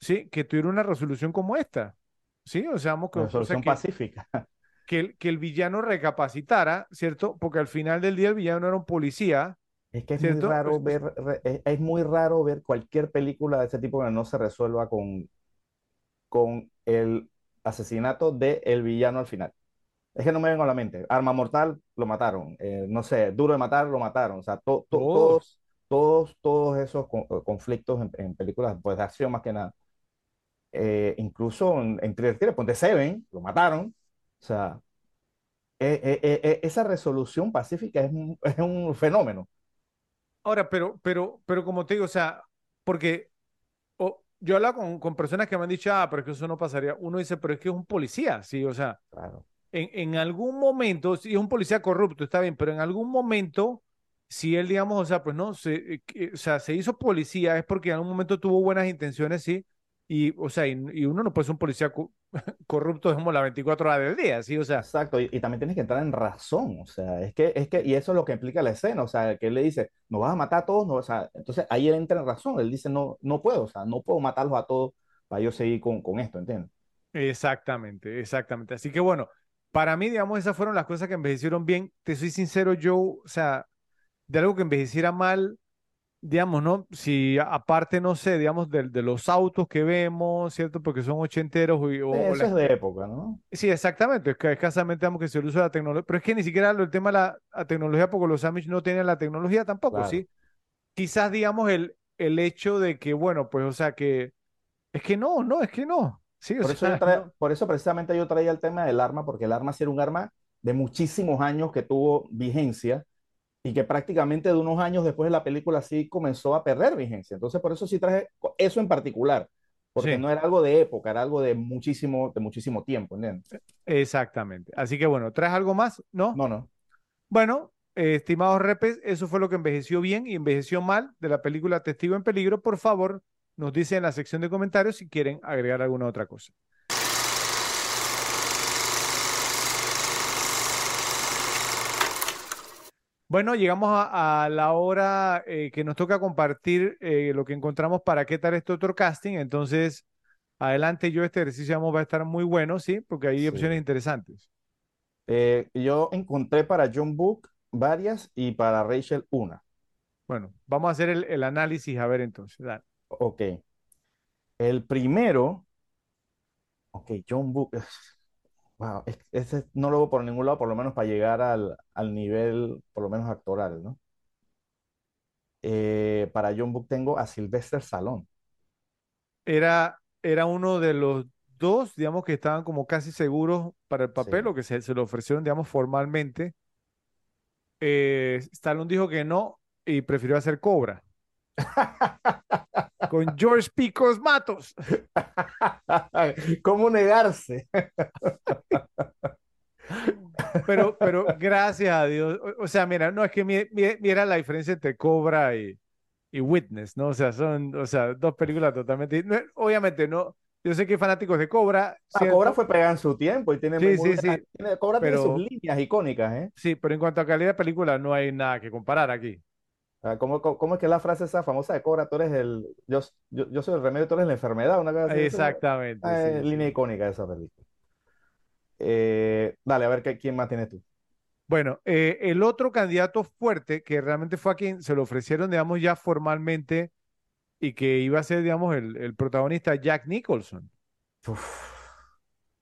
sí, que tuviera una resolución como esta, sí, o sea, vamos que- Una o sea, solución que, pacífica. que, el, que el villano recapacitara, ¿cierto? Porque al final del día el villano era un policía, Es que es muy raro Es- es- ver, es, muy raro ver cualquier película de ese tipo que no se resuelva con, con el asesinato del villano al final. Es que no me vengo a la mente. Arma Mortal lo mataron. Eh, no sé, Duro de Matar lo mataron. O sea, to- to- Todos. todos, todos, todos esos con- eh, conflictos en, en películas pues, de acción más que nada. Eh, incluso en, en Thriller Ponte Seven, lo mataron. O sea, eh, esa resolución pacífica es un, es un fenómeno. Ahora, pero, pero, pero como te digo, o sea, porque o- yo he hablado con, con personas que me han dicho, ah, pero es que eso no pasaría. Uno dice, pero es que es un policía, sí, o sea, Claro. En, en algún momento, si es un policía corrupto, está bien, pero en algún momento, si él, digamos, o sea, pues no, se, eh, o sea, se hizo policía es porque en algún momento tuvo buenas intenciones, sí, y, o sea, y, y uno no puede ser un policía co- corrupto como las 24 horas del día, sí, o sea, Exacto, y, y también tienes que entrar en razón, o sea, es que, es que, y eso es lo que implica la escena, o sea, que él le dice, nos vas a matar a todos, no, o sea, entonces ahí él entra en razón, él dice, no, no puedo, o sea, no puedo matarlos a todos para yo seguir con, con esto, ¿entiendes? exactamente, exactamente. Así que bueno, para mí, digamos, esas fueron las cosas que envejecieron bien. Te soy sincero, yo, o sea, de algo que envejeciera mal. digamos, ¿no? Si aparte, no sé, digamos, de, de los autos que vemos, ¿cierto? Porque son ochenteros y- o, o Eso la- es de época, ¿no? Sí, exactamente, es que escasamente digamos que se usa la tecnología, pero es que ni siquiera el tema de la, la tecnología, porque los Amish no tienen la tecnología tampoco, Claro. ¿sí? Quizás, digamos, el, el hecho de que, bueno, pues, o sea, que es que no, no, es que no, sí, Por eso, por precisamente yo traía el tema del arma, porque el arma sí era un arma de muchísimos años que tuvo vigencia y que prácticamente de unos años después de la película sí comenzó a perder vigencia. Entonces, por eso sí traje eso en particular, porque Sí. no era algo de época, era algo de muchísimo, de muchísimo tiempo, ¿entiendes? Exactamente. Así que bueno, ¿traes algo más? ¿No? No, no. Bueno, eh, estimados repes, eso fue lo que envejeció bien y envejeció mal de la película Testigo en Peligro. Por favor, nos dicen en la sección de comentarios si quieren agregar alguna otra cosa. Bueno, llegamos a, a la hora eh, que nos toca compartir eh, lo que encontramos para qué tal este otro casting. Entonces, adelante, yo este ejercicio vamos, va a estar muy bueno, ¿sí? Porque hay Sí. opciones interesantes. Eh, yo encontré para John Book varias y para Rachel una. Bueno, vamos a hacer el, el análisis, a ver entonces. dale. Ok. El primero, ok, John Book. Wow, es- ese no lo veo por ningún lado, por lo menos para llegar al, al nivel, por lo menos actoral, ¿no? Eh, para John Book tengo a Sylvester Stallone. Era, era uno de los dos, digamos, que estaban como casi seguros para el papel Sí. o que se, se lo ofrecieron, digamos, formalmente. Eh, Stallone dijo que no y prefirió hacer Cobra con George Picos Matos. ¿Cómo negarse? Pero, pero gracias a Dios. O, o sea, mira, no es que mi- mi- mira la diferencia entre Cobra y, y Witness, ¿no? O sea, son, o sea, dos películas totalmente. no, obviamente, no. Yo sé que hay fanáticos de Cobra, Ah. Cobra fue pegada en su tiempo y tiene Sí, muy sí, sí. tiene- Cobra tiene Pero- sus líneas icónicas, ¿eh? Sí, pero en cuanto a calidad de película, no hay nada que comparar aquí. Ah, ¿Cómo, cómo, cómo es que es la frase esa famosa de Cobra? Tú eres el, yo, yo, yo soy el remedio, tú eres la enfermedad, una cosa así. Exactamente. ah, sí, sí. línea icónica de esa película. Eh, dale, a ver ¿qué- quién más tienes tú. Bueno, eh, el otro candidato fuerte, que realmente fue a quien se lo ofrecieron, digamos, ya formalmente y que iba a ser, digamos, el, el protagonista, Jack Nicholson.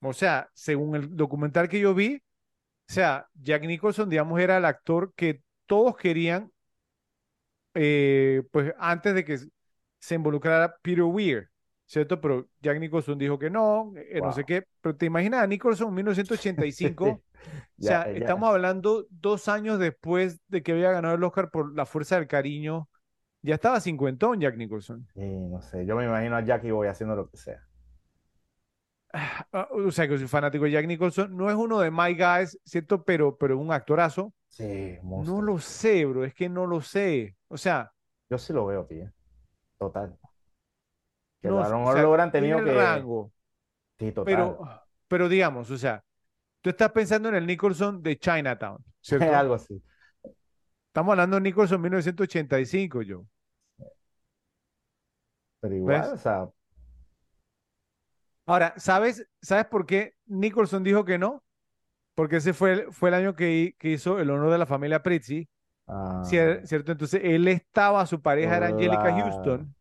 O sea, según el documental que yo vi, o sea, Jack Nicholson, digamos, era el actor que todos querían, eh, pues antes de que se involucrara Peter Weir, ¿cierto? Pero Jack Nicholson dijo que no, eh, no sé qué. Pero te imaginas a Nicholson en 1985 O sea, estamos hablando dos años después de que había ganado el Oscar por La Fuerza del Cariño. Ya estaba cincuentón Jack Nicholson. Sí, no sé, yo me imagino a Jackie Boy haciendo lo que sea. Ah, o sea, que soy fanático de Jack Nicholson. No es uno de My Guys, ¿cierto? Pero, pero un actorazo. Sí, monstruo. No lo sé, bro. Es que no lo sé. O sea. Yo sí lo veo, tío. Total. Que no, a lo mejor lo tenido que. Rango. Sí, total. Pero, pero digamos, o sea, tú estás pensando en el Nicholson de Chinatown, ¿cierto? Algo así. Estamos hablando de Nicholson 1985, yo. Pero igual, o sea, Ahora, ¿sabes, ¿sabes por qué Nicholson dijo que no? Porque ese fue, fue el año que, hizo el honor de la familia Prizzi. Ah. ¿Cierto? Entonces, él estaba, su pareja era Angelica Houston.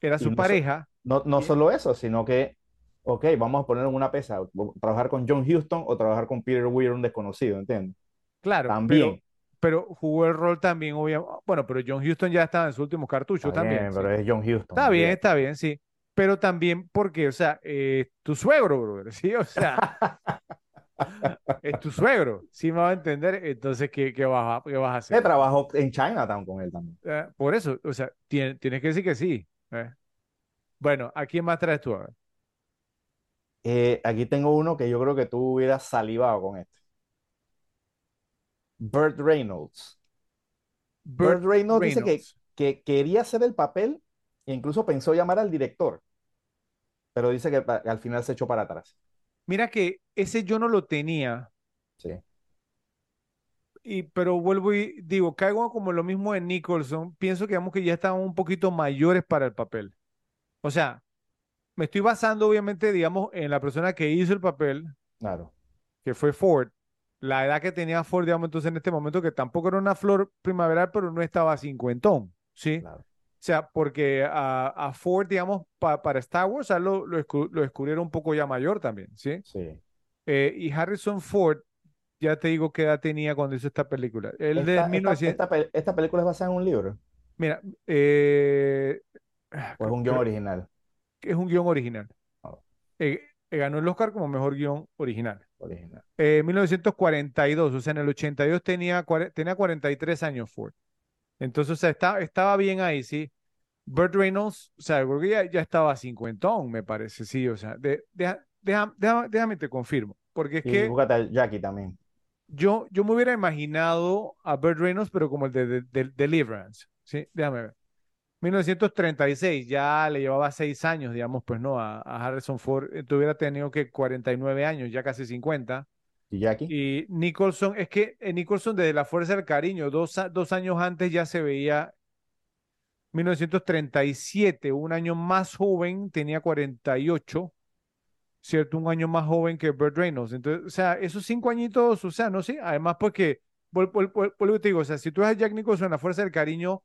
Era su pareja. no, no solo eso, sino que, ok, vamos a poner una pesa, trabajar con John Houston o trabajar con Peter Weir, un desconocido, ¿entiendes? Claro. También. Pero, jugó el rol también, obviamente. Bueno, pero John Houston ya estaba en su último cartucho también. pero es John Houston. Está bien, está bien, sí pero también porque, o sea, eh, tu suegro, brother, ¿sí? O sea, es tu suegro, ¿sí me va a entender? Entonces, ¿qué, qué, vas, a, qué vas a hacer? He trabajo en Chinatown con él también. Eh, por eso, o sea, tienes, tienes que decir que sí. ¿eh? Bueno, ¿a quién más traes tú? A ver? aquí tengo uno que yo creo que tú hubieras salivado con este. Burt Reynolds. Burt, Reynolds, dice que, que, quería hacer el papel e incluso pensó llamar al director, pero dice que al final se echó para atrás. Mira que ese yo no lo tenía. Sí. Y, pero vuelvo y digo, caigo como lo mismo en Nicholson. Pienso que, digamos, que ya estaban un poquito mayores para el papel. O sea, me estoy basando obviamente, digamos, en la persona que hizo el papel. Claro. Que fue Ford. La edad que tenía Ford, digamos, entonces en este momento, que tampoco era una flor primaveral, pero no estaba cincuentón. ¿Sí? Claro. O sea, porque a, Ford, digamos, para Star Wars, lo, lo, descubrieron un poco ya mayor también, ¿sí? Sí. Eh, y Harrison Ford, ya te digo qué edad tenía cuando hizo esta película. El esta, de 1900... esta, película es basada en un libro. Mira, eh... ¿O es un guion original? Es un guion original. Oh. Eh, eh, ganó el Oscar como mejor guion original. Original. 1942, o sea, en el 82 tenía, tenía 43 años Ford. Entonces, o sea, estaba bien ahí, sí. Burt Reynolds, o sea, creo que ya, ya estaba cincuentón, me parece, sí, o sea, de, déjame te confirmo, porque es y que... Jackie también. Yo, yo me hubiera imaginado a Burt Reynolds, pero como el de, Deliverance, ¿sí? Déjame ver. 1936, ya le llevaba seis años, digamos, pues no, a, Harrison Ford, eh, tuviera tenido que 49 años, ya casi 50. ¿Y Jackie? Y Nicholson, es que en Nicholson desde La Fuerza del Cariño, dos, dos años antes ya se veía 1937, un año más joven, tenía 48, ¿cierto? Un año más joven que Burt Reynolds. Entonces, o sea, esos cinco añitos, o sea, no sé, además porque, vuelvo te digo, o sea, si tú eres Jack Nicholson La Fuerza del Cariño,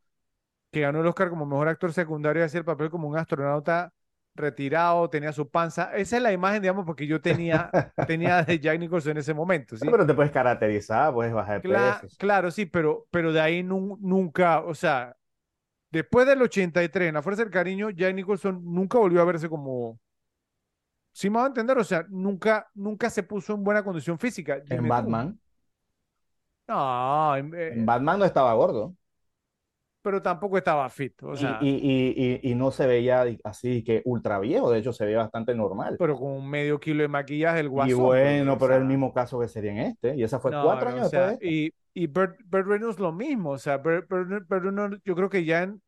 que ganó el Oscar como mejor actor secundario, hacía el papel como un astronauta retirado, tenía su panza. Esa es la imagen, digamos, porque yo tenía, tenía de Jack Nicholson en ese momento. ¿sí? Pero te puedes caracterizar, puedes bajar peso. Claro, sí, pero, pero de ahí nunca, o sea, Después del 83, en La Fuerza del Cariño, Jack Nicholson nunca volvió a verse como. Sí, me va a entender, o sea, nunca, nunca se puso en buena condición física. ¿En Batman? No, en, eh, en, Batman no estaba gordo. Pero tampoco estaba fit. O sea, y, y, y, y, no se veía así que ultra viejo, de hecho se veía bastante normal. Pero con un medio kilo de maquillaje, el guasón. Y bueno, pero es el mismo caso que sería en este. Y esa fue cuatro años después. Y, y Burt, Reynolds lo mismo, o sea, Burt, Reynolds, yo creo que ya en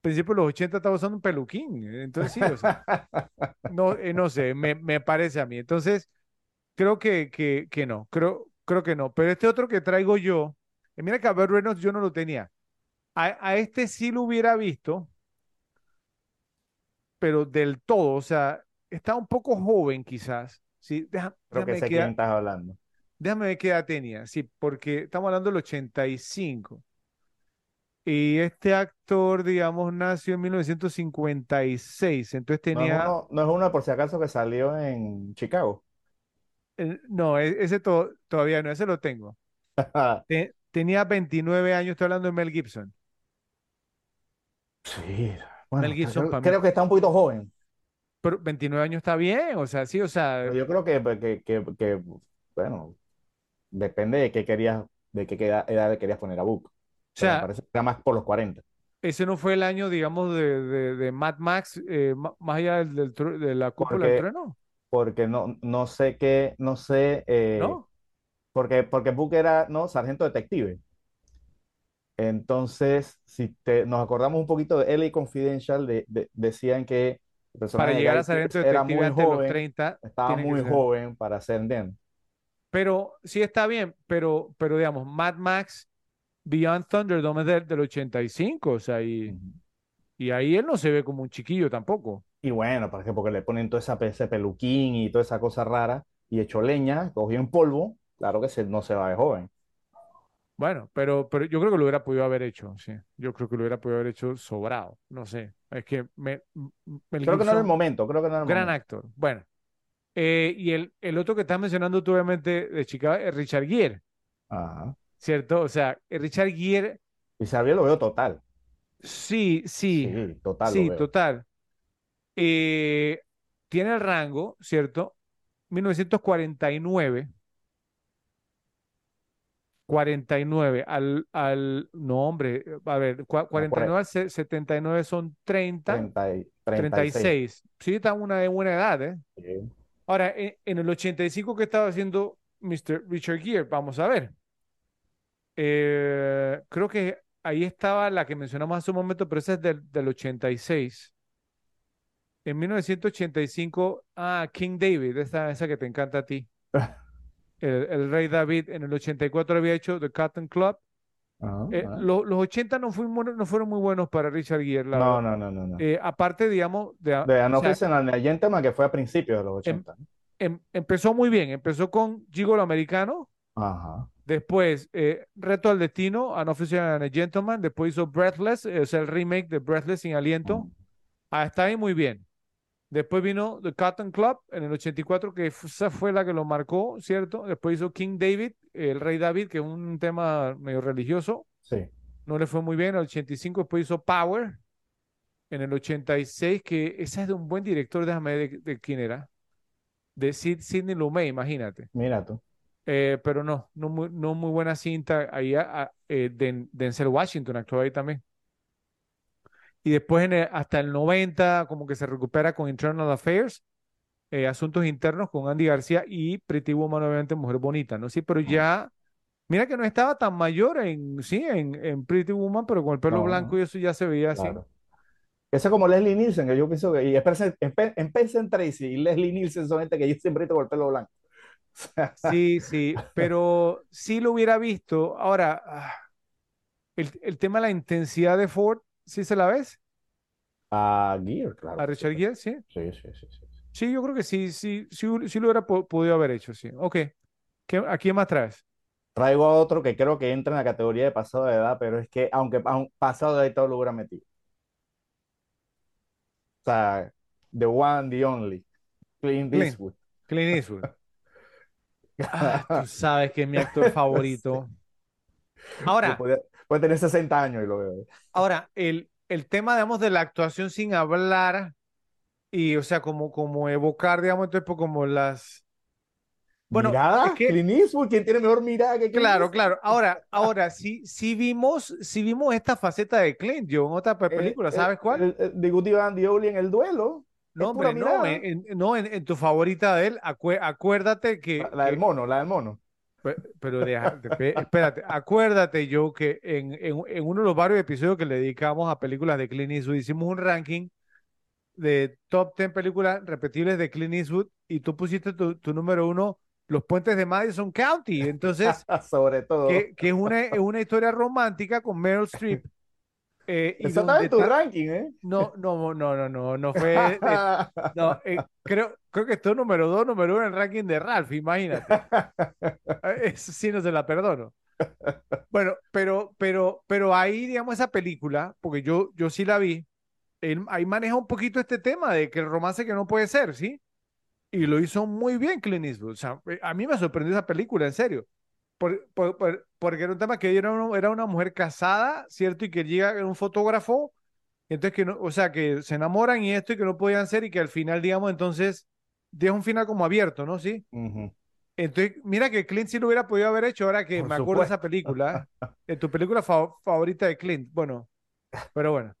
principio de los 80 estaba usando un peluquín, entonces sí, o sea, no, eh, no sé, me, me, parece a mí. Entonces, creo que, que, que, no, creo, creo que no. Pero este otro que traigo yo, eh, mira que a Burt Reynolds yo no lo tenía. A, a, este sí lo hubiera visto, pero del todo, o sea, está un poco joven quizás. Sí, Deja, creo que sé quién estás hablando. Déjame ver qué edad tenía, sí, porque estamos hablando del 85. Y este actor, digamos, nació en 1956, entonces tenía... No, no, es uno por si acaso que salió en Chicago. no, e, ese todavía no, ese lo tengo. tenía 29 años, estoy hablando de Mel Gibson. Sí, bueno, Mel Gibson, creo, que está un poquito joven. Pero 29 años está bien, o sea, sí, o sea... yo creo que, que, que, que bueno, depende de qué querías, de qué edad, le querías poner a Book. O Pero me sea, parece que era más por los 40. ese no fue el año, digamos, de, de, de Mad Max, eh, más allá del, del de la cúpula del trueno, porque no, no sé qué, no sé, eh, ¿no? porque, porque Book era, ¿no? Sargento detective. Entonces, si te, nos acordamos un poquito de LA Confidential, de, de- decían que Para llegar a sargento era muy antes de los joven, 30, estaba muy joven para ser Den. Pero sí está bien, pero, pero digamos, Mad Max Beyond Thunderdome es del, del 85, o sea, y, y ahí él no se ve como un chiquillo tampoco. Y bueno, ¿para qué? Porque le ponen toda esa, ese peluquín y toda esa cosa rara y hecho leña, cogió en polvo, claro que se, no se va de joven. Bueno, pero, pero yo creo que lo hubiera podido haber hecho, sí. Yo creo que lo hubiera podido haber hecho sobrado, no sé. Es que me, Creo que no era el momento, creo que no era el gran momento. actor. Bueno, eh, y el, el otro que estás mencionando tú, obviamente, de Chicago, es Richard Gere, Ajá. ¿cierto? O sea, Richard Gere, Y Xavier lo veo total. sí, sí, Sí, total sí, total. Eh, tiene el rango, ¿cierto? 1949. 49 al, al, no hombre, a ver, cua- No, por ahí, 49 al se- 79 son 30, 30 y- 36. 36. Sí, está una de buena edad, ¿eh? Sí. Ahora, en, en el 85 que estaba haciendo Mr. Richard Gere, vamos a ver. Eh, creo que ahí estaba la que mencionamos hace un momento, pero esa es del, del 86. En 1985, ah, King David, esa, esa que te encanta a ti. El, el rey David en el 84 había hecho The Cotton Club. Ajá, Eh, lo- los 80 no, fuimos, no fueron muy buenos para Richard Gere, la No, no, no, no, no. Eh, aparte, digamos, de, De Anoffice and the Gentleman, que fue a principios de los em- 80. ¿no? em- empezó muy bien. Empezó con Gigolo Americano, Ajá. después eh, Reto al Destino, An Officer and a Gentleman, después hizo Breathless, sea, el remake de Breathless sin aliento. Mm. Hasta ahí muy bien. Después vino The Cotton Club en el 84, que esa fue la que lo marcó, ¿cierto? Después hizo King David, el Rey David, que es un tema medio religioso. Sí. No le fue muy bien. En el 85 después hizo Power. En el 86, que esa es de un buen director, déjame ver de, de quién era. De Sid, Sidney Lumet, imagínate. Mira tú. Eh, pero no, no muy, no muy buena cinta. Ahí a- a- eh, Den- Denzel Washington actuó ahí también. Y después en el- hasta el 90 como que se recupera con Internal Affairs, eh, Asuntos Internos con Andy García y Pretty Woman, obviamente Mujer Bonita, ¿no? Sí, pero ya, mira que no estaba tan mayor en, sí, en, en Pretty Woman, pero con el pelo No, blanco y eso ya se veía así. Ese es como Leslie Nielsen, que yo pienso que. Y Spencer Tracy y Leslie Nielsen son gente que yo siempre con el pelo blanco. Sí, sí, pero sí lo hubiera visto. Ahora, ah, el, el tema de la intensidad de Ford, ¿sí se la ves? a Gear, claro A que sí. Richard Gere, ¿sí? Sí, sí, sí, sí. Sí, yo creo que sí, sí, sí, sí lo hubiera po- podido haber hecho, sí. Ok. ¿Qué, ¿A quién más traes? Traigo a otro que creo que entra en la categoría de pasado de edad, pero es que aunque aun- pasado de edad y todo lo hubiera metido. O sea, The One, The Only, Clint Eastwood. Clint Eastwood. Ah, tú sabes que es mi actor favorito. Ahora, podía- puede tener 60 años y lo veo. ahora, el, el tema, digamos, de la actuación sin hablar y, o sea, como, como evocar, digamos, entonces, pues, como las... Bueno, es Mirada, que, Clint Eastwood, ¿quién tiene mejor mirada que Clint claro, Eastwood? claro. Ahora, ahora, sí, sí vimos, sí vimos esta faceta de Clint, yo en otra Eh, película, eh, ¿sabes cuál? el- The Bad, The Ugly en el duelo. Es No, hombre, no, en, en- no, en, en tu favorita de él, acue- acuérdate que, la del mono, la del mono. Pe- Pero de- espérate, acuérdate yo que en, en- en uno de los varios episodios que le dedicamos a películas de Clint Eastwood hicimos un ranking de top 10 películas repetibles de Clint Eastwood y tú pusiste tu, tu número uno, Los Puentes de Madison County. Entonces, Sobre todo. que, que es una, es una historia romántica con Meryl Streep. Eh, Eso estaba donde en tu ranking, ¿eh? No, no, no, no, no, no fue. eh, no, eh, creo, creo que esto es número dos, número uno en el ranking de Ralph, imagínate. Eh, Eso sí no se la perdono. Bueno, pero, pero, pero ahí, digamos, esa película, porque yo, yo sí la vi, él ahí maneja un poquito este tema de que el romance que no puede ser, ¿sí? Y lo hizo muy bien Clint Eastwood. O sea, a mí me sorprendió esa película, en serio. Por- por- por- porque era un tema que era una, era una mujer casada, ¿cierto? Y que llega un fotógrafo, entonces que no, o sea, que se enamoran y esto y que no podían ser y que al final, digamos, entonces, deja un final como abierto, ¿no? Sí. Ujú. Entonces, mira que Clint sí lo hubiera podido haber hecho ahora que Por me acuerdo de esa supuesto. película. En tu película fa- favorita de Clint. Bueno, pero bueno.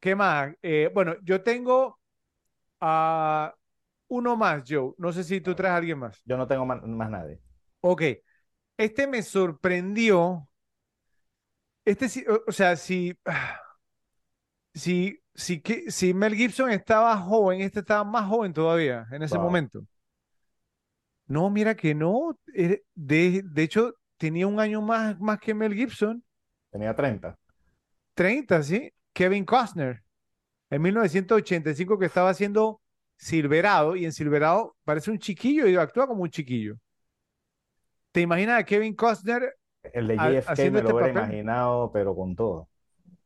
¿Qué más? Eh, bueno, yo tengo a uno más, Joe. No sé si tú traes a alguien más. Yo no tengo más, más nadie. Ok. Este me sorprendió. Este sí, o, o sea, si, si, si, si Mel Gibson estaba joven, este estaba más joven todavía en ese Wow. momento. No, mira que no. eh, De, de hecho, tenía un año más, más que Mel Gibson. Tenía 30. 30, ¿sí? Kevin Costner. En 1985 que estaba haciendo Silverado. Y en Silverado parece un chiquillo y actúa como un chiquillo. ¿Te imaginas a Kevin Costner? El de JFK me lo este hubiera papel. imaginado, pero con todo.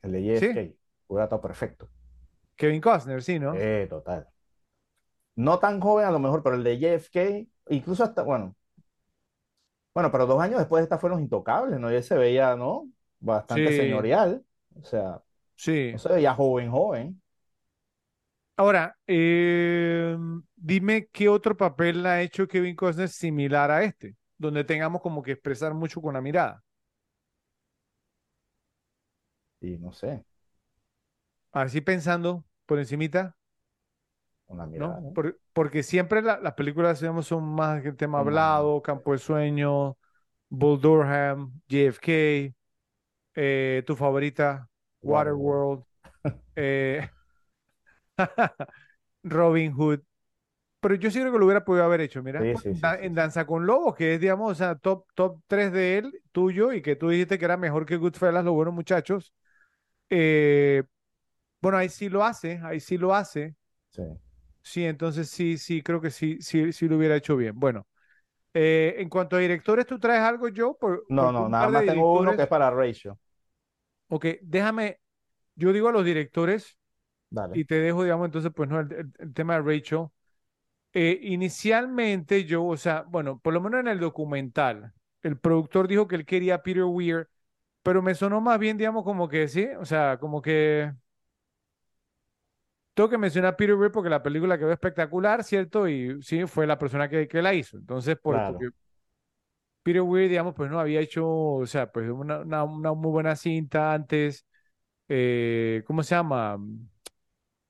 El de Sí. JFK hubiera estado perfecto. Kevin Costner, sí, ¿no? Eh, total. No tan joven a lo mejor, pero el de JFK, incluso hasta, bueno, bueno, pero dos años después de esta fueron intocables, ¿no? Y él se veía, ¿no? Bastante Sí. señorial. O sea, Sí. no se veía joven, joven. Ahora, eh, dime qué otro papel ha hecho Kevin Costner similar a este, donde tengamos como que expresar mucho con la mirada. Y no sé, Así pensando por encimita, con la mirada, ¿no? Por- porque siempre la- las películas, digamos, son más el tema hablado, Campo de Sueño, Bull Durham, JFK, eh, tu favorita, Waterworld, eh, Robin Hood. Pero yo sí creo que lo hubiera podido haber hecho, mira, Sí, pues, sí, sí, en. Danza con Lobos, que es, digamos, o sea, top, top 3 de él, tuyo, y que tú dijiste que era mejor que Goodfellas, los buenos muchachos. Eh, bueno, ahí sí lo hace, ahí sí lo hace. Sí. Sí, entonces sí, sí, creo que sí, sí, sí lo hubiera hecho bien. Bueno, eh, en cuanto a directores, ¿tú traes algo yo? Por, No, no, nada más tengo uno que es para Rachel. Ok, déjame, yo digo a los directores Dale. y te dejo, digamos, entonces, pues no, el tema de Rachel. Eh, inicialmente yo, o sea, bueno, por lo menos en el documental, el productor dijo que él quería a Peter Weir, pero me sonó más bien, digamos, como que sí, o sea, como que tengo que mencionar a Peter Weir porque la película quedó espectacular, ¿cierto? Y sí, fue la persona que, que la hizo. Entonces, por, Claro. porque Peter Weir, digamos, pues no había hecho, o sea, pues una, una, una muy buena cinta antes, eh, ¿cómo se llama?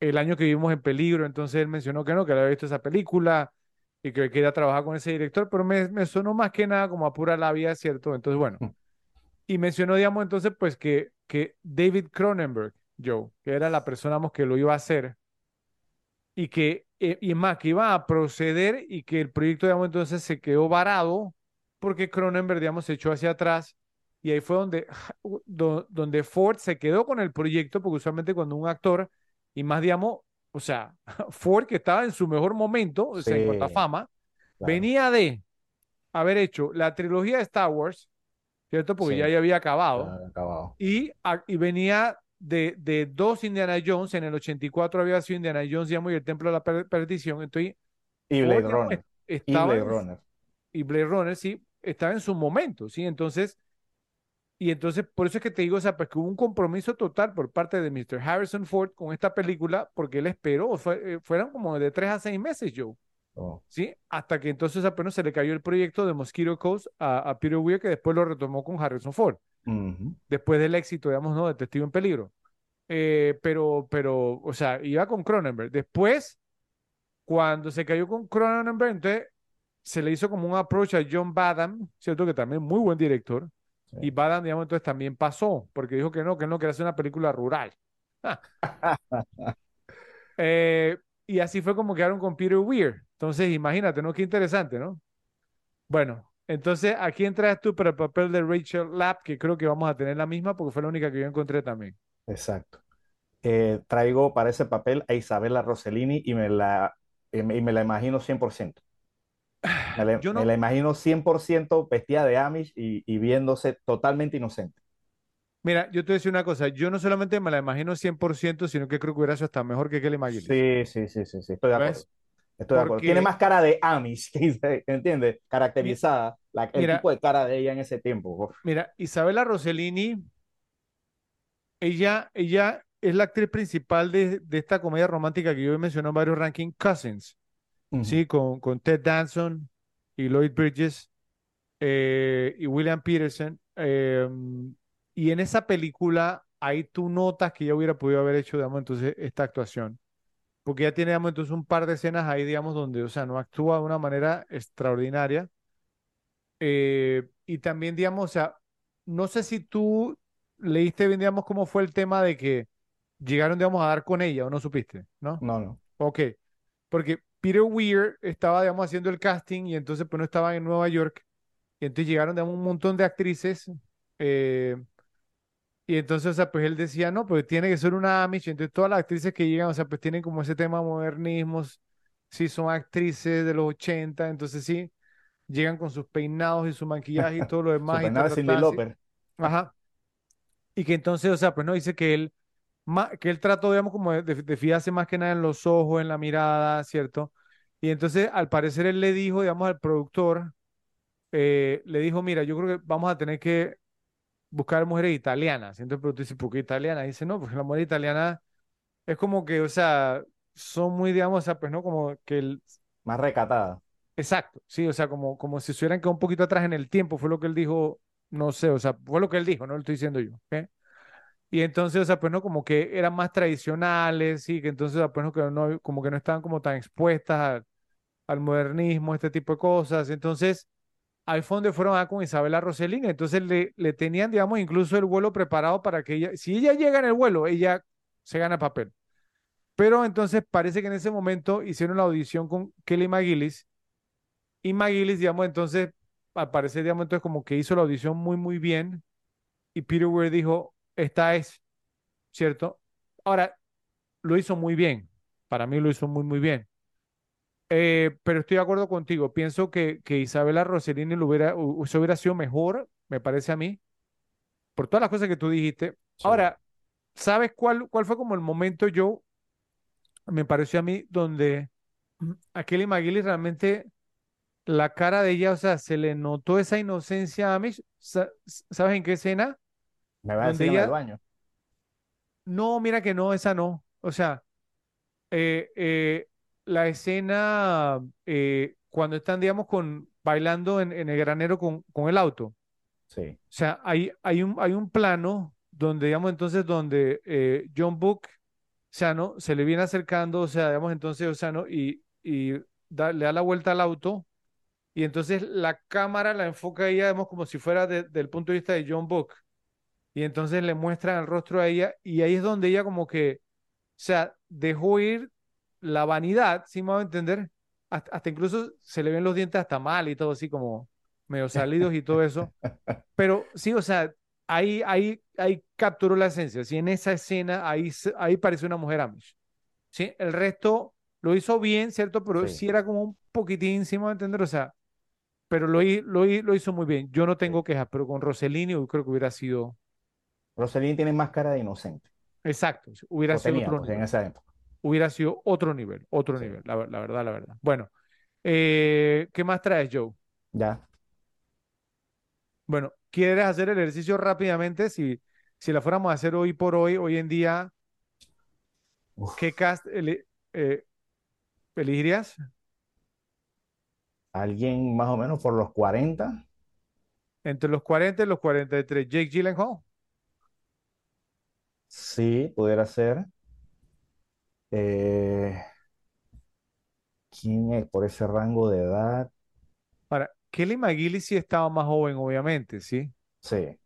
El año que vivimos en peligro, entonces él mencionó que no, que había visto esa película y que quería trabajar con ese director, pero me, me sonó más que nada como a pura labia, ¿cierto? Entonces, bueno, Mm. y mencionó, digamos, entonces, pues que, que David Cronenberg, Joe, que era la persona digamos, que lo iba a hacer, y que, eh, y más, que iba a proceder y que el proyecto, digamos, entonces se quedó varado porque Cronenberg, digamos, se echó hacia atrás y ahí fue donde, do- donde Ford se quedó con el proyecto, porque usualmente cuando un actor, y más, digamos, o sea, Ford que estaba en su mejor momento, o sea, en cuanto a fama, claro. venía de haber hecho la trilogía de Star Wars, ¿cierto? Porque Sí. ya, ya había acabado. Ya había acabado. Y, a- y venía de, de dos Indiana Jones. En el 84 había sido Indiana Jones, digamos, y el Templo de la Per- Perdición. Entonces, Y Ford, Blade digamos, es- Y Blade en- Runner. y Blade Runner, sí, estaba en su momento, ¿sí? Entonces, y entonces, por eso es que te digo, o sea, pues que hubo un compromiso total por parte de Mr. Harrison Ford con esta película, porque él esperó, fue- eh, fueron como de tres a seis meses, Joe. Oh, ¿sí? Hasta que entonces apenas se le cayó el proyecto de Mosquito Coast a, a Peter Weir, que después lo retomó con Harrison Ford, después del éxito, digamos, ¿no? De Testigo en Peligro. Eh, pero, pero, o sea, iba con Cronenberg. Después, cuando se cayó con Cronenberg, entonces se le hizo como un approach a John Badham, ¿cierto? Que también muy buen director. Sí. Y Badham, digamos, entonces también pasó, porque dijo que no, que él no quería hacer una película rural. Eh, y así fue como quedaron con Peter Weir. Entonces, imagínate, ¿no? Qué interesante, ¿no? Bueno, entonces, ¿a quién traes tú para el papel de Rachel Lapp? Que creo que vamos a tener la misma porque fue la única que yo encontré también. Exacto. Eh, traigo para ese papel a Isabella Rossellini y me la, y me, y me la imagino 100%. Me la, Yo me no, la imagino 100% vestida de Amish y, y viéndose totalmente inocente. mira, yo te voy a decir una cosa, yo no solamente me la imagino 100%, sino que creo que hubiera sido hasta mejor que Kelly McGillis. Sí, sí, sí, sí, sí, estoy de acuerdo. Estoy de acuerdo. Porque- Tiene más cara de Amish, ¿entiendes? Caracterizada, la- el Mira. tipo de cara de ella en ese tiempo. Mira, Isabella Rossellini, ella, ella es la actriz principal de, de esta comedia romántica que yo he mencionado en varios rankings, Cousins. Sí, con, con Ted Danson, y Lloyd Bridges eh, y William Peterson. eh, y en esa película, ahí tú notas que ya hubiera podido haber hecho, digamos, entonces esta actuación. Porque ya tiene, digamos, entonces un par de escenas ahí, digamos, donde, o sea, no actúa de una manera extraordinaria. Eh, y también, digamos, o sea, no sé si tú leíste bien, digamos, cómo fue el tema de que llegaron, digamos, a dar con ella o no supiste, ¿no? No, no. Ok, porque Peter Weir estaba, digamos, haciendo el casting y entonces, pues, no estaba en Nueva York. Y entonces llegaron, digamos, un montón de actrices. eh, y entonces, o sea, pues él decía, no, pues tiene que ser una Amish. Entonces, todas las actrices que llegan, o sea, pues tienen como ese tema modernismos. Sí, son actrices de los 80, entonces sí, llegan con sus peinados y su maquillaje y todo lo Su demás. Y ta, peinado de ta, Cyndi ta, sí. Lauper. Ajá. Y que entonces, o sea, pues no dice que él, ma- que él trató, digamos, como de, de- fijarse más que nada en los ojos, en la mirada, ¿cierto? Y entonces, al parecer, él le dijo, digamos, al productor, eh, le dijo, mira, yo creo que vamos a tener que buscar mujeres italianas. Entonces el productor dice, ¿por qué italiana? Y dice, no, porque la mujer italiana es como que, o sea, son muy, digamos, o sea, pues no, como que el... Más recatada. Exacto, sí, o sea, como, como si se hubieran quedado un poquito atrás en el tiempo, fue lo que él dijo, no sé, o sea, fue lo que él dijo, no lo estoy diciendo yo. Y entonces, o sea, pues no, como que eran más tradicionales, sí, que entonces, pues no, como que no estaban como tan expuestas al, al modernismo, este tipo de cosas. Entonces, fue donde fueron a con Isabela Rossellini, entonces le, le tenían, digamos, incluso el vuelo preparado para que ella, si ella llega en el vuelo, ella se gana el papel. Pero entonces parece que en ese momento hicieron la audición con Kelly McGillis y McGillis, digamos, entonces, al parecer, digamos, entonces como que hizo la audición muy, muy bien y Peter Weir dijo, esta es, ¿cierto? Ahora, lo hizo muy bien, para mí lo hizo muy, muy bien. Eh, pero estoy de acuerdo contigo, pienso que, que Isabela Rossellini lo hubiera, hu- se hubiera sido mejor, me parece a mí, por todas las cosas que tú dijiste. Sí. Ahora, ¿sabes cuál, cuál fue como el momento yo, me pareció a mí, donde a Kelly McGillis realmente la cara de ella, o sea, se le notó esa inocencia a mí. Sa- ¿Sabes en qué escena? Me va a decir el baño. no, mira que no, esa no. O sea, eh, eh, la escena eh, cuando están, digamos, con, bailando en, en el granero con, con el auto. Sí. O sea, hay, hay un, hay un plano donde, digamos, entonces, donde eh, John Book, o sea, ¿no? Se le viene acercando, o sea, digamos, entonces, o sea, ¿no? Y, y da- le da la vuelta al auto y entonces la cámara la enfoca ella, digamos, como si fuera de- del punto de vista de John Book. Y entonces le muestran el rostro a ella y ahí es donde ella como que, o sea, dejó ir la vanidad, si me va a entender, hasta, hasta incluso se le ven los dientes hasta mal y todo así como medio salidos y todo eso. Pero sí, o sea, ahí, ahí, ahí capturó la esencia. Sí, en esa escena, ahí, ahí parece una mujer Amish. Sí, el resto lo hizo bien, ¿cierto? Pero sí, Sí. era como un poquitín, si me va a entender, o sea, pero lo, lo, lo hizo muy bien. Yo no tengo Sí. quejas, pero con Rossellini yo creo que hubiera sido, Rossellini tiene más cara de inocente. exacto, hubiera O sido tenía, otro pues, en nivel. esa época. Hubiera sido otro nivel, otro Sí. nivel, la, ver- la verdad, la verdad. Bueno, eh, ¿qué más traes, Joe? Ya. Bueno, ¿quieres hacer el ejercicio rápidamente? Si, si la fuéramos a hacer hoy por hoy, hoy en día, Uf. ¿qué cast ele- eh, elegirías? Alguien más o menos por los 40. Entre los 40 y los 43. Jake Gyllenhaal. Sí, pudiera ser. Eh, ¿quién es por ese rango de edad? Ahora, Kelly McGillis sí estaba más joven, obviamente, ¿sí? Sí.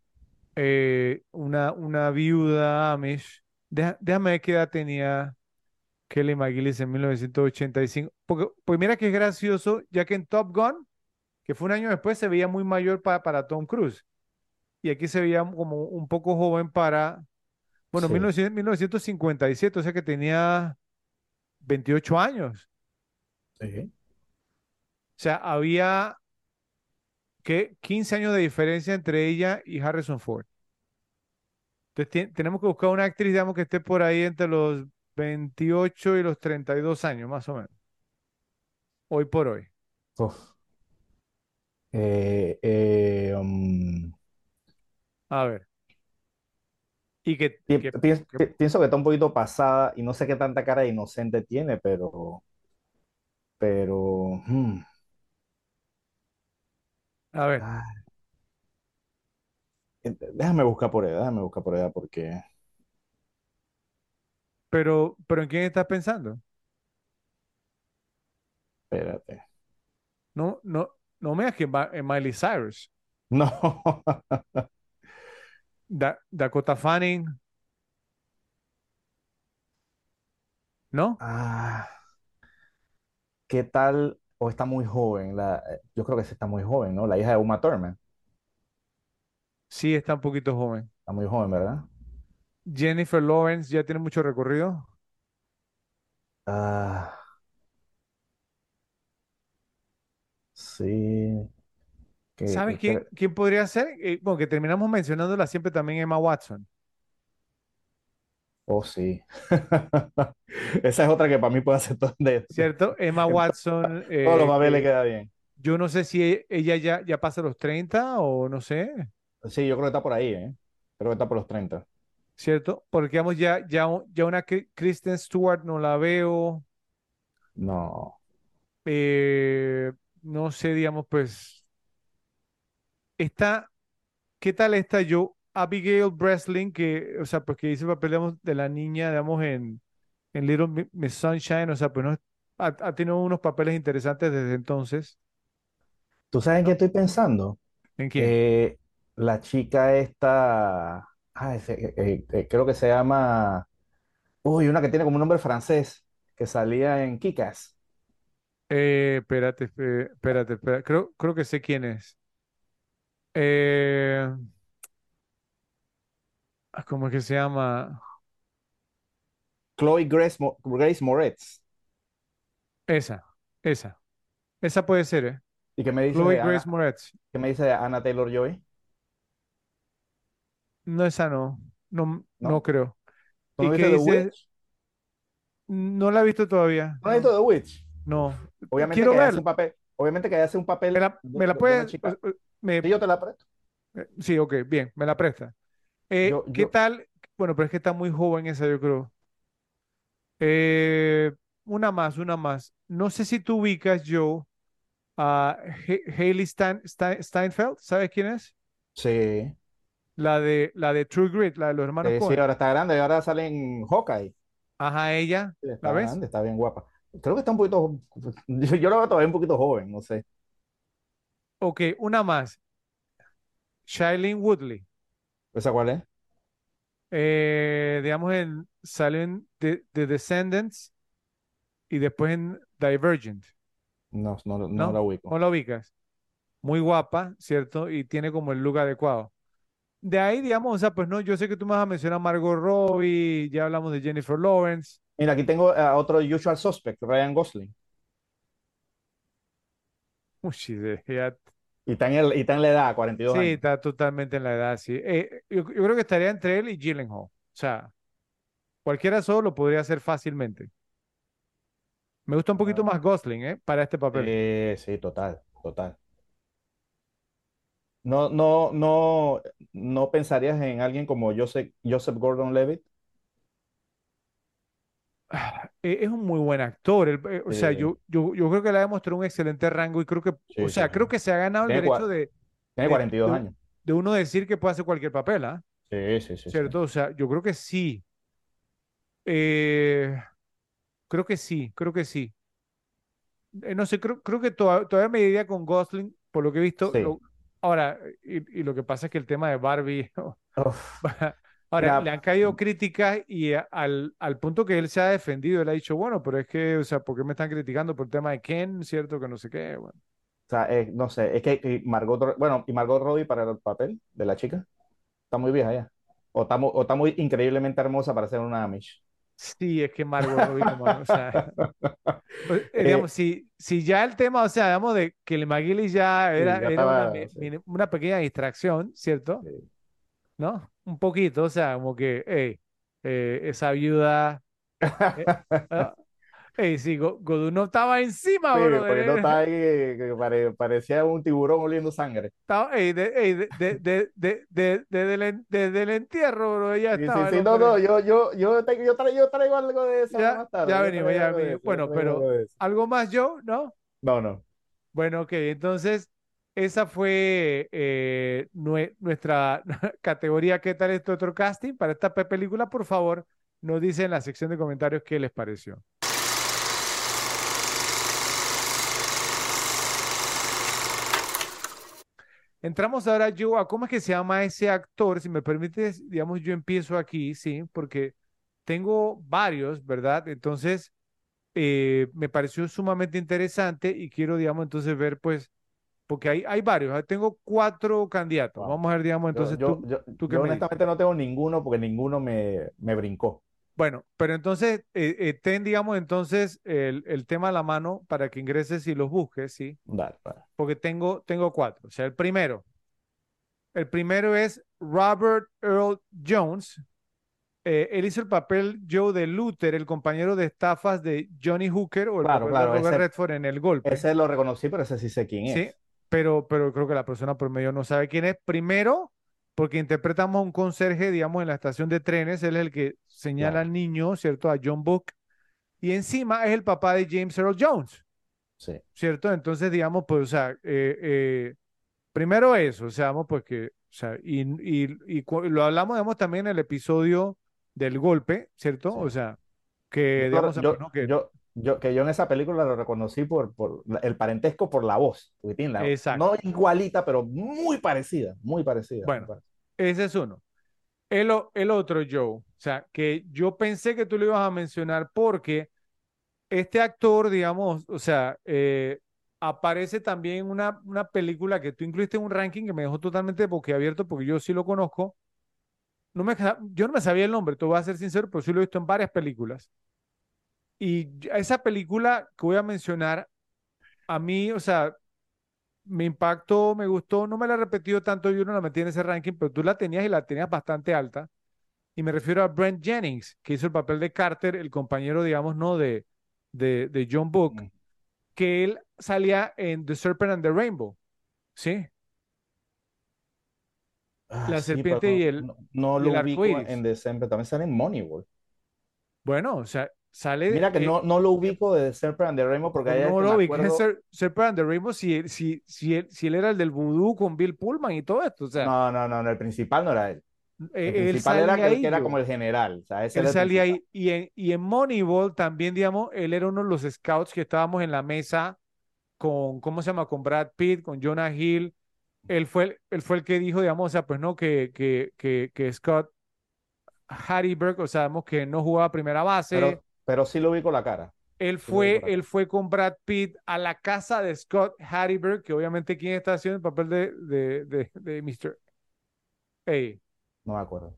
Eh, una, una viuda Amish. Deja- déjame ver qué edad tenía Kelly McGillis en 1985. Porque, pues mira que es gracioso, ya que en Top Gun, que fue un año después, se veía muy mayor pa- para Tom Cruise. Y aquí se veía como un poco joven para, bueno, Sí. 1900 1957, o sea que tenía 28 años. Sí. O sea, había que 15 años de diferencia entre ella y Harrison Ford. Entonces tenemos que buscar una actriz, digamos, que esté por ahí entre los 28 y los 32 años, más o menos, hoy por hoy. Uf. Eh, eh, um, A ver. Y que, pi- que- pi- que- pi- pienso que está un poquito pasada y no sé qué tanta cara de inocente tiene, pero, pero, hmm, A ver, Ah, eh, déjame buscar por edad, déjame buscar por edad porque, pero, pero ¿en quién estás pensando? espérate. No, no, no me digas que en en Miley Cyrus, No. Da- Dakota Fanning, ¿no? Ah, ¿qué tal? O está muy joven. La, yo creo que sí está muy joven, ¿no? La hija de Uma Thurman. Sí, está un poquito joven. Está muy joven, ¿verdad? Jennifer Lawrence ya tiene mucho recorrido. Ah, sí. Que, ¿Sabes que quién, podría ser? Eh, bueno, que terminamos mencionándola siempre también Emma Watson, Oh, sí. Esa es otra que para mí puede hacer todo de, ¿cierto? Emma Watson, todos los eh, papeles le que queda bien. yo no sé si e- ella ya, ya pasa los 30 o no sé, Sí, yo creo que está por ahí, ¿eh? Creo que está por los 30. ¿cierto? Porque vamos, ya, ya, ya una Kri- Kristen Stewart no la veo, No. eh, no sé, digamos, pues, está, ¿qué tal está yo? Abigail Breslin, que, o sea, pues que hizo el papel, digamos, de la niña, digamos, en, en Little Mi- Miss Sunshine, o sea, pues no, ha, ha tenido unos papeles interesantes desde entonces. ¿Tú sabes en qué estoy pensando? ¿En quién? Eh, la chica esta, ah, eh, eh, creo que se llama, uy, una que tiene como un nombre francés, que salía en Kick-Ass. Eh, espérate, espérate, espérate, Creo, creo que sé quién es. Eh, ah, ¿cómo es que se llama? Chloe Grace, Mo- Grace Moretz. Esa, esa, esa puede ser, ¿eh? ¿Y qué me dices Chloe de Grace Anna, Moretz. qué me dices de Anna Taylor-Joy? No, esa no, no, no ¿No? creo. ¿Tú no ¿Y qué viste The dices? Witch? No la he visto todavía, ¿No has visto no, The Witch? no. Obviamente Quiero que ella hace verla. un papel, obviamente que ella hace un ¿Me papel la, de, me la de- una puedes? chica. Me, yo te la presto. eh, sí, ok, bien, me la presta. Eh, Yo, ¿qué yo, tal? Bueno, pero es que está muy joven esa, yo creo. Eh, una más, una más. No sé si tú ubicas, Joe, a Ha- Hailey Stein- Stein- Steinfeld, ¿sabes quién es? sí, La de, la de True Grit, la de los hermanos sí, ahora está grande, ahora sale en Hawkeye. Ajá, ella, Sí, ¿la Está ves? grande, está bien guapa. Creo que está un poquito, yo, yo lo veo todavía un poquito joven, no sé. Ok, una más. Shailene Woodley. ¿Esa cuál es? Eh, digamos, en, salen de, de Descendants y después en Divergent, No, no, no la ¿no? ubico. ¿No la ubicas? Muy guapa, ¿cierto? Y tiene como el look adecuado. De ahí, digamos, o sea, pues no, yo sé que tú me vas a mencionar a Margot Robbie, ya hablamos de Jennifer Lawrence. Mira, aquí tengo a otro usual suspect, Ryan Gosling. Y está en, el, y está en la edad, 42 sí, años. está totalmente en la edad, sí. Eh, yo, yo creo que estaría entre él y Gyllenhaal. O sea, cualquiera solo lo podría hacer fácilmente. Me gusta un poquito Ah, más Gosling, ¿eh? Para este papel. eh, sí, total, total. No, no, no, no pensarías en alguien como Joseph, Joseph Gordon-Levitt. Eh, Es un muy buen actor. él, eh, o sea, Sí, yo, yo, yo creo que le ha demostrado un excelente rango y creo que, o sí, sí, sea, creo sí. que se ha ganado el Tiene, derecho de, tiene de, 42 de, años. de uno decir que puede hacer cualquier papel, ¿ah? Sí, sí, sí, sí. ¿Cierto? O sea, yo creo que sí. Eh, creo que sí, creo que sí. Eh, no sé, creo, creo que toda- todavía me iría con Gosling, por lo que he visto. Lo, ahora, y, y lo que pasa es que el tema de Barbie, Uf, ahora, le mira, han caído críticas y a- al, al punto que él se ha defendido, él ha dicho, bueno, pero es que, o sea, ¿por qué me están criticando por el tema de Ken, cierto? Que no sé qué, bueno. o sea, eh, no sé, es que y Margot, bueno, y Margot Robbie para el papel de la chica, está muy vieja ya. O está, mu- o está muy increíblemente hermosa para ser una Amish. Sí, es que Margot Robbie, o sea, pues, eh, Eh, digamos, si, si ya el tema, o sea, digamos, de que el McGillis ya sí, era, ya era una, estaba, sí, una pequeña distracción, ¿cierto? sí. ¿No? Un poquito, o sea, como que, hey, eh, esa viuda, eh, ah, hey, sí, Go- Godunov estaba encima, Sí, brother, porque no está ahí, que pare- parecía un tiburón oliendo sangre. estaba, hey, de, de, de, de, de, de- desde el, entierro, bro, ya Sí, sí, estaba el sí, no, no, yo, yo, yo, te- yo, traigo, yo traigo algo de eso ya, más tarde, ya venimos, traigo ya algo venimos. Bueno, traigo algo pero eso. algo más yo, ¿no? No, no. Bueno, ok, entonces, esa fue eh, nuestra categoría ¿Qué tal este otro casting? Para esta película, por favor, nos dicen en la sección de comentarios qué les pareció. Entramos ahora, yo, a cómo es que se llama ese actor. Si me permites, digamos, yo empiezo aquí, sí, porque tengo varios, ¿verdad? Entonces, eh, me pareció sumamente interesante y quiero, digamos, entonces ver, pues, porque hay, hay varios. ¿eh? Tengo cuatro candidatos. Vamos a ver, digamos, entonces yo, yo, tú, yo honestamente no tengo ninguno porque ninguno me, me brincó. Bueno, pero entonces eh, ten, digamos, entonces el, el, tema a la mano para que ingreses y los busques, ¿sí? Dale, Porque tengo, tengo cuatro. O sea, el primero. El primero es Robert Earl Jones. Eh, él hizo el papel Joe de Luther, el compañero de estafas de Johnny Hooker o el claro, claro, Robert Redford en el golpe. Ese lo reconocí, pero ese sí sé quién es. Sí, pero, pero creo que la persona por medio no sabe quién es. Primero, porque interpretamos a un conserje, digamos, en la estación de trenes, él es el que señala al niño, ¿cierto? A John Book. Y encima es el papá de James Earl Jones. Sí. ¿Cierto? Entonces, digamos, pues, o sea, eh, eh, primero eso, o sea, pues que, o sea, y, y, y, lo hablamos, digamos, también en el episodio del golpe, ¿cierto? O sea, que, digamos, yo, pues, que, yo, yo, que yo en esa película lo reconocí por, por el parentesco por la voz, la, no igualita, pero muy parecida, muy parecida. Bueno, ese es uno. El, el otro, Joe, o sea, que yo pensé que tú lo ibas a mencionar porque este actor, digamos, o sea, eh, aparece también en una, una película que tú incluiste en un ranking que me dejó totalmente boquiabierto porque yo sí lo conozco. No me, yo no me sabía el nombre, te voy a ser sincero, pero sí lo he visto en varias películas. Y esa película que voy a mencionar, a mí, o sea, me impactó, me gustó, no me la he repetido tanto, yo no la metí en ese ranking, pero tú la tenías y la tenías bastante alta. Y me refiero a Brent Jennings, que hizo el papel de Carter, el compañero, digamos, ¿no? De, de, de John Book, mm. que él salía en The Serpent and the Rainbow, ¿sí? Ah, la serpiente y el. No, lo ubico en December, también sale en Moneyball. Bueno, o sea, Sale, Mira que no, no lo ubico de Serpent and the Rainbow porque hay No lo ubico de Serpent and the Rainbow si, si, si, él, si él era el del vudú con Bill Pullman y todo esto. O sea, no, no, no, el principal no era él. Eh, el principal era que era como el general. O sea, ese él salía ahí. Y en, y en Moneyball también, digamos, él era uno de los scouts que estábamos en la mesa con, ¿cómo se llama? Con Brad Pitt, con Jonah Hill. Él fue, él fue el que dijo, digamos, o sea, pues no, que, que, que, que Scott Harryberg, o sea, sabemos que no jugaba primera base. Pero sí lo vi con la cara. Él fue, él fue con Brad Pitt a la casa de Scott Harryberg, que obviamente quién está haciendo el papel de, de, de, de Mr. Hey. No me acuerdo.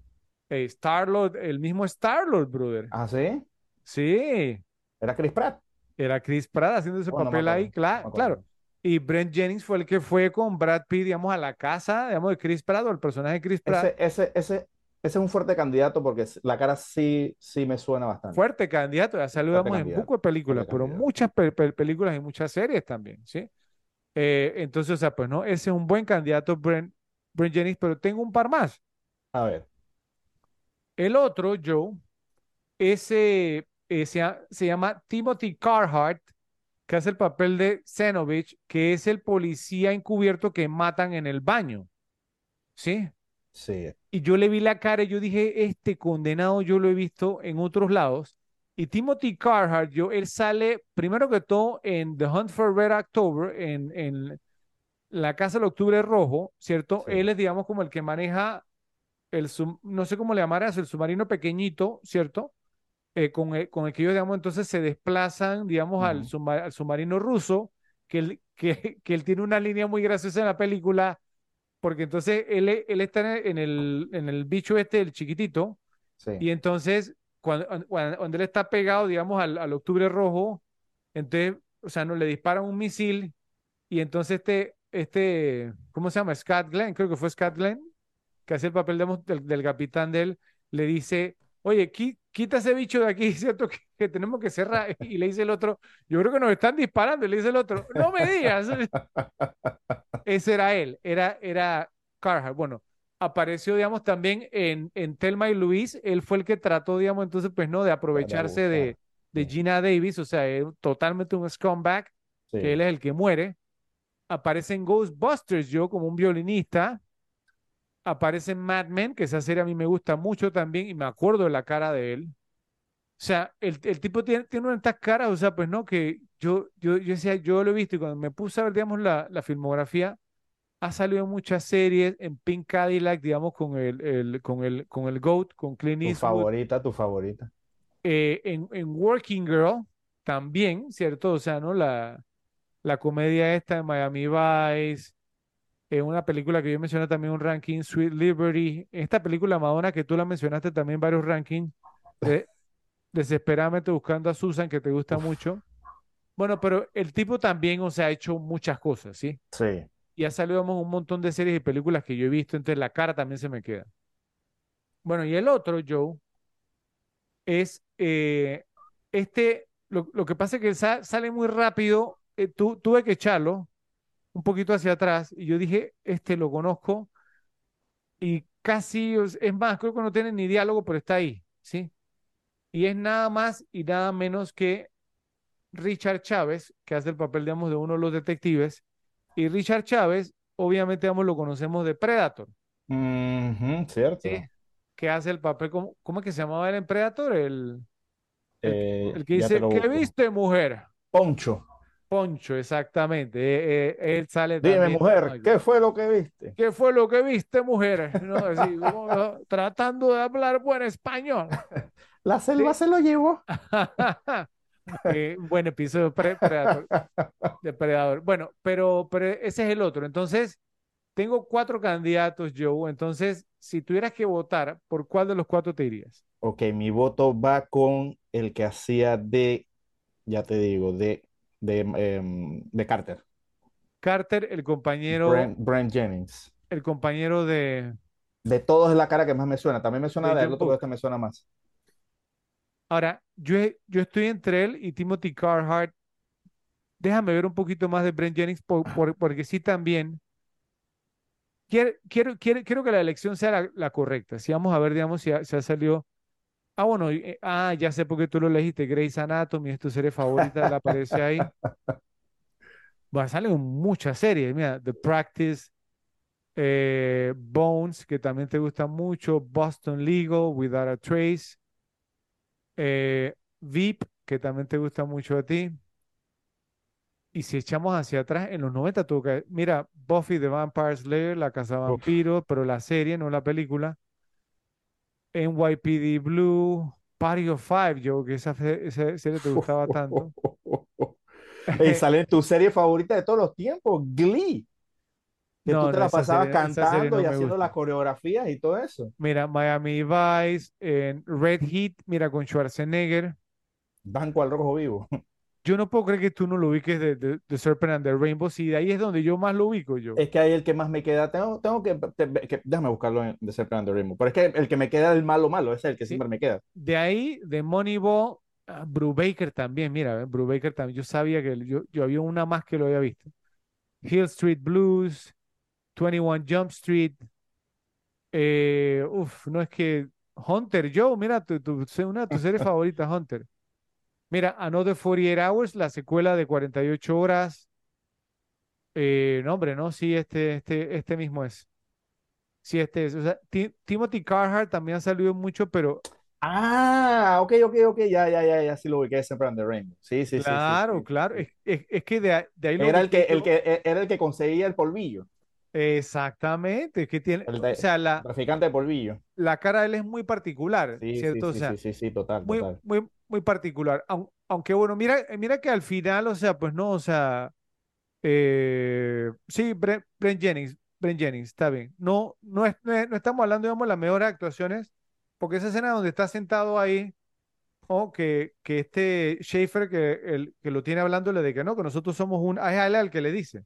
Hey, Star-Lord, el mismo Star-Lord, brother. ¿Ah, sí? Sí. ¿Era Chris Pratt? Era Chris Pratt haciendo ese papel ahí, claro, claro. Y Brent Jennings fue el que fue con Brad Pitt, digamos, a la casa, digamos, de Chris Pratt, o el personaje de Chris Pratt. Ese, ese, ese, ese es un fuerte candidato porque la cara sí, sí me suena bastante. Fuerte candidato, ya saludamos en poco de películas, pero muchas películas y muchas series también, ¿sí? Eh, entonces, o sea, pues no, ese es un buen candidato, Brent, Brent Jennings, pero tengo un par más. A ver. El otro, Joe, ese eh, se, se, llama Timothy Carhart, que hace el papel de Zenovich, que es el policía encubierto que matan en el baño. ¿Sí? Sí. Y yo le vi la cara y yo dije, este condenado yo lo he visto en otros lados. Y Timothy Carhart, yo, él sale primero que todo en The Hunt for Red October, en, en la Casa del Octubre Rojo, ¿cierto? Él es, digamos, como el que maneja el, no sé cómo le llamarás, el submarino pequeñito, ¿cierto? Eh, con, el, con, el, que ellos, digamos, entonces se desplazan, digamos, al, submarino ruso, que él, que, que él tiene una línea muy graciosa en la película porque entonces él, él está en el, en el bicho este, el chiquitito, y entonces cuando, cuando, él está pegado, digamos, al, al, octubre rojo, entonces, o sea, no le disparan un misil, y entonces este, este, ¿cómo se llama? Scott Glenn, creo que fue Scott Glenn, que hace el papel del, del capitán de él, le dice, oye, quita ese bicho de aquí, ¿cierto? Que, tenemos que cerrar. Y le dice el otro, yo creo que nos están disparando. Y le dice el otro, no me digas. Ese era él, era, era Carhart. Bueno, apareció, digamos, también en, en Telma y Luis. Él fue el que trató, digamos, entonces, pues, ¿no? De aprovecharse de, de Gina Davis, o sea, totalmente un scumbag, que él es el que muere. aparece en Ghostbusters, yo como un violinista. Aparece en Mad Men, que esa serie a mí me gusta mucho también y me acuerdo de la cara de él. O sea, el, el tipo tiene, tiene una de estas caras, o sea, pues no, que yo, yo, yo decía, yo lo he visto y cuando me puse a ver, digamos, la, la filmografía, ha salido en muchas series, en Pink Cadillac, digamos, con el, el- con el, con el GOAT, con Clint Tu Eastwood, favorita, tu favorita. eh, en, en Working Girl también, ¿cierto? O sea, ¿no? La, la comedia esta de Miami Vice, en una película que yo mencioné también un ranking, Sweet Liberty, esta película Madonna que tú la mencionaste también varios rankings, de Desesperadamente buscando a Susan, que te gusta Uf, mucho. Bueno, pero el tipo también, o sea, ha hecho muchas cosas, ¿sí? sí. Y ha salido un montón de series y películas que yo he visto, entonces la cara también se me queda. Bueno, y el otro, Joe, es eh, este, lo, lo que pasa es que sa- sale muy rápido, eh, tu- tuve que echarlo un poquito hacia atrás y yo dije, este lo conozco y casi, es más, creo que no tiene ni diálogo, pero está ahí, ¿sí? Y es nada más y nada menos que Richard Chávez, que hace el papel, digamos, de uno de los detectives. Y Richard Chávez, obviamente, digamos, lo conocemos de Predator, Ujú, ¿sí? cierto. Que hace el papel, ¿cómo, cómo es que se llamaba él en Predator? El, el, Eh, el que dice, ¿qué viste, mujer? Poncho, Poncho, exactamente. Eh, eh, él sale dime, también. mujer, ¿qué fue lo que viste? ¿Qué fue lo que viste, mujer? ¿No? Así, tratando de hablar buen español. La selva Sí. se lo llevó. Eh, buen episodio de Pre-. Depredador. Bueno, pero, pero ese es el otro. Entonces, tengo cuatro candidatos, Joe. Entonces, si tuvieras que votar, ¿por cuál de los cuatro te irías? Ok, mi voto va con el que hacía de, ya te digo, de, de, em, de Carter, Carter, el compañero, Brent, Brent Jennings. el compañero de, De todos es la cara que más me suena. También me suena de de él, pero este me suena más. Ahora, yo, yo estoy entre él y Timothy Carhart. Déjame ver un poquito más de Brent Jennings, por- por- porque sí también. Quiero, quiero, quiero, quiero que la elección sea la, la correcta. Si vamos a ver, digamos, si ha, si ha salido. Ah, bueno, eh, ah, ya sé por qué tú lo elegiste. Grey's Anatomy es tu serie favorita, la aparece ahí. Va, salen muchas series. Mira, The Practice, eh, Bones, que también te gusta mucho, Boston Legal, Without a Trace, eh, Veep, que también te gusta mucho a ti. Y si echamos hacia atrás, en los 90 tuvo que, mira, Buffy the Vampire Slayer, La Casa de. Vampiros, pero la serie, no la película. NYPD Blue, Party of Five, yo, que esa, serie te gustaba tanto. Y sale tu serie favorita de todos los tiempos, Glee, que No, tú te no, la pasabas serie, cantando no y haciendo gusta. las coreografías y todo eso. Mira, Miami Vice, en Red Heat, mira, con Schwarzenegger. Banco al rojo vivo. Yo no puedo creer que tú no lo ubiques de, de, de Serpent and the Rainbow, si de ahí es donde yo más lo ubico yo. Es que ahí el que más me queda, tengo, tengo que, te- que- déjame buscarlo en The Serpent and the Rainbow, pero es que el que me queda el malo malo, ese es el que Sí. siempre me queda. De ahí, de Moneyball, ah, Brubaker también, mira, eh, Brubaker también, yo sabía que yo, yo había una más que lo había visto. Hill Street Blues, 21 Jump Street, eh, uf, no es que Hunter, Joe, mira, tu, tu- una de tus series favoritas, Hunter. Mira, Another 48 Hours, la secuela de 48 horas. Eh, no, hombre, no, sí, este, este, este mismo es. Sí, este es. O sea, Ti- Timothy Carhart también ha salido mucho, pero Ah, ok, ok, ok, ya, ya, ya, ya, sí lo ubiqué, Serpent and the Rainbow. Sí, sí, sí, sí, claro, claro. sí. Es, es- es que de, ahí- de ahí lo Era el que, el que, e, era el que conseguía el polvillo, Exactamente, es que tiene, el o de- sea, la, traficante de polvillo. la cara de él es muy particular, Sí, sí, sí, sea, sí, sí, sí, total, muy, total. muy, muy particular. Aun- Aunque bueno, mira, mira que al final, o sea, pues no, o sea, eh, sí, Brent, Brent Jennings, Brent Jennings, está bien. No, no, es, no, es- no estamos hablando, digamos, de las mejores actuaciones, porque esa escena donde está sentado ahí, o que, que este Schaefer, que, el, que lo tiene hablándole de que no, que nosotros somos un, es al que le dice,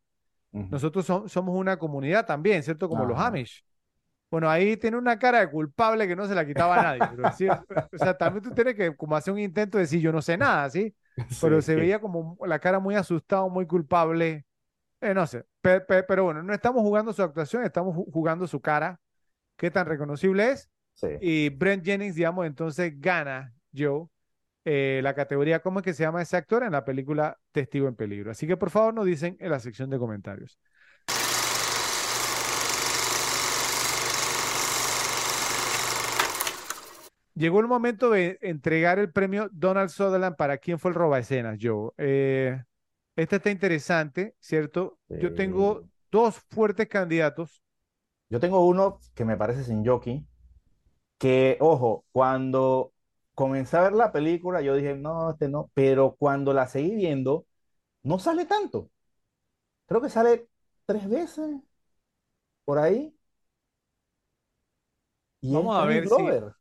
nosotros som- somos una comunidad también, ¿cierto? Como los. Amish. Bueno, ahí tiene una cara de culpable que no se la quitaba a nadie. Pero sí, o sea, también tú tienes que como hacer un intento de decir yo no sé nada, ¿sí? Pero se veía como la cara muy asustado, muy culpable. Eh, no sé. Pe- pe- pero bueno, no estamos jugando su actuación, estamos ju- jugando su cara. ¿Qué tan reconocible es? Sí. Y Brent Jennings, digamos, entonces gana Joe. eh, la categoría ¿Cómo es que se llama ese actor? en la película Testigo en Peligro. Así que por favor nos dicen en la sección de comentarios. Llegó el momento de entregar el premio Donald Sutherland para quién fue el roba escenas, Joe. Eh, este está interesante, ¿cierto? Yo tengo dos fuertes candidatos. Yo tengo uno que me parece sin jockey, que, ojo, cuando comencé a ver la película, yo dije, no, este no, pero cuando la seguí viendo, no sale tanto. Creo que sale tres veces por ahí. Y Vamos a ver Glover.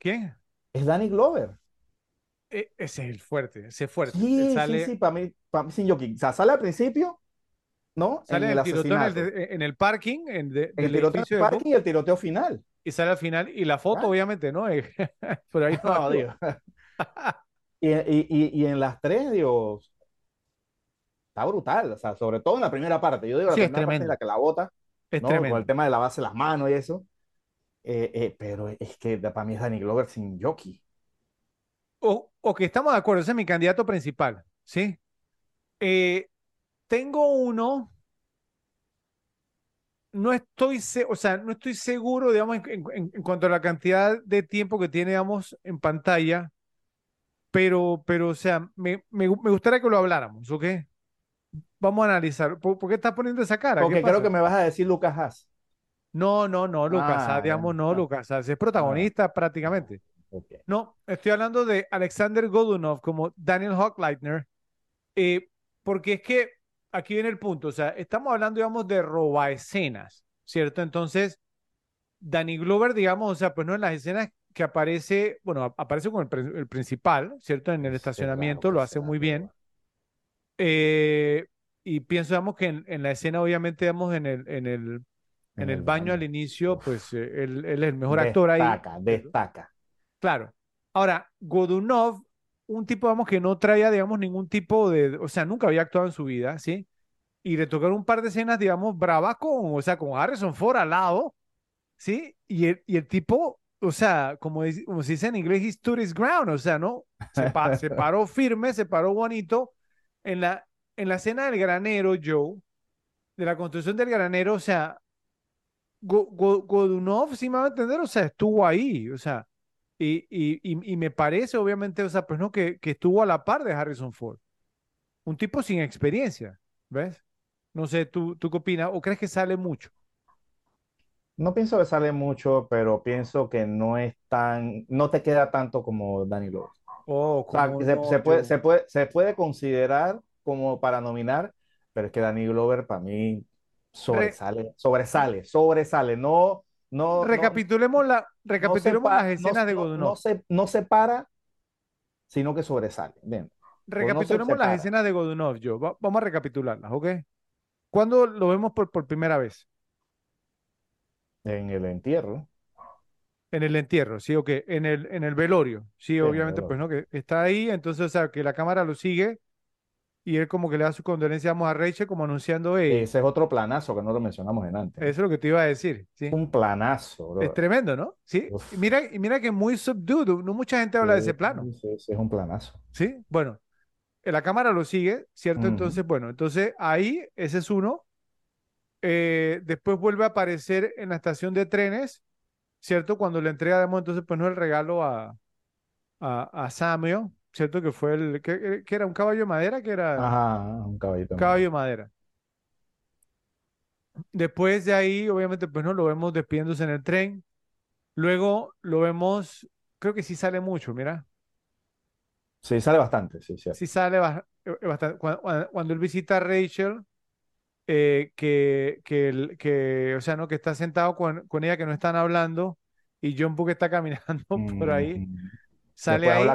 ¿Quién? Es Danny Glover. E, ese es el fuerte, ese es fuerte. Sí, sí, sí, para mí, para mí sin jockey. O sea, sale al principio, ¿no? Sale en el, tiroteo en el, parking, en, el tiroteo en el parking y el tiroteo final. Y sale al final, y la foto, obviamente, ¿no? Pero ahí no, digo. y, y, y, en las tres, Dios, está brutal, o sea, sobre todo en la primera parte. Yo digo, la primera parte la que la bota, es ¿no? Con el tema de lavarse las manos y eso. Eh, eh, pero es que para mí es Danny Glover sin jockey. O, o, que estamos de acuerdo, ese es mi candidato principal, ¿sí? Eh, tengo uno no estoy, o sea, no estoy seguro, digamos, en, cuanto a la cantidad de tiempo que tiene, digamos, en pantalla, pero, pero, o sea, me, me, gustaría que lo habláramos, ¿ok? Vamos a analizar. ¿Por, qué estás poniendo esa cara? Porque creo que me vas a decir Lucas Haas. No, no, no, Lucas ah, digamos, no, Lucas es protagonista prácticamente. No, estoy hablando de Alexander Godunov como Daniel Hochleitner, eh, porque es que aquí viene el punto, o sea, estamos hablando, digamos, de roba escenas, ¿cierto? Entonces, Danny Glover, digamos, o sea, pues no en las escenas que aparece, bueno, aparece con el, principal, ¿cierto? En el estacionamiento, lo hace muy bien. Eh, y pienso, digamos, que en, la escena, obviamente, digamos, en el, en el, en, el, baño, al inicio, pues eh, él, es el mejor actor ahí. Destaca, destaca. Claro. Ahora, Godunov un tipo, vamos, que no traía, digamos, ningún tipo de, o sea, nunca había actuado en su vida, ¿sí? Y le tocaron un par de escenas, digamos, bravas con, o sea, con Harrison Ford al lado, ¿sí? Y el, y el tipo, o sea, como, como se dice en inglés, he stood his ground, o sea, ¿no? Se, paró firme, se paró bonito. En la, en la escena del granero, Joe, de la construcción del granero, o sea, Godunov, si me va a entender, o sea, estuvo ahí, o sea, y, y, y, me parece, obviamente, o sea, pues no, que, que estuvo a la par de Harrison Ford. Un tipo sin experiencia, ¿ves? No sé, ¿tú, tú qué opinas? ¿O crees que sale mucho? No pienso que sale mucho, pero pienso que no es tan, no te queda tanto como Danny Glover. Oh, se, puede, se, puede, se puede considerar como para nominar, pero es que Danny Glover para mí sobresale, sobresale, sobresale. No, no, recapitulemos, la, recapitulemos las escenas de Godunov. No, se, no se para, sino que sobresale. Bien. Recapitulemos las escenas de Godunov, yo. vamos a recapitularlas, ¿ok? ¿Cuándo lo vemos por, por primera vez? En el entierro. En el entierro, sí, ok. En el, en el velorio, sí, obviamente, pues no, que está ahí, entonces, o sea, que la cámara lo sigue y él como que le da su condolencia a Rachel como anunciando Ese es otro planazo que no lo mencionamos en antes. Eso es lo que te iba a decir. ¿sí? Un planazo, bro. Es tremendo, ¿no? Sí. Y mira, mira que muy subdued, no mucha gente habla de ese plano. Sí, sí, es un planazo. Sí, bueno, la cámara lo sigue, ¿cierto? Entonces, bueno, entonces ahí, ese es uno. Eh, después vuelve a aparecer en la estación de trenes, ¿cierto? Cuando le entrega, entonces, pues no el regalo a, a, a Samuel, ¿cierto? Que fue el, que, era un caballo de madera, que era Ajá, un caballito. caballo de madera. Después de ahí, obviamente, pues no lo vemos despidiéndose en el tren. Luego lo vemos, creo que sí sale mucho, mira. Sí, sale bastante, sí, sí. Sí sale eh, bastante. Cuando, él visita a Rachel, eh, que, que, que, o sea, ¿no? Que está sentado con, con ella, que no están hablando, y John Book está caminando por ahí. Sale ahí.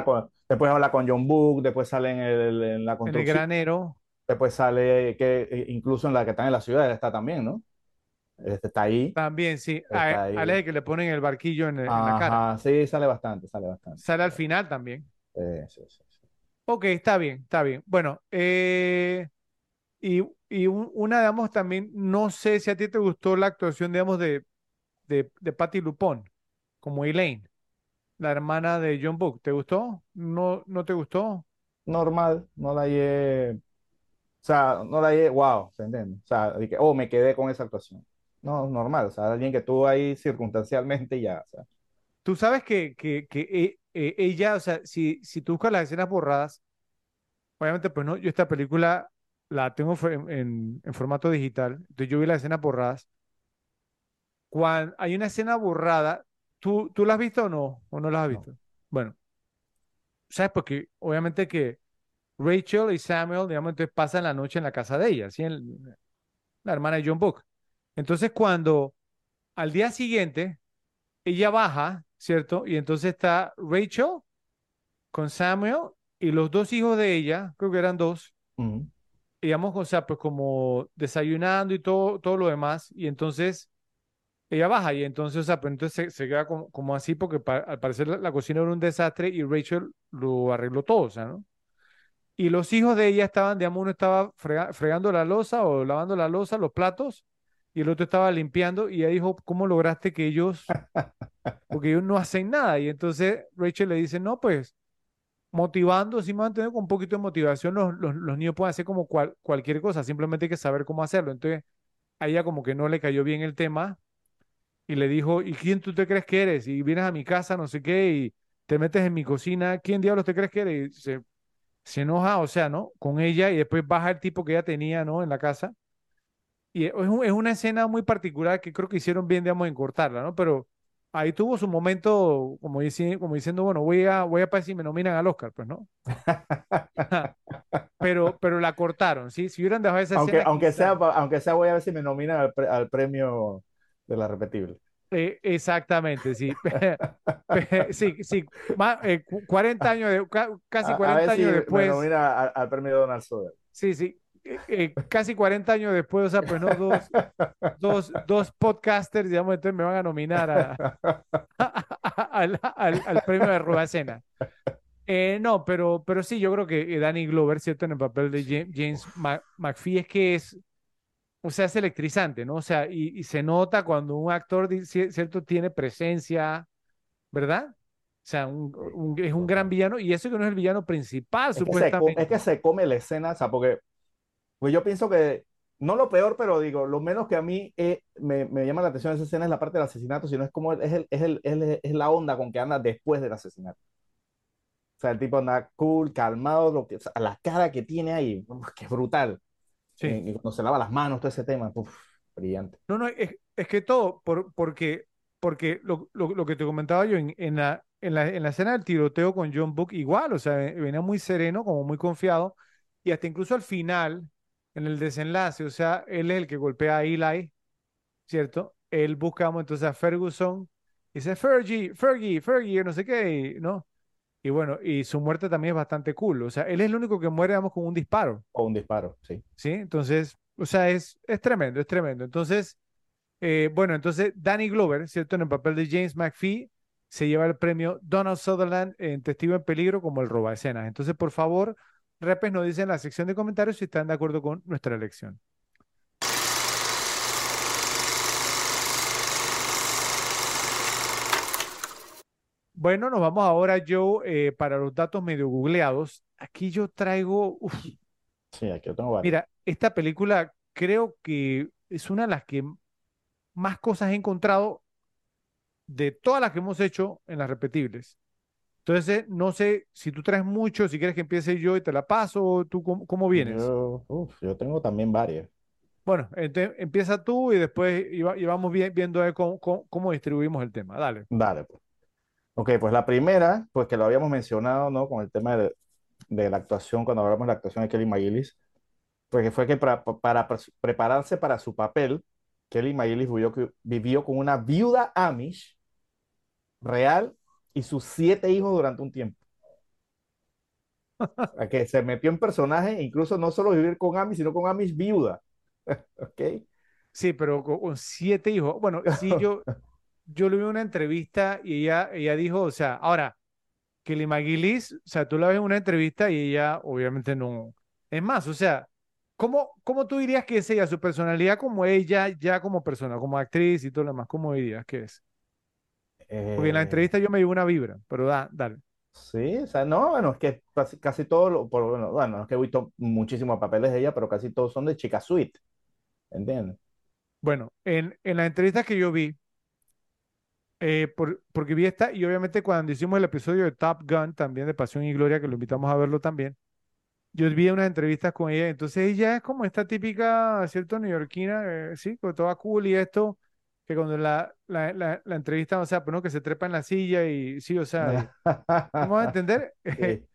Después habla con John Book, después sale en, el, en la construcción. En el granero. Después sale que eh, incluso en la que está en la ciudad, está también, ¿no? Este está ahí. También, sí. A, Ale que le ponen el barquillo en, la cara. Sí, sale bastante, sale bastante. Sale al final también. Sí, sí, sí, Ok, está bien, está bien. Bueno, eh, y, y una, digamos, también, no sé si a ti te gustó la actuación, digamos, de, de, de Patty Lupón, como Elaine. La hermana de John Book. ¿Te gustó? ¿No, no te gustó? Normal, no la hallé, o sea, no la hallé, wow, ¿se entiende? O sea, que, oh, me quedé con esa actuación. No, normal, o sea, alguien que estuvo ahí circunstancialmente y ya, o sea. Tú sabes que, que, que e- e- ella, o sea, si, si tú buscas las escenas borradas, obviamente, pues no, yo esta película la tengo en, en- en formato digital, entonces yo vi las escenas borradas. Cuando hay una escena borrada, ¿tú, tú la has visto o no? ¿O no la has No. visto? Bueno, ¿sabes? Porque obviamente que Rachel y Samuel, digamos, entonces pasan la noche en la casa de ella, ¿sí? En- la hermana de John Book. Entonces, cuando al día siguiente ella baja, ¿cierto? Y entonces está Rachel con Samuel y los dos hijos de ella, creo que eran dos, Ujú. digamos, o sea, pues como desayunando y todo, todo lo demás. Y entonces ella baja y entonces, o sea, pues entonces se, se queda como, como así porque pa- al parecer la, la cocina era un desastre y Rachel lo arregló todo, o sea, ¿no? Y los hijos de ella estaban, digamos, uno estaba frega- fregando la loza o lavando la loza, los platos, y el otro estaba limpiando, y ella dijo, ¿cómo lograste que ellos, porque ellos no hacen nada? Y entonces Rachel le dice, no, pues, motivando, sí mantener con un poquito de motivación, los, los, los niños pueden hacer como cual- cualquier cosa, simplemente hay que saber cómo hacerlo. Entonces, a ella como que no le cayó bien el tema, y le dijo, ¿y quién tú te crees que eres? Y vienes a mi casa, no sé qué, y te metes en mi cocina, ¿quién diablos te crees que eres? Y se, se enoja, o sea, ¿no? Con ella y después baja el tipo que ella tenía, ¿no? En la casa. Y es, un- es una escena muy particular que creo que hicieron bien, digamos, en cortarla, ¿no? Pero ahí tuvo su momento, como, dici- como diciendo, bueno, voy a, voy a ver si me nominan al Oscar, pues, ¿no? Pero, pero la cortaron, ¿sí? Si hubieran dejado esa Aunque, escena, aunque quizá- sea, pa- aunque sea, voy a ver si me nominan al, pre- al premio de la repetible. Eh, exactamente, sí. Sí, sí. Más, eh, cu- 40 años, de, ca- casi A, a 40 ver si años me después. al, al premio Donald Sutherland. Sí, sí. eh, eh, casi 40 años después, o sea, pues no, dos, dos, dos podcasters, digamos, entonces me van a nominar a, al, al- al premio de Rubacena. No, pero, pero sí, yo creo que Danny Glover, ¿cierto? En el papel de Ja- James Ma- McPhee es que es, o sea, es electrizante, ¿no? O sea, y, y se nota cuando un actor, ¿cierto? Tiene presencia, ¿verdad? O sea, un- un- es un gran villano, y eso que no es el villano principal, Es que, se, supuestamente. es que se come la escena, o sea, porque pues yo pienso que, no lo peor, pero digo, lo menos que a mí eh, me, me llama la atención de esa escena es la parte del asesinato, sino es como es, el, es, el, es, el- es la onda con que anda después del asesinato. O sea, el tipo anda cool, calmado, lo que, o sea, la cara que tiene ahí, que es brutal. Sí. Y, y cuando se lava las manos, todo ese tema, uf, brillante. No, no, es, es que todo, por, porque, porque lo, lo, lo que te comentaba yo en, en la, en, la, en la escena del tiroteo con John Book, igual, o sea, venía muy sereno, como muy confiado, y hasta incluso al final, en el desenlace, o sea, él es el que golpea a Eli, ¿cierto? Él buscamos entonces a Ferguson, y dice, Fergie, Fergie, Fergie, no sé qué, ¿no? Y bueno, y su muerte también es bastante cool, o sea, él es el único que muere, digamos, con un disparo. O un disparo, sí. ¿sí? Entonces, o sea, es, es tremendo, es tremendo. Entonces, eh, bueno, entonces Danny Glover, ¿cierto? En el papel de James McPhee, se lleva el premio Donald Sutherland en Testigo en Peligro como el roba escenas. Entonces, por favor, Repes nos dice en la sección de comentarios si están de acuerdo con nuestra elección. Bueno, nos vamos ahora, Joe, eh, para los datos medio googleados. Aquí yo traigo, uf, Sí, aquí yo tengo varios. Mira, esta película creo que es una de las que más cosas he encontrado de todas las que hemos hecho en las repetibles. Entonces, no sé si tú traes mucho, si quieres que empiece yo y te la paso, o tú cómo, cómo vienes. Yo, uf, yo tengo también varias. Bueno, entonces empieza tú y después y vamos vi- viendo cómo- cómo distribuimos el tema. Dale. Dale, pues. Ok, pues la primera, pues que lo habíamos mencionado, ¿no? Con el tema de, de la actuación, cuando hablamos de la actuación de Kelly McGillis, pues que fue que para, para pre- prepararse para su papel, Kelly McGillis vivió, vivió con una viuda Amish real y sus siete hijos durante un tiempo. Sea, que se metió en personaje, incluso no solo vivir con Amish, sino con Amish viuda. ¿Ok? Sí, pero con siete hijos. Bueno, sí, yo, yo le vi una entrevista y ella, ella dijo, o sea, ahora, Kelly McGillis, o sea, tú la ves en una entrevista y ella obviamente no. Es más, o sea, ¿cómo, cómo tú dirías que es ella, su personalidad como ella, ya como persona, como actriz y todo lo demás? ¿Cómo dirías que es? Porque en la Eh, entrevista yo me llevo una vibra, pero da, dale. sí, o sea, no, bueno, es que casi, casi todo, lo- por, bueno, bueno, es que he visto muchísimos papeles de ella, pero casi todos son de chica sweet, ¿entiendes? Bueno, en, en las entrevistas que yo vi, eh, por- porque vi esta, y obviamente cuando hicimos el episodio de Top Gun, también de Pasión y Gloria, que lo invitamos a verlo también, yo vi unas entrevistas con ella, entonces ella es como esta típica, ¿cierto? Neoyorquina, eh, sí, con toda cool y esto, que cuando la, la, la, la entrevistan, o sea, pues no, que se trepa en la silla y sí, o sea, y- ¿vamos a entender? Sí,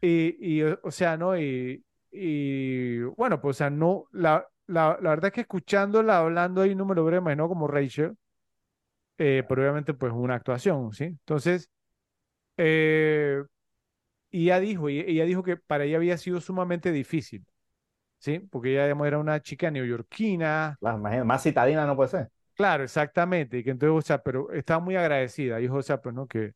Y, y, o o sea, ¿no? Y, y bueno, pues, o sea, no, la, la, la verdad es que escuchándola hablando ahí no me lo hubiera imaginado como Rachel, eh, pero obviamente pues una actuación, ¿sí? Entonces, eh, y ella dijo, y ella dijo que para ella había sido sumamente difícil, ¿sí? Porque ella, digamos, era una chica neoyorquina, claro, imagínate, más citadina no puede ser. claro, exactamente, y que entonces, o sea, pero estaba muy agradecida, dijo, o sea, pues, ¿no? Que,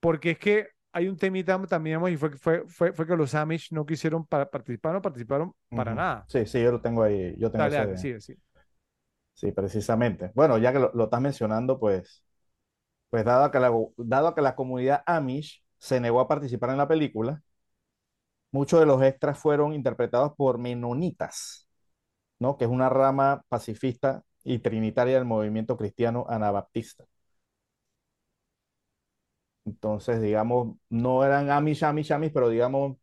porque es que hay un temita también, digamos, y fue, fue, fue, fue que los Amish no quisieron pa- participar, no participaron para Ujú. nada. Sí, sí, yo lo tengo ahí, yo tengo Dale, ese, sigue, sí. Sí, precisamente. Bueno, ya que lo, lo estás mencionando, pues, pues dado que la, dado que la comunidad Amish se negó a participar en la película, muchos de los extras fueron interpretados por menonitas, ¿no? Que es una rama pacifista y trinitaria del movimiento cristiano anabaptista. Entonces, digamos, no eran Amish, Amish, Amish, pero digamos,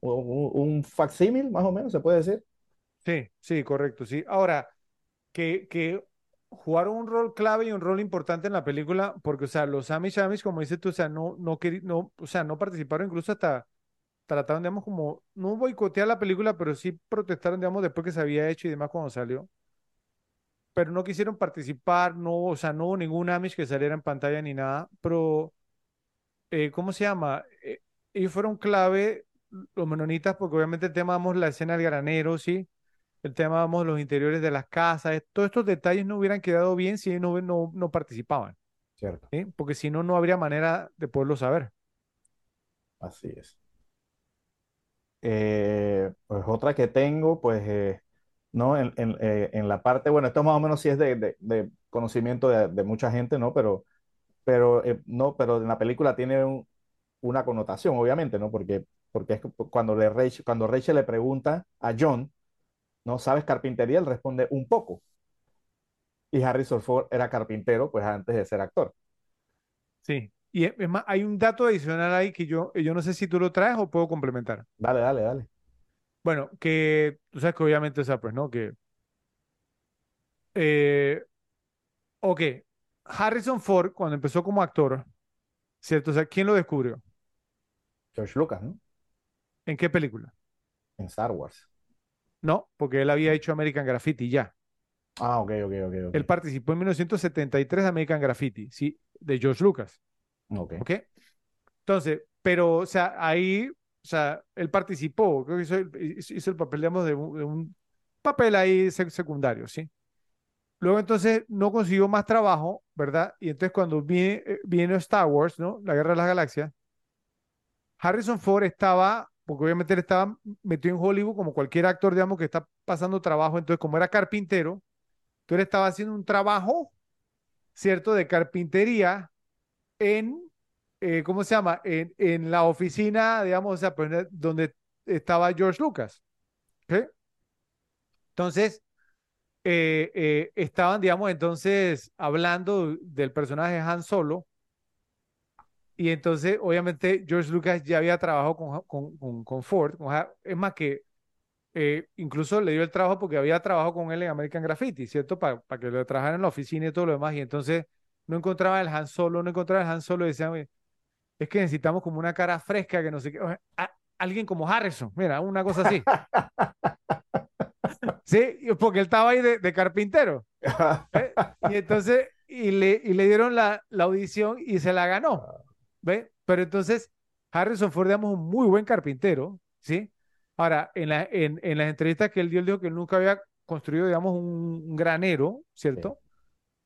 un, un facsímil, más o menos, se puede decir. Sí, sí, correcto, sí. Ahora, que, que jugaron un rol clave y un rol importante en la película, porque, o sea, los Amish Amish, como dices tú, o sea, no, no, no, o sea, no participaron, incluso hasta trataron, digamos, como, no boicotear la película, pero sí protestaron, digamos, después que se había hecho y demás cuando salió. Pero no quisieron participar, no, o sea, no hubo ningún Amish que saliera en pantalla ni nada, pero, eh, ¿cómo se llama? Eh, ellos fueron clave, los menonitas, porque obviamente el tema, la escena del granero, ¿sí? El tema, vamos, los interiores de las casas, eh, todos estos detalles no hubieran quedado bien si no, no, no participaban, Cierto, ¿sí? Porque si no, no habría manera de poderlo saber. así es. Eh, pues otra que tengo, pues, eh, ¿no? En, en, eh, en la parte, bueno, esto más o menos sí es de, de- de conocimiento de, de mucha gente, ¿no? Pero, pero, no, pero en la película tiene un- una connotación, obviamente, ¿no? Porque, porque es cuando, le, cuando Rachel le pregunta a John, ¿no? ¿Sabes carpintería? Él responde un poco. Y Harrison Ford era carpintero, pues antes de ser actor. Sí. Y es más, hay un dato adicional ahí que yo, yo no sé si tú lo traes o puedo complementar. Dale, dale, dale. Bueno, que tú sabes que obviamente, o sea, pues, ¿no? Que, eh, ok, Harrison Ford, cuando empezó como actor, ¿cierto? O sea, ¿quién lo descubrió? George Lucas, ¿no? ¿En qué película? En Star Wars. No, porque él había hecho American Graffiti ya. Ah, ok, ok, ok, ok. Él participó en 1973 de American Graffiti, ¿sí? De George Lucas, Ok. ¿ok? Entonces, pero, o sea, ahí, o sea, él participó, creo que hizo, el- hizo- hizo el papel, digamos, de un, de un papel ahí sec- secundario, ¿sí? Luego entonces no consiguió más trabajo, ¿verdad? Y entonces cuando viene, eh, viene Star Wars, ¿no? La Guerra de las Galaxias, Harrison Ford estaba, porque obviamente él estaba metido en Hollywood como cualquier actor, digamos, que está pasando trabajo, entonces como era carpintero, entonces él estaba haciendo un trabajo, ¿cierto? De carpintería en, eh, ¿cómo se llama? En, la oficina, digamos, o sea, pues, donde estaba George Lucas. Entonces, eh, eh, estaban, digamos, entonces hablando del personaje Han Solo. Y entonces, obviamente, George Lucas ya había trabajado con, con, con, con Ford. es más que eh, incluso le dio el trabajo porque había trabajado con él en American Graffiti, ¿cierto? Para que lo trabajara en la oficina y todo lo demás. Y entonces no encontraba el Han Solo, no encontraba el Han Solo. Y decían, "Oye, es que necesitamos como una cara fresca, que no sé qué. A- alguien como Harrison, mira, una cosa así. Sí, porque él estaba ahí de, de carpintero. ¿eh? Y entonces, y le, y le dieron la, la audición y se la ganó. ¿Ve? Pero entonces, Harrison Ford, digamos, un muy buen carpintero, ¿sí? Ahora, en, la, en, en las entrevistas que él dio, él dijo que él nunca había construido, digamos, un, un granero, ¿cierto?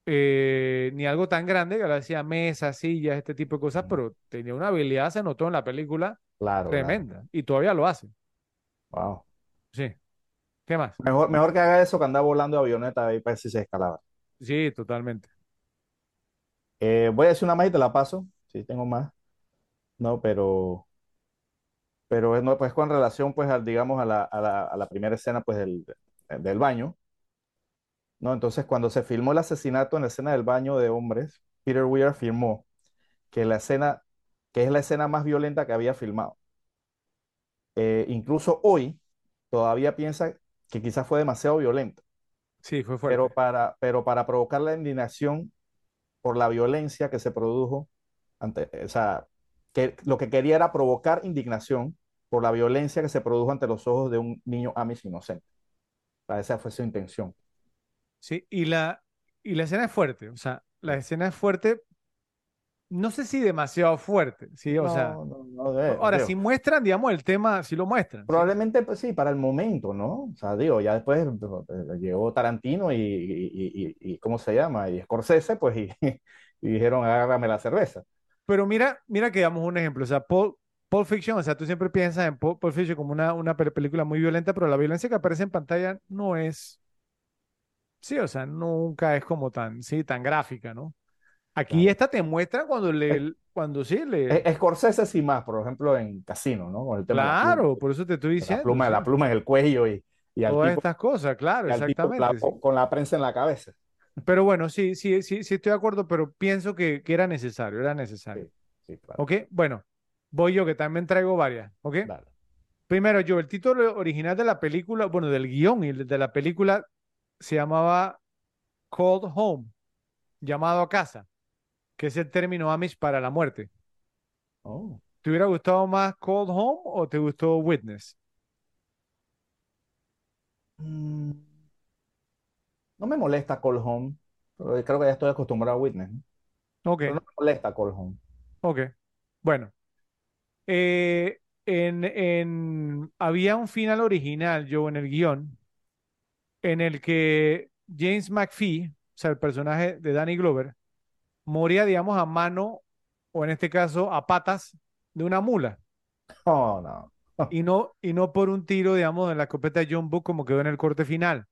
Eh, ni algo tan grande, que le hacía mesas, sillas, este tipo de cosas, Ujú. pero tenía una habilidad, se notó en la película, Claro, claro. tremenda. Y todavía lo hace, Wow. sí. ¿Qué más? Mejor, mejor que haga eso que andar volando avioneta ahí para ver si se escalaba. Sí, totalmente. Eh, voy a decir una más y te la paso. Sí, tengo más. No, pero, pero no, pues con relación, pues, al, digamos, a la, a la, a la primera escena, pues, del, del baño. ¿no? Entonces, cuando se filmó el asesinato en la escena del baño de hombres, Peter Weir afirmó que la escena, que es la escena más violenta que había filmado. Eh, incluso hoy, todavía piensa que quizás fue demasiado violento, Sí, fue pero fuerte. para, pero para provocar la indignación por la violencia que se produjo, ante, o sea, que lo que quería era provocar indignación por la violencia que se produjo ante los ojos de un niño Amish inocente. O sea, esa fue su intención. Sí, y la, y la escena es fuerte, o sea, la escena es fuerte, no sé si demasiado fuerte, sí, o sea, No, no, no, de- ahora, digo, si muestran, digamos, el tema, si lo muestran, sí. probablemente pues, sí, para el momento, ¿no? O sea, digo, ya después eh, llegó Tarantino y, y, y- y- ¿cómo se llama? Y Scorsese, pues, y, y dijeron, agárrame la cerveza. Pero mira, mira que damos un ejemplo, o sea, Pulp, Pulp Fiction, o sea, tú siempre piensas en Pulp, Fiction como una, una pe- película muy violenta, pero la violencia que aparece en pantalla no es, sí, o sea, nunca es como tan, sí, tan gráfica, ¿no? Aquí Claro. esta te muestra cuando Es- le, cuando sí, le, es- Scorsese sí más, por ejemplo, en Casino, ¿no? Con el tema la pluma, claro, por eso te estoy la diciendo, pluma, sí, la pluma en el cuello y, y al todas tipo, estas cosas, claro, tipo la, exactamente, con la prensa en la cabeza. Pero bueno, sí, sí, sí, sí estoy de acuerdo, pero pienso que, que era necesario, era necesario. Sí, sí, claro. ¿Ok? Bueno, voy yo que también traigo varias. ¿Ok? Dale. Primero, yo, el título original de la película, bueno, del guion y de la película se llamaba Cold Home, llamado a casa, que es el término Amish para la muerte. Oh. ¿Te hubiera gustado más Cold Home o te gustó Witness? Mm, No me molesta Call Home, pero creo que ya estoy acostumbrado a Witness, ¿no? Ok, Pero no me molesta Call Home. ok. Bueno, eh, en, en, había un final original, yo, en el guion, en el que James McPhee, o sea, el personaje de Danny Glover, moría, digamos, a mano, o en este caso, a patas de una mula, Oh, no. y no, y no por un tiro, digamos, en la escopeta de John Book como quedó en el corte final.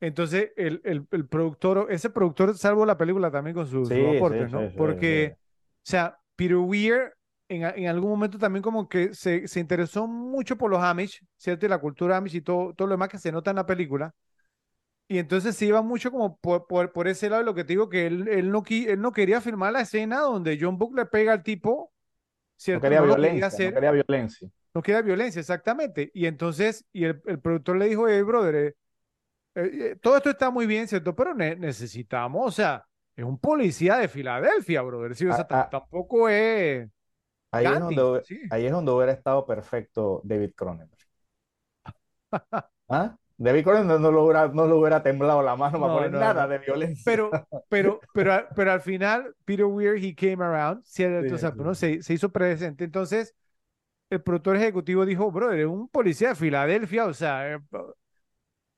Entonces, el, el, el productor, ese productor salvó la película también con sus, sus Sí, sí, aportes, sí, ¿no? sí, Porque, o sea, Peter Weir en, en algún momento también como que se, se interesó mucho por los Amish, ¿cierto? Y la cultura Amish y todo, todo lo demás que se nota en la película. Y entonces se iba mucho como por, por, por ese lado, y lo que te digo, que él, él, no, él no quería filmar la escena donde John Book le pega al tipo, No ¿cierto? quería No lo quería violencia, no hacer, quería violencia. no quería violencia, exactamente. Y entonces, y el, el productor le dijo, hey, brother, eh, eh, todo esto está muy bien, ¿cierto? Pero ne- necesitamos, o sea, es un policía de Filadelfia, brother, sí, o sea, Ah, ah, tampoco es ahí es donde, sí. ahí es donde hubiera estado perfecto David Cronenberg. ¿Ah? David Cronenberg no, lo hubiera, no lo hubiera temblado la mano para No, poner no, nada de violencia. Pero, pero, pero, pero al final, Peter Weir, he came around, ¿cierto? O Sí, sea, sí. ¿no? se, se hizo presente. Entonces, el productor ejecutivo dijo, brother, es un policía de Filadelfia, o sea, eh,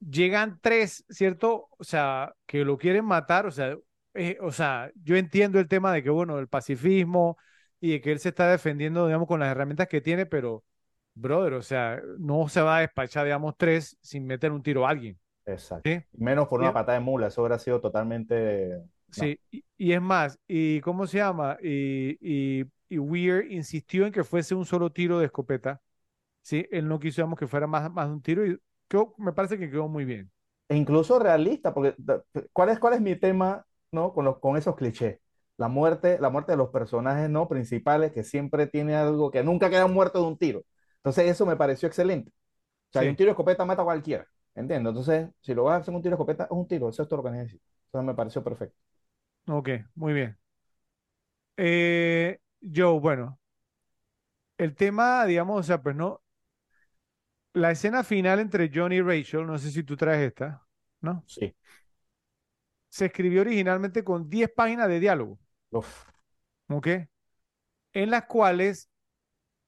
llegan tres, ¿cierto? O sea, que lo quieren matar, o sea, eh, o sea, yo entiendo el tema de que, bueno, el pacifismo y de que él se está defendiendo, digamos, con las herramientas que tiene, pero, brother, o sea, no se va a despachar, digamos, tres sin meter un tiro a alguien, Exacto. ¿sí? Menos por una patada de mula, eso hubiera sido totalmente... No, sí, y, y es más, y ¿cómo se llama? Y, y, y Weir insistió en que fuese un solo tiro de escopeta, ¿sí? Él no quiso, digamos, que fuera más, más de un tiro y quedó- me parece que quedó muy bien. E incluso realista, porque ¿cuál es, cuál es mi tema, ¿no? Con los, con esos clichés? La muerte, la muerte de los personajes no principales que siempre tiene algo que nunca quedan muertos de un tiro. Entonces eso me pareció excelente. O sea, un tiro de escopeta mata a cualquiera, ¿entiendes? Entonces, si lo vas a hacer un tiro de escopeta, es un tiro, eso es todo lo que necesito. Entonces me pareció perfecto. ok, muy bien. Eh, yo, bueno, el tema, digamos, o sea, pues no, la escena final entre John y Rachel, no sé si tú traes esta, ¿no? Sí. Se escribió originalmente con 10 páginas de diálogo, Uf. ¿ok? En las cuales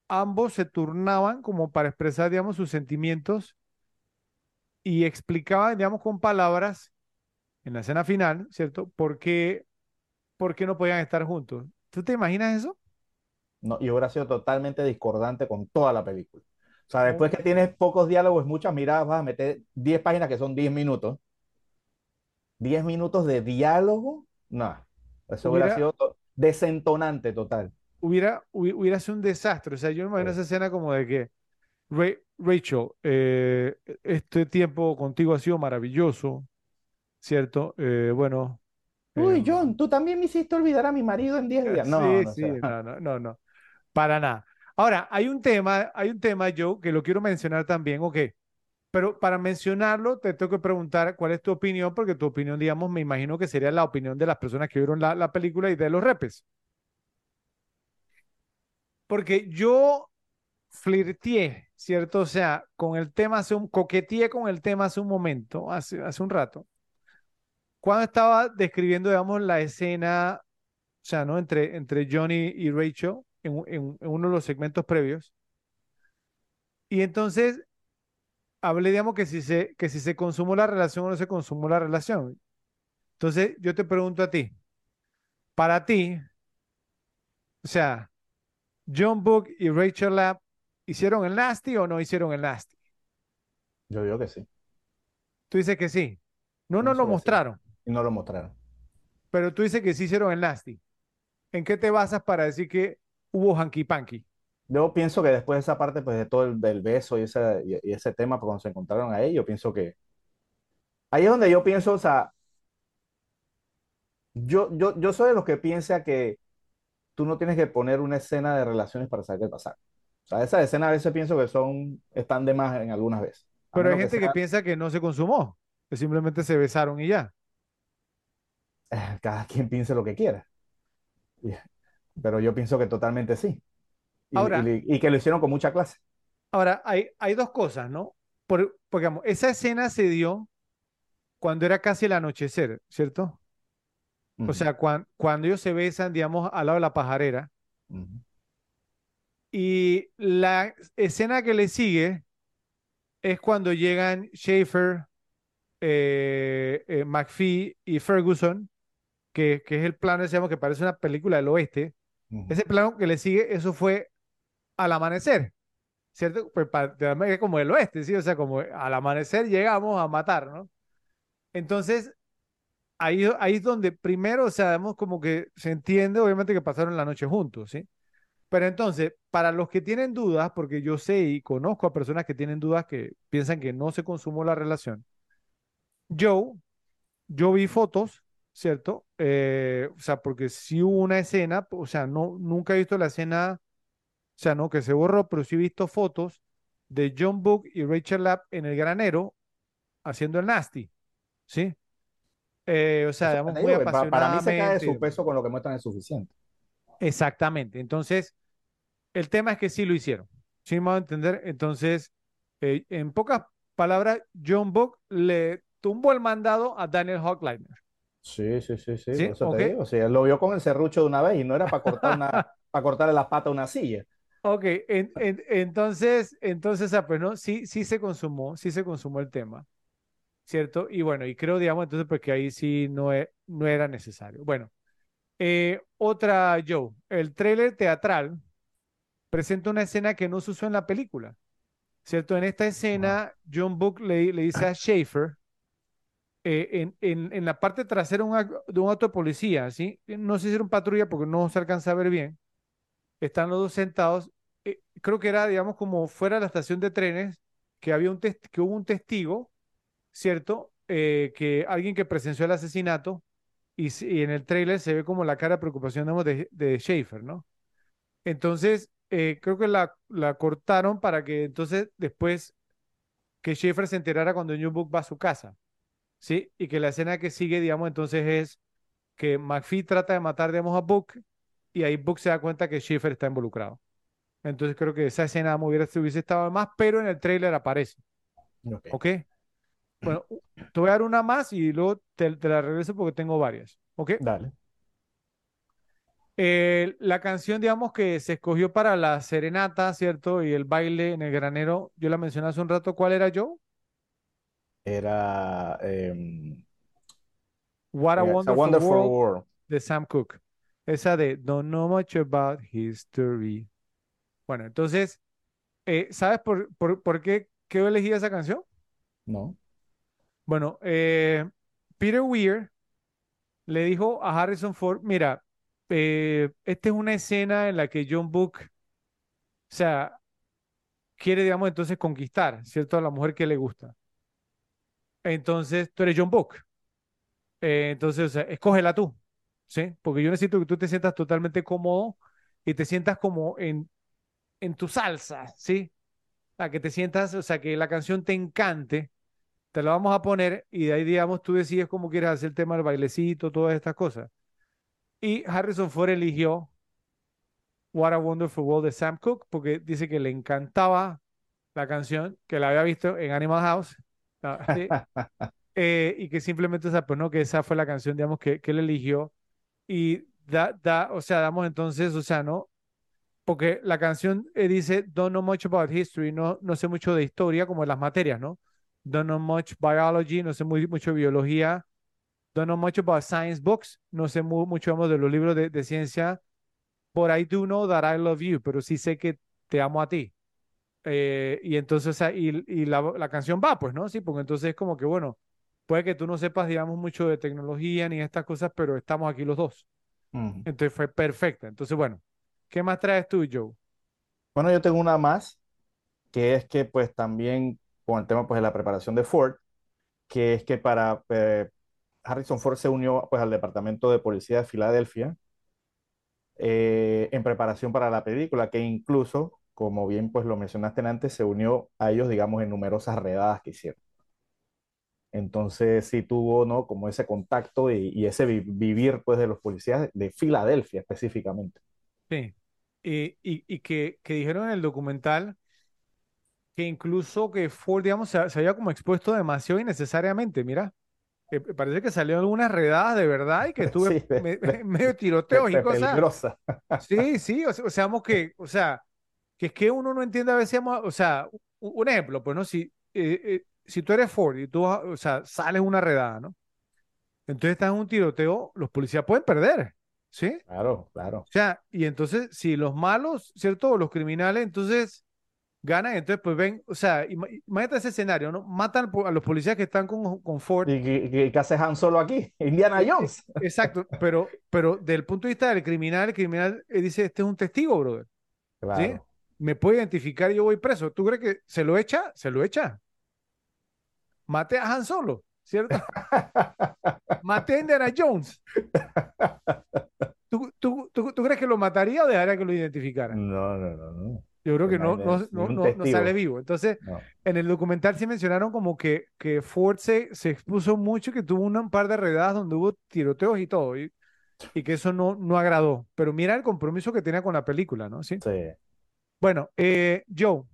ambos se turnaban como para expresar, digamos, sus sentimientos y explicaban, digamos, con palabras en la escena final, ¿cierto? ¿Por qué, por qué no podían estar juntos? ¿Tú te imaginas eso? No, y hubiera sido totalmente discordante con toda la película. O sea, después que tienes pocos diálogos, muchas miradas, vas a meter 10 páginas que son 10 minutos. 10 minutos de diálogo, no. Eso hubiera, sido desentonante total. Hubiera, hubiera sido un desastre. O sea, yo me imagino esa escena como de que Rachel, eh, este tiempo contigo ha sido maravilloso, ¿cierto? Eh, bueno. Uy, John, tú también me hiciste olvidar a mi marido en 10 días. No, sí, no, sí, no, no, no, no, para nada. Ahora, hay un tema, hay un tema, que lo quiero mencionar también, ok, pero para mencionarlo te tengo que preguntar cuál es tu opinión, porque tu opinión, digamos, me imagino que sería la opinión de las personas que vieron la, la película y de los repes. Porque yo flirteé, ¿cierto? O sea, con el tema hace un, coqueteé con el tema hace un momento, hace, hace un rato, cuando estaba describiendo, digamos, la escena, o sea, ¿no? Entre, entre Johnny y Rachel en, en, uno de los segmentos previos. Y entonces hablé, digamos, que si se, que si se consumó la relación o no se consumó la relación. Entonces, yo te pregunto a ti, para ti, o sea, John Book y Rachel Lab ¿Hicieron el nasty o no hicieron el nasty? Yo digo que sí. Tú dices que sí. No nos lo mostraron. Y no lo mostraron. Pero tú dices que sí hicieron el nasty. ¿En qué te basas para decir que hubo hanky panky? Yo pienso que después de esa parte, pues de todo el del beso y ese, y, ese tema, pues, cuando se encontraron ahí, yo pienso que ahí es donde yo pienso, o sea, yo, yo, yo soy de los que piensa que tú no tienes que poner una escena de relaciones para saber qué pasar sea, esas escenas a veces pienso que son, están de más en algunas veces. Pero hay gente que, piensa que no se consumó, que simplemente se besaron y ya. Cada quien piense lo que quiera. Pero yo pienso que totalmente sí. Y, ahora, y, que lo hicieron con mucha clase. Ahora, hay, hay dos cosas, ¿no? Por, porque digamos, esa escena se dio cuando era casi el anochecer, ¿cierto? O sea, cuando ellos se besan, digamos, al lado de la pajarera, y la escena que le sigue es cuando llegan Schaefer, eh, eh, McPhee y Ferguson, que, que, es el plano, decíamos, que parece una película del oeste. Ese plano que le sigue, eso fue al amanecer, ¿cierto? Pues para, como el oeste, ¿sí? O sea, como al amanecer llegamos a matar, ¿no? Entonces, ahí, ahí es donde primero, o sea, como que se entiende, obviamente, que pasaron la noche juntos, ¿sí? Pero entonces, para los que tienen dudas, porque yo sé y conozco a personas que tienen dudas que piensan que no se consumó la relación, yo, yo vi fotos, ¿cierto? Eh, o sea, porque si hubo una escena, o sea, no, nunca he visto la escena, o sea, no, que se borró, pero sí he visto fotos de John Book y Rachel Lapp en el granero haciendo el nasty, ¿sí? Eh, o sea, digamos, muy apasionadamente. Para mí se cae de su peso con lo que muestran es suficiente. Exactamente. Entonces, el tema es que sí lo hicieron. ¿Sí me a entender? Entonces, eh, en pocas palabras, John Book le tumbó el mandado a Daniel Hockliner. Sí, sí, sí, sí. Eso te digo. O sea, lo vio con el serrucho de una vez y no era para cortar una, para cortarle la pata a una silla. Ok, entonces, entonces, ah, pues no, sí, sí se consumó, sí se consumó el tema, ¿cierto? Y bueno, y creo, digamos, entonces, pues que ahí sí no, e, no era necesario. Bueno, eh, otra, Joe, el trailer teatral presenta una escena que no se usó en la película, ¿cierto? En esta escena, John Book le, le dice a Schaefer, eh, en, en, la parte trasera de un auto de policía, ¿sí? No sé si era un patrulla porque no se alcanza a ver bien. Están los dos sentados. Eh, creo que era, digamos, como fuera de la estación de trenes, que, había un que hubo un testigo, ¿cierto? que alguien que presenció el asesinato y, en el trailer se ve como la cara de preocupación de, de Schaefer, ¿no? Entonces, eh, creo que la, la cortaron para que entonces después que Schaefer se enterara cuando New Book va a su casa, ¿sí? Y que la escena que sigue, digamos, entonces es que McPhee trata de matar, digamos, a Book y ahí Book se da cuenta que Schaefer está involucrado. Entonces creo que esa escena hubiera, hubiese estado más, pero en el trailer aparece. ¿Ok? Bueno, te voy a dar una más y luego te, la regreso porque tengo varias. ¿Ok? Dale. Eh, la canción, digamos, que se escogió para la serenata, ¿cierto? Y el baile en el granero, yo la mencioné hace un rato. ¿Cuál era yo? Era. Em, What a Wonderful, world, de Sam Cooke. Esa de Don't Know Much About History. Bueno, entonces, eh, ¿sabes por, por, por qué, qué elegí esa canción? No. Bueno, eh, Peter Weir le dijo a Harrison Ford, mira, eh, esta es una escena en la que John Book, o sea, quiere, digamos, entonces conquistar, ¿cierto? A la mujer que le gusta. Entonces, tú eres John Book. Eh, entonces, o sea, escógela tú, ¿sí? Porque yo necesito que tú te sientas totalmente cómodo y te sientas como en, en tu salsa, ¿sí? A que te sientas, o sea, que la canción te encante, te la vamos a poner y de ahí, digamos, tú decides cómo quieres hacer el tema del bailecito, todas estas cosas. Y Harrison Ford eligió What a Wonderful World de Sam Cooke porque dice que le encantaba la canción, que la había visto en Animal House. ¿sí? Eh, y que simplemente, o sea, pues no, que esa fue la canción, digamos, que, que él eligió. Y da, da, o sea, damos entonces, o sea, ¿no? Porque la canción eh, dice, don't know much about history, no, no sé mucho de historia, como de las materias, ¿no? Don't know much biology, no sé muy, mucho biología. Don't know much about science books, no sé muy, mucho, vamos, de los libros de, de ciencia. But I do know that I love you, pero sí sé que te amo a ti. Eh, y entonces, y, y la, la canción va, pues, ¿no? Sí, porque entonces es como que, bueno, puede que tú no sepas, digamos, mucho de tecnología ni estas cosas, pero estamos aquí los dos. Entonces fue perfecta. Entonces, bueno, ¿qué más traes tú, Joe? Bueno, yo tengo una más, que es que pues también con el tema pues de la preparación de Ford, que es que para eh, Harrison Ford se unió pues al Departamento de Policía de Filadelfia eh, en preparación para la película, que incluso, como bien pues lo mencionaste antes, se unió a ellos, digamos, en numerosas redadas que hicieron. Entonces sí tuvo, ¿no? Como ese contacto y, y ese vi- vivir pues de los policías de Filadelfia específicamente. Sí. Y, y, y que, que dijeron en el documental que incluso que Ford, digamos, se, se había como expuesto demasiado innecesariamente. Mira, que parece que salió algunas redadas de verdad y que tuve Sí, de- me- de- medio de- tiroteos y de cosas. peligrosa. Sí, sí, o sea, o sea, que, o sea, que es que uno no entiende a veces, o sea, un ejemplo, pues, ¿no? Si, eh, eh, si tú eres Ford y tú, o sea, sales una redada, ¿no? Entonces estás en un tiroteo, los policías pueden perder, ¿sí? Claro, claro. O sea, y entonces, si los malos, ¿cierto? O los criminales, entonces ganan, entonces, pues ven, o sea, ima- imagínate ese escenario, ¿no? Matan a los policías que están con, con Ford. ¿Y qué, qué- hace Han Solo aquí? Indiana Eh, Jones. exacto, pero, pero del punto de vista del criminal, el criminal dice, este es un testigo, brother. ¿sí? Me puede identificar y yo voy preso. ¿Tú crees que se lo echa? Se lo echa. Mate a Han Solo, ¿cierto? Mate a Indiana Jones. ¿Tú, tú, tú, tú crees que lo mataría o dejaría que lo identificara? No, no, no, no. Yo creo que no, no, no, no, no sale vivo. Entonces, en el documental sí mencionaron como que, que Ford se, se expuso mucho, que tuvo un par de redadas donde hubo tiroteos y todo, y, y que eso no, no agradó. Pero mira el compromiso que tenía con la película, ¿no? Sí. Sí. Bueno, eh, Joe,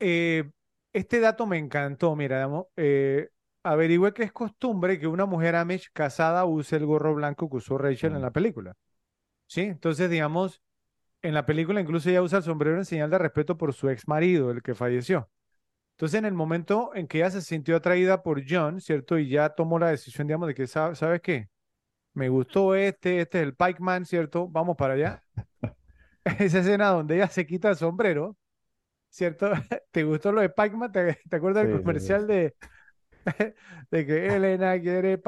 eh, este dato me encantó, mira, eh, averigüé que es costumbre que una mujer Amish casada use el gorro blanco que usó Rachel en Mm. la película. ¿Sí? Entonces, digamos, en la película incluso ella usa el sombrero en señal de respeto por su ex marido, el que falleció. Entonces, en el momento en que ella se sintió atraída por John, ¿cierto? Y ya tomó la decisión, digamos, de que, "Sa- ¿sabes qué? Me gustó este, este es el Pikeman, ¿cierto? Vamos para allá. Esa escena donde ella se quita el sombrero, ¿cierto? ¿Te gustó lo de Pikeman? ¿Te, te acuerdas del sí, comercial de, de que Elena quiere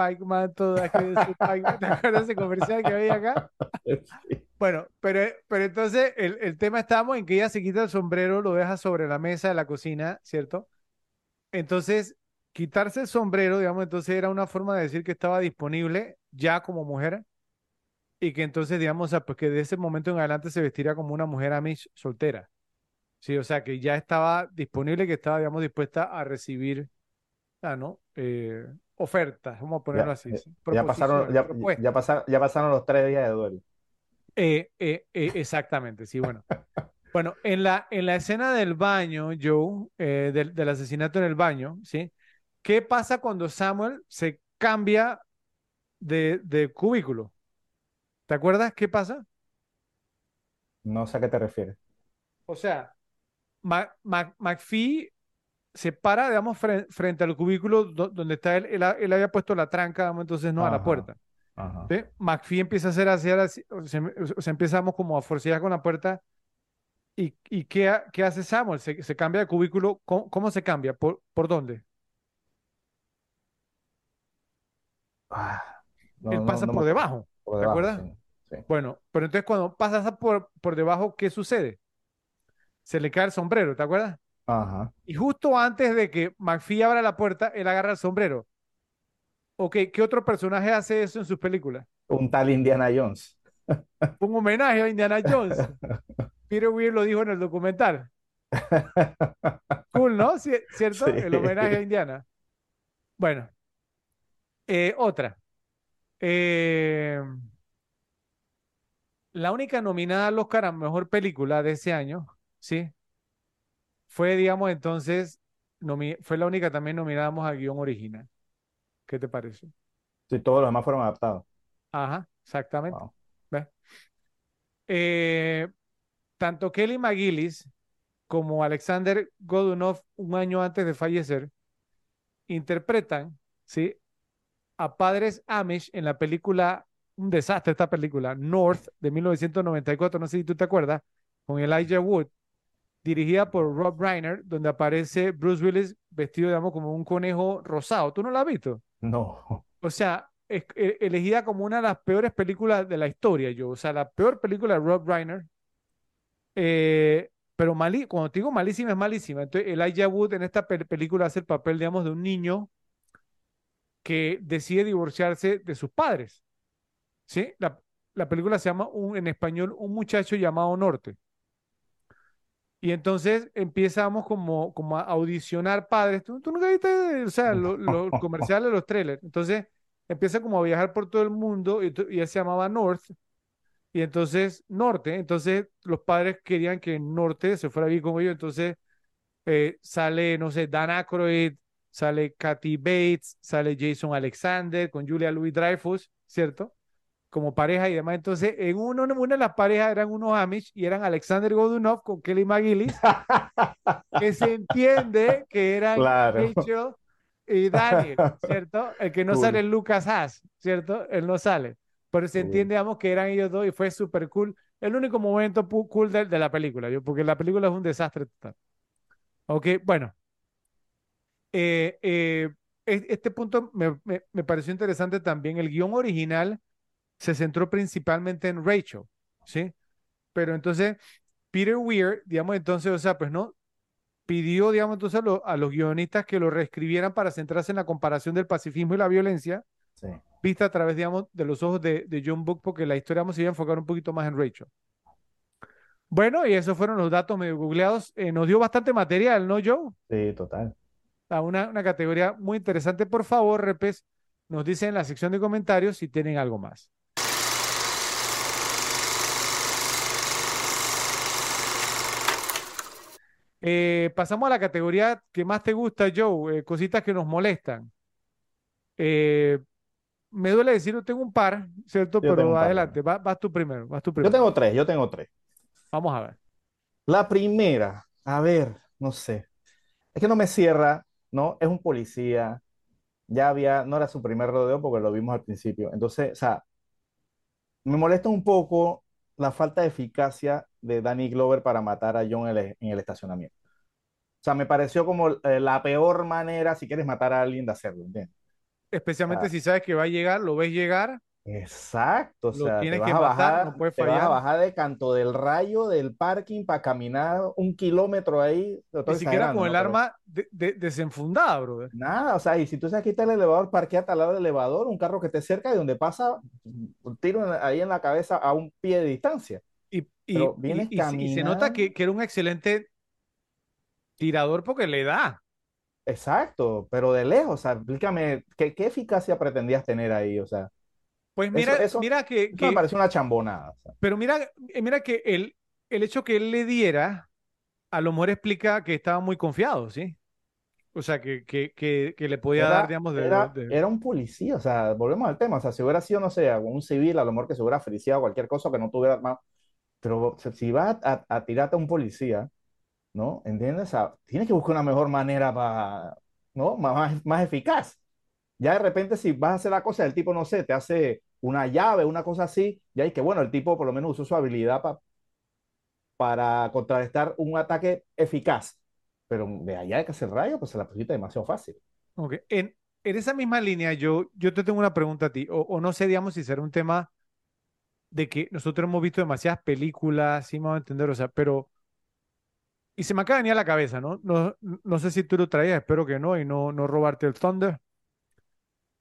todas quieren Pikeman? ¿Te acuerdas ese comercial que había acá? Sí. Bueno, pero, pero entonces el, el tema estamos en que ella se quita el sombrero, lo deja sobre la mesa de la cocina, ¿cierto? Entonces, quitarse el sombrero, digamos, entonces era una forma de decir que estaba disponible ya como mujer y que entonces, digamos, o sea, pues que de ese momento en adelante se vestiría como una mujer Amish soltera. Sí, o sea, que ya estaba disponible, que estaba, digamos, dispuesta a recibir, ah, ¿no? Eh, ofertas, vamos a ponerlo Ya, así, eh, sí, ya pasaron, ya, pasaron, ya pasaron los tres días de duelo. Eh, exactamente, sí, bueno. Bueno, en la, en la escena del baño, Joe, eh, del, del asesinato en el baño, ¿sí? ¿Qué pasa cuando Samuel se cambia de, de cubículo? ¿Te acuerdas qué pasa? No sé a qué te refieres. O sea, Ma- Ma- McPhee se para, digamos, fre- frente al cubículo do- donde está él, él, ha- él había puesto la tranca, digamos, entonces no a la puerta. ajá. ¿sí? McPhee empieza a hacer así, así, o sea, o sea, empezamos como a forcear con la puerta. ¿Y, y qué, ha- qué hace Samuel? Se, se cambia de cubículo. ¿Cómo, cómo se cambia? ¿Por, por dónde? Ah, No, él no, pasa no por me- debajo. Por ¿Te debajo, acuerdas? sí, sí. Bueno, pero entonces cuando pasas por, por debajo, ¿qué sucede? Se le cae el sombrero, ¿te acuerdas? Ajá. Y justo antes de que McPhee abra la puerta, él agarra el sombrero. Ok, ¿qué otro personaje hace eso en sus películas? Un tal Indiana Jones. Un homenaje a Indiana Jones. Peter Weir lo dijo en el documental. Cool, ¿no? Ci- ¿Cierto? Sí. El homenaje a Indiana. Bueno, eh, otra. Eh, la única nominada al Oscar a Mejor Película de ese año, ¿sí? Fue, digamos, entonces, fue la única también nominada a guion original. ¿Qué te parece? Sí, todos los demás fueron adaptados. Ajá, exactamente. Wow. ¿Ves? Eh, tanto Kelly McGillis como Alexander Godunov, un año antes de fallecer, interpretan, ¿sí? A padres Amish en la película, un desastre esta película, North, de 1994, no sé si tú te acuerdas, con Elijah Wood, dirigida por Rob Reiner, donde aparece Bruce Willis vestido, digamos, como un conejo rosado. ¿Tú no la has visto? No. O sea, es- e- elegida como una de las peores películas de la historia, yo. O sea, la peor película de Rob Reiner. Eh, pero malí, cuando te digo malísima, es malísima. Entonces, Elijah Wood en esta pel- película hace el papel, digamos, de un niño que decide divorciarse de sus padres. ¿Sí? La, la película se llama en español Un muchacho llamado Norte. Y entonces empezamos como, como a audicionar padres. ¿Tú, tú nunca viste, o sea, lo- los comerciales, los trailers? Entonces empieza como a viajar por todo el mundo y, y se llamaba North. Y entonces, Norte, entonces los padres querían que Norte se fuera a vivir con ellos. Entonces eh, sale, no sé, Dan Aykroyd, sale Kathy Bates, sale Jason Alexander con Julia Louis Dreyfus, ¿cierto? Como pareja y demás. Entonces, en uno, una de las parejas eran unos Amish y eran Alexander Godunov con Kelly McGillis, que se entiende que eran Claro. Rachel y Daniel, ¿cierto? El que no Cool. sale es Lucas Haas, ¿cierto? Él no sale. Pero se entiende, digamos, que eran ellos dos y fue súper cool. El único momento cool de, de la película, yo, porque la película es un desastre total. Ok, bueno. Eh, eh, es- este punto me, me- me pareció interesante también. El guion original se centró principalmente en Rachel, ¿sí? Pero entonces, Peter Weir, digamos, entonces, o sea, pues no, pidió, digamos, entonces a, lo- a los guionistas que lo reescribieran para centrarse en la comparación del pacifismo y la violencia, Sí. vista a través, digamos, de los ojos de, de John Book, porque la historia vamos a iba a enfocar un poquito más en Rachel. Bueno, y esos fueron los datos medio googleados. Eh, nos dio bastante material, ¿no, Joe? Sí, total. A una, una categoría muy interesante. Por favor, Repes, nos dicen en la sección de comentarios si tienen algo más. Eh, pasamos a la categoría que más te gusta, Joe, eh, cositas que nos molestan. Eh, me duele decirlo, tengo un par, ¿cierto? Yo Pero adelante, va- vas tú primero, vas tú Yo primero. tengo tres, yo tengo tres. Vamos a ver. La primera, a ver, no sé. Es que no me cierra, ¿no? Es un policía. Ya había, no era su primer rodeo porque lo vimos al principio. Entonces, o sea, me molesta un poco la falta de eficacia de Danny Glover para matar a John en el, en el estacionamiento. O sea, me pareció como eh, la peor manera, si quieres matar a alguien, de hacerlo, ¿entiendes? Especialmente Ah. si sabes que va a llegar, lo ves llegar, Exacto, o sea, te vas que a matar, bajar, no puedes te vas a bajar de Canto del Rayo del parking para caminar un kilómetro ahí. Ni siquiera con el arma de- de- desenfundada, brother. Nada, o sea, y si tú sabes está el elevador, parqueate al lado del elevador, un carro que esté cerca y donde pasa un tiro en ahí en la cabeza a un pie de distancia. Y, y- vienes y se- y se nota que era un excelente tirador porque le da. Exacto, pero de lejos, o sea, explícame, ¿qué, qué eficacia pretendías tener ahí? O sea, Pues mira, eso, mira que, eso me pareció una chambonada. pero mira, eh, mira que el, el hecho que él le diera, a lo mejor explica que estaba muy confiado, ¿sí? O sea, que, que, que, que le podía dar, digamos, de, era, de- era un policía, o sea, volvemos al tema, o sea, si hubiera sido, no sé, un civil, a lo mejor que se hubiera feliciado cualquier cosa que no tuviera más, pero o sea, si vas a, a tirarte a un policía, ¿no? ¿Entiendes? O sea, tienes que buscar una mejor manera para, ¿no? Más, más, más eficaz. Ya de repente si vas a hacer la cosa, el tipo, no sé, te hace una llave, una cosa así, y que bueno, el tipo por lo menos usó su habilidad pa- para contrarrestar un ataque eficaz. Pero de allá de que hacer rayo, pues se la pusiste demasiado fácil. Ok. En, en esa misma línea, yo, yo te tengo una pregunta a ti, o, no sé, digamos, si será un tema de que nosotros hemos visto demasiadas películas, sí me vamos a entender, o sea, pero, y se me acaba de a la cabeza, ¿no? No, no sé si tú lo traías, espero que no, y no, no robarte el thunder.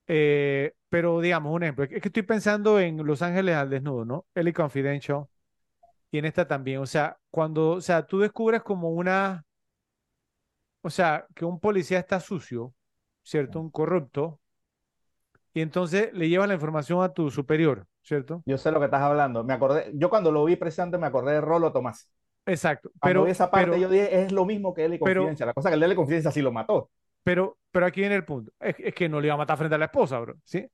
Eh, pero digamos, un ejemplo, es que estoy pensando en Los Ángeles al desnudo, ¿no? Ellie Confidential, y en esta también, o sea, cuando, o sea, tú descubres como una, o sea, que un policía está sucio, ¿cierto? Un corrupto, y entonces le llevas la información a tu superior, ¿cierto? Yo sé lo que estás hablando. Me acordé, yo cuando lo vi precisamente me acordé de Rolo Tomás. Exacto, Cuando pero, vi esa parte pero, yo dije, es lo mismo que él y pero, Confidencia. La cosa que el de él y Confidencia sí lo mató. Pero, pero aquí viene el punto, es, es que no le iba a matar frente a la esposa, bro, ¿sí?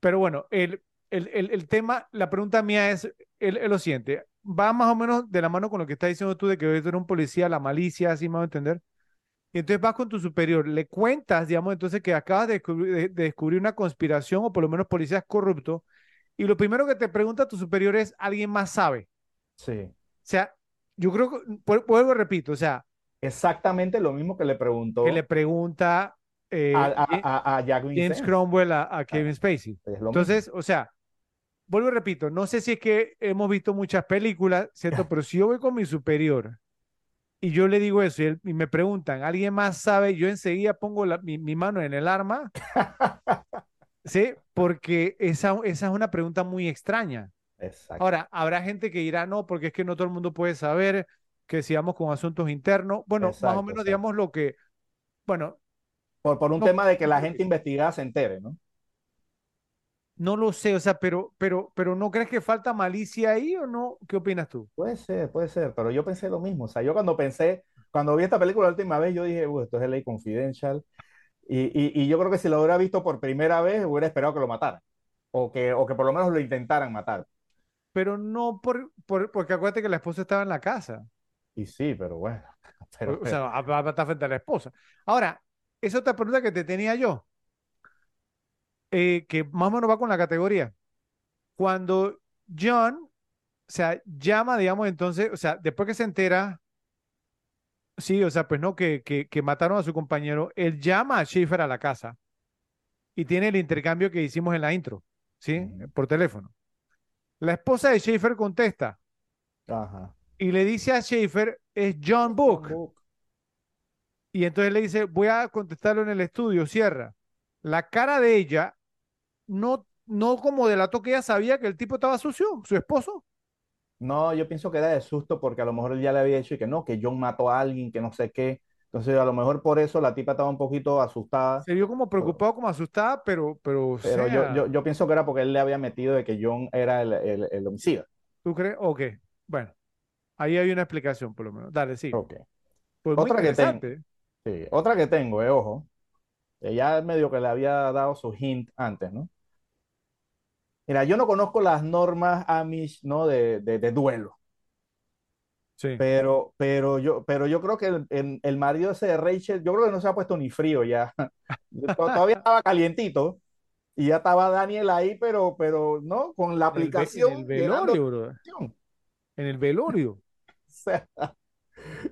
Pero bueno, el, el, el, el tema, la pregunta mía es, es, lo siguiente, va más o menos de la mano con lo que estás diciendo tú de que eres un policía, la malicia, así me va a entender. Y entonces vas con tu superior, le cuentas, digamos, entonces que acabas de descubrir, de, de descubrir una conspiración o por lo menos policías corruptos, y lo primero que te pregunta tu superior es, ¿alguien más sabe? Sí. O sea, yo creo que, vu- vuelvo, repito, o sea, Exactamente lo mismo que le que preguntó le pregunta a, eh, a, Ja- a, a Jack James. Cromwell a, Kevin Spacey. Entonces, o sea, vuelvo y repito, no sé si es que hemos visto muchas películas, ¿cierto? Pero si yo voy con mi superior y yo le digo eso y, él- y me preguntan, ¿alguien más sabe? Yo enseguida pongo la- mi, mi mano en el arma, ¿sí? Porque esa, esa es una pregunta muy extraña. Exacto. Ahora, habrá gente que dirá, no, porque es que no todo el mundo puede saber que si vamos con asuntos internos, bueno, más o menos exacto. digamos lo que, bueno, Por, por un no, tema de que la gente investigada se entere, ¿no? no lo sé, o sea, pero, pero, pero ¿no crees que falta malicia ahí o no? ¿Qué opinas tú? Puede ser, puede ser, pero yo pensé lo mismo. O sea, yo cuando pensé, cuando vi esta película la última vez, yo dije, "Uy, esto es LA Confidential. Y, y, y yo creo que si lo hubiera visto por primera vez, hubiera esperado que lo mataran. O que, o que por lo menos lo intentaran matar. Pero no por, por, porque acuérdate que la esposa estaba en la casa. Y sí, pero bueno. O, Pero, o sea, va a estar frente a la esposa. Ahora, esa otra pregunta que te tenía yo, eh, que más o menos va con la categoría. Cuando John, o sea, llama, digamos, entonces, o sea, después que se entera, sí, o sea, pues no, que, que, que mataron a su compañero, él llama a Schaefer a la casa y tiene el intercambio que hicimos en la intro, ¿sí? Por teléfono. La esposa de Schaefer contesta ajá. Y le dice a Schaefer, es John Book. Book. Y entonces le dice, voy a contestarlo en el estudio, cierra. La cara de ella no, no como delató que ella sabía que el tipo estaba sucio, su esposo. No, yo pienso que era de susto porque a lo mejor él ya le había dicho y que no, que John mató a alguien, que no sé qué. Entonces, a lo mejor por eso la tipa estaba un poquito asustada. Se vio como Pero, preocupado, como asustada, pero, pero, o pero yo, yo pienso que era porque él le había metido de que John era el, el, el homicida. ¿tú crees? Ok, bueno, ahí hay una explicación por lo menos. Dale, sí. Ok. Pues Otra que, ten- interesante. sí, otra que tengo, eh, ojo. ya medio que le había dado su hint antes, ¿no? Mira, yo no conozco las normas Amish, ¿no? De, de, de duelo. Sí. Pero, pero, yo, pero yo creo que el, el, el marido ese de Rachel, yo creo que no se ha puesto ni frío ya. To- Todavía estaba calientito y ya estaba Daniel ahí, pero, pero no, con la ve- en el aplicación velorio, bro. En el velorio. O sea,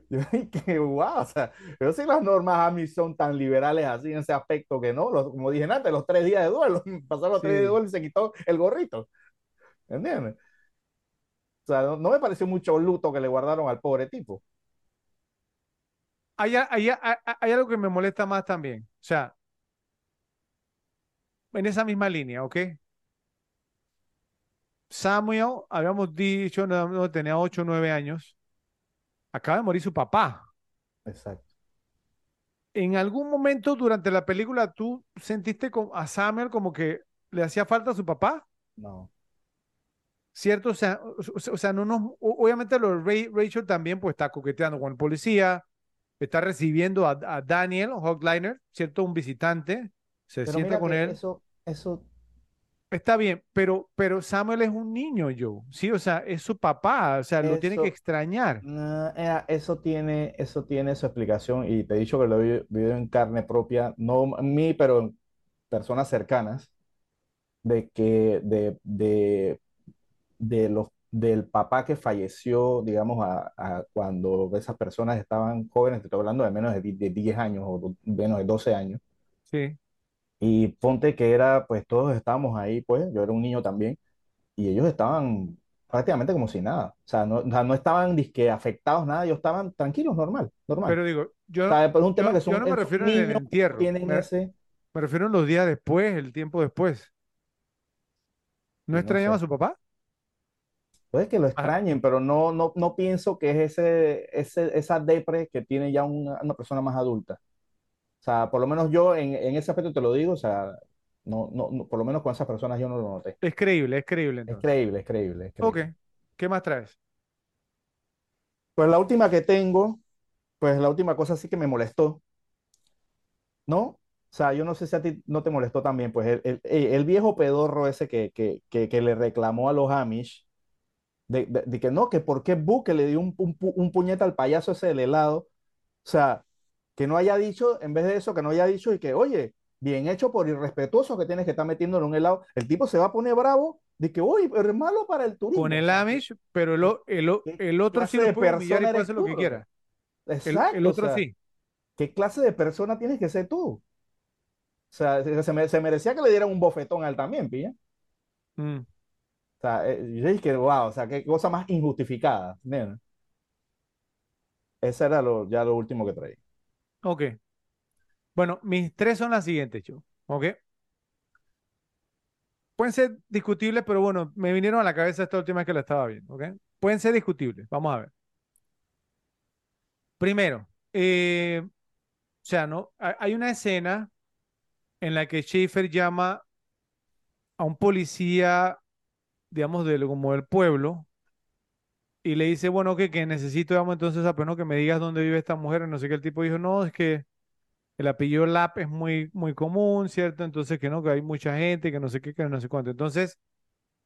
yo dije, wow, o sea, pero si las normas Amish son tan liberales así en ese aspecto que no, los- como dije antes, los tres días de duelo, pasaron los tres días de duelo y se quitó el gorrito, ¿entiendes? O sea, no, no me pareció mucho luto que le guardaron al pobre tipo. Hay, a- hay, a- hay- hay algo que me molesta más también. O sea, en esa misma línea, ¿ok? Samuel, habíamos dicho, no, no, tenía 8 o 9 años. Acaba de morir su papá. Exacto. ¿En algún momento durante la película tú sentiste a Samuel como que le hacía falta a su papá? No. ¿Cierto? O sea, o, sea, no nos, obviamente lo de Rachel también pues está coqueteando con el policía, está recibiendo a, a Daniel Hogliner, ¿cierto? Un visitante, se Pero sienta con él. eso, eso, Está bien, pero, pero Samuel es un niño, Joe. Sí, o sea, es su papá, o sea, lo tiene que eso, extrañar. nah, eh, eso tiene, eso tiene su explicación y te he dicho que lo he vivido en carne propia, no en mí, pero en personas cercanas, de que de, de, de los, del papá que falleció, digamos, a, a cuando esas personas estaban jóvenes, te estoy hablando de menos de, de 10 años o menos de 12 años, Sí, Y ponte que era, pues todos estábamos ahí, pues yo era un niño también, y ellos estaban prácticamente como si nada. O sea, no, o sea, no estaban disque afectados, nada, ellos estaban tranquilos, normal, normal. Pero digo, O yo, sea, pues es un tema yo, que yo son, no me refiero en el entierro, tienen me, ese, me refiero en los días después, el tiempo después. ¿No y no extrañaba a sé, su papá? puede que lo Ah, extrañen, pero no, no, no pienso que es ese, ese, esa depre que tiene ya una, una persona más adulta. Sea, por lo menos yo en, en ese aspecto te lo digo, o sea, no, no, no, por lo menos con esas personas yo no lo noté. es creíble, es creíble Es entonces. creíble, es creíble, es Ok. ¿qué más traes? Pues la última que tengo, pues la última cosa sí que me molestó, ¿no? O sea, yo no sé si a ti no te molestó también, pues el, el- el- viejo pedorro ese que, que, que, que le reclamó a los Amish, de, de- de que no, que por qué Boo que le dio un, un, un puñete al payaso ese del helado, o sea, que no haya dicho, en vez de eso, que no haya dicho y que, oye, bien hecho por irrespetuoso que tienes que estar metiendo en un helado, el tipo se va a poner bravo de que, oye, pero es malo para el Con turismo, o el sea, ¿qué, Amish, pero el, el, el otro sí lo de puede humillar y puede hacer lo que quiera. El, el Exacto, o otro sea, sí. ¿qué clase de persona tienes que ser tú? O sea, se, se me- se merecía que le dieran un bofetón a él también, pilla. Mm, O sea, eh, yo dije, wow, o sea, qué cosa más injustificada. ¿entiendes? Ese era lo, ya lo último que traí. Ok. Bueno, mis tres son las siguientes, yo. Ok. Pueden ser discutibles, pero bueno, me vinieron a la cabeza esta última vez que la estaba viendo, ¿ok? Pueden ser discutibles. Vamos a ver. Primero, eh, o sea, ¿no? Hay una escena en la que Schaefer llama a un policía, digamos, del, como del pueblo, y le dice, bueno, que, que necesito, digamos, entonces, apenas que me digas dónde vive esta mujer, y no sé qué, el tipo dijo, no, es que el apellido Lap es muy, muy común, ¿cierto? Entonces, que no, que hay mucha gente, que no sé qué, que no sé cuánto. Entonces,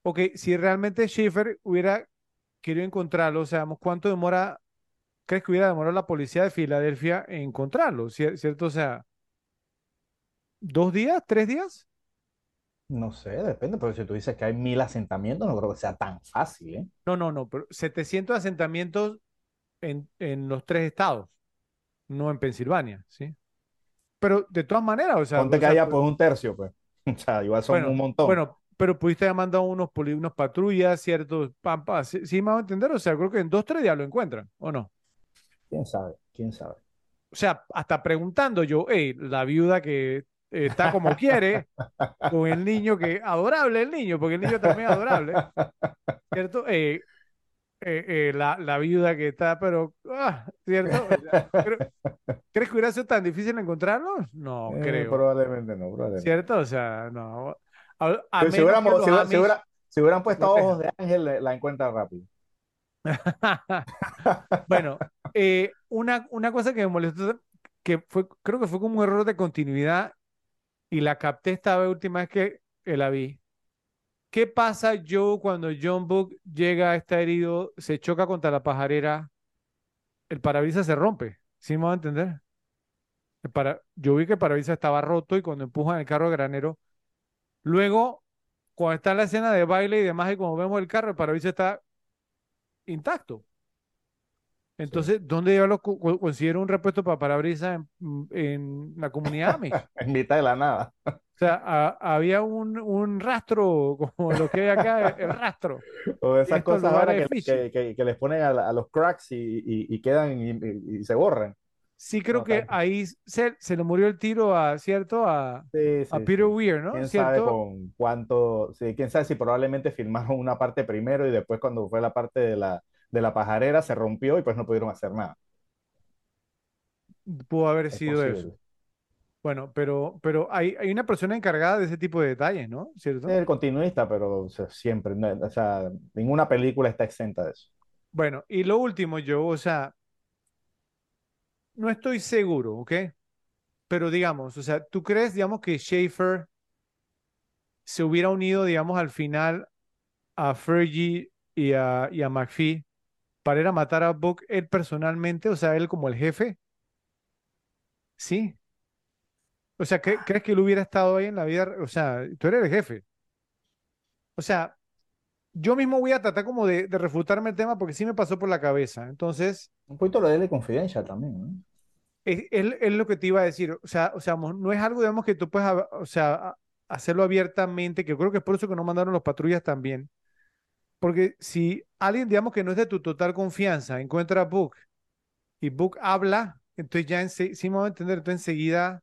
ok, si realmente Schaefer hubiera querido encontrarlo, o sea, ¿cuánto demora, crees que hubiera demorado la policía de Filadelfia en encontrarlo, cier- ¿cierto? O sea, ¿dos días, tres días? No sé, depende, pero si tú dices que hay mil asentamientos, no creo que sea tan fácil, ¿eh? No, no, no, pero 700 asentamientos en, en los tres estados, no en Pensilvania, ¿sí? Pero de todas maneras, o sea, Ponte o que sea, haya pues, un tercio, pues. O sea, igual son un montón. bueno, pero pudiste haber mandado unos, unos patrullas, ¿cierto? Pampa, ¿sí, sí me va a entender? O sea, creo que en dos, tres días lo encuentran, ¿o no? ¿Quién sabe? ¿Quién sabe? O sea, hasta preguntando yo, hey, la viuda que está como quiere, con el niño que, adorable el niño, porque el niño también es adorable, ¿cierto? Eh, eh, eh, la, la viuda que está, pero, ah, ¿cierto? ¿crees que hubiera sido tan difícil encontrarlos? No creo, probablemente no, probablemente. ¿cierto? O sea, no. A, a Pero si hubiéramos, hubiera- hubieran puesto ojos de ángel, la encuentra rápido. Bueno, una, una cosa que me molestó, que fue, creo que fue como un error de continuidad y la capté esta última vez que, la vi. ¿Qué pasa yo cuando John Book llega, está herido, se choca contra la pajarera, el parabrisas se rompe? ¿Sí me va a entender? Para- yo vi que el parabrisas estaba roto y cuando empujan el carro de granero, luego, cuando está la escena de baile y demás, y como vemos el carro, el parabrisas está intacto. Sí. Entonces, ¿dónde yo lo co- co- considero un repuesto para parabrisas en, en la comunidad Amish? En mitad de la nada. O sea, a- había un, un rastro, como lo que hay acá, el, rastro, O esas cosas ahora que, que, que- que les ponen a, la- a los cracks y, y- y quedan y, y- se borran. Sí creo No, que ahí se, se le murió el tiro a, ¿cierto? A, sí, a sí, Peter sí. Weir, ¿no? Quién sabe ¿Cierto? con cuánto, sí, quién sabe si probablemente filmaron una parte primero y después cuando fue la parte de la, de la pajarera se rompió y pues no pudieron hacer nada. Pudo haber Es sido eso. Bueno, pero, pero hay, hay una persona encargada de ese tipo de detalles, ¿no? Es ¿Cierto? el continuista, pero o sea, siempre, no, o sea, ninguna película está exenta de eso. Bueno, y lo último, yo, o sea, no estoy seguro, ¿ok? Pero digamos, o sea, ¿tú crees, digamos, que Schaefer se hubiera unido, digamos, al final a Fergie y a, y a McPhee para ir a matar a Buck él personalmente, o sea, él como el jefe? Sí. O sea, ¿cre- ¿crees que él hubiera estado ahí en la vida? O sea, tú eres el jefe. O sea, yo mismo voy a tratar como de, de refutarme el tema porque sí me pasó por la cabeza. Entonces, Un poquito lo de Confidential también, ¿no? es, es- es lo que te iba a decir. O sea, o sea, no es algo, digamos, que tú puedes, o sea, hacerlo abiertamente, que creo que es por eso que no mandaron los patrullas también. Porque si alguien, digamos, que no es de tu total confianza, encuentra a Book y Book habla, entonces ya ense- sí me voy a entender, entonces enseguida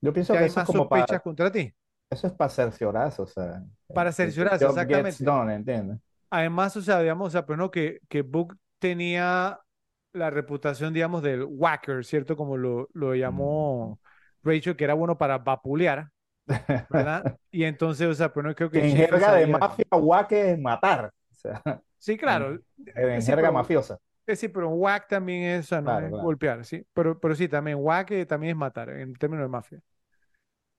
Yo pienso ya que hay eso es más como para, sospechas contra ti. eso es para cerciorarse, o sea, Para cerciorarse, exactamente. done, ¿entiendes? Además, o sea, digamos, o sea, pues no, que, que Book tenía la reputación, digamos, del whacker, ¿cierto? Como lo, lo Mm. llamó Rachel, que era bueno para vapulear, ¿verdad? Y entonces, o sea, pues no creo que en jerga de mafia, guaque es matar. Sea, Sí, claro. en, Sí, jerga pero, mafiosa. eh, sí, pero whack también es, o sea, no Claro, es claro. golpear, ¿sí? Pero, pero sí, también whack eh, también es matar, en términos de mafia.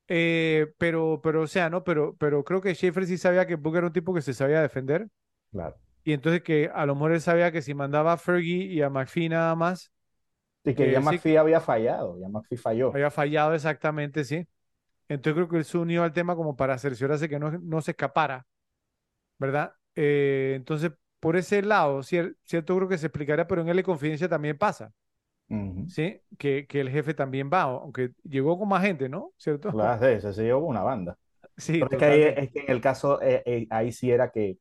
Eh, pero, pero, o sea, ¿no? Pero, pero creo que Schaefer sí sabía que Book era un tipo que se sabía defender. Claro. Y entonces que a lo mejor él sabía que si mandaba a Fergie y a McPhee nada más, Y que eh, ya sí, McPhee había fallado, ya McPhee falló. había fallado exactamente, sí. Entonces creo que él se unió al tema como para cerciorarse que no, no se escapara, ¿verdad? Eh, entonces, por ese lado, cier- cierto, creo que se explicaría, pero en L Confidencia también pasa. ¿sí? Que, que el jefe también va, aunque llegó con más gente, ¿no? ¿Cierto? Claro, sí, se se llevó una banda. Sí, Pero es que, ahí, es que en el caso, eh, eh, ahí sí era que,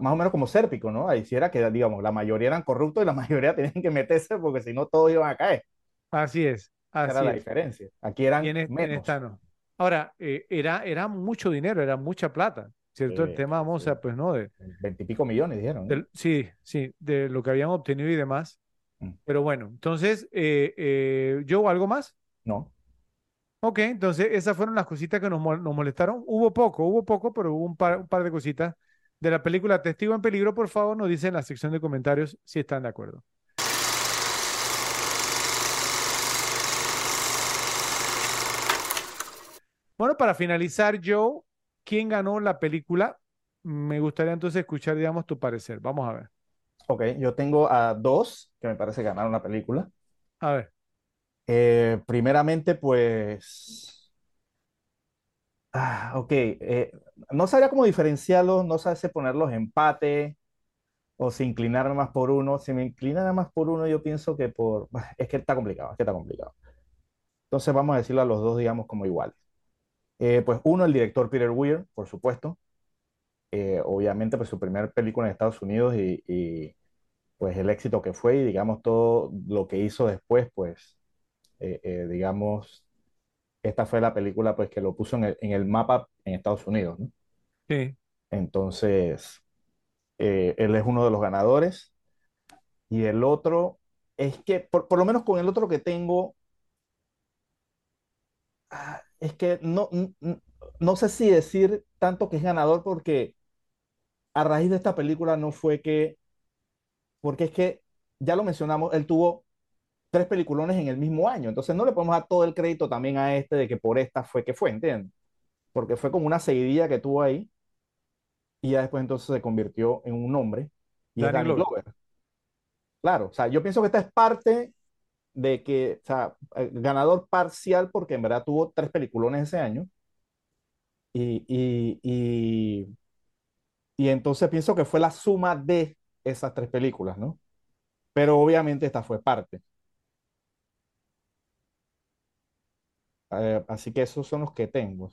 más o menos como Sérpico, ¿no? Ahí sí era que, digamos, la mayoría eran corruptos y la mayoría tenían que meterse porque si no todos iban a caer. Así es, Esa era así la es. diferencia. Aquí eran en, es- en menos. esta no. Ahora, eh, era, era mucho dinero, era mucha plata, ¿cierto? El Sí, tema, sí. sea, pues no, de, Veintipico millones, dijeron, sí, sí, de lo que habían obtenido y demás. Mm. Pero bueno, entonces, eh, eh, Joe, ¿algo más? No. Ok, entonces esas fueron las cositas que nos, nos molestaron. Hubo poco, hubo poco, pero hubo un par, un par de cositas de la película Testigo en Peligro. Por favor, nos dicen en la sección de comentarios si están de acuerdo. Bueno, para finalizar, Joe, ¿quién ganó la película? Me gustaría entonces escuchar, digamos, tu parecer. Vamos a ver. Ok, yo tengo a dos que me parece ganaron la película. A ver. Eh, primeramente, pues. Ah, ok, eh, no sabría cómo diferenciarlos, no sabría si ponerlos empate o si inclinarme más por uno. Si me inclinara más por uno, yo pienso que por. Es que está complicado, es que está complicado. Entonces vamos a decirlo a los dos, digamos, como iguales. Eh, pues uno, el director Peter Weir, por supuesto. Eh, obviamente, pues su primera película en Estados Unidos y, y, pues el éxito que fue y digamos todo lo que hizo después, pues eh, digamos, esta fue la película pues que lo puso en el, en el mapa en Estados Unidos, ¿no? Sí, Entonces, él es uno de los ganadores y el otro es que, por, por lo menos con el otro que tengo, ah, es que no, no sé si decir tanto que es ganador porque a raíz de esta película no fue que, porque es que, ya lo mencionamos, él tuvo tres peliculones en el mismo año, entonces no le podemos dar todo el crédito también a este de que por esta fue que fue, ¿entiendes? Porque fue como una seguidilla que tuvo ahí y ya después entonces se convirtió en un nombre y es Danny Danny Glover. Glover. Claro, o sea, yo pienso que esta es parte de que, o sea, eh, ganador parcial porque en verdad tuvo tres peliculones ese año y, y, y, y entonces pienso que fue la suma de esas tres películas, ¿no? Pero obviamente esta fue parte. Eh, así que esos son los que tengo.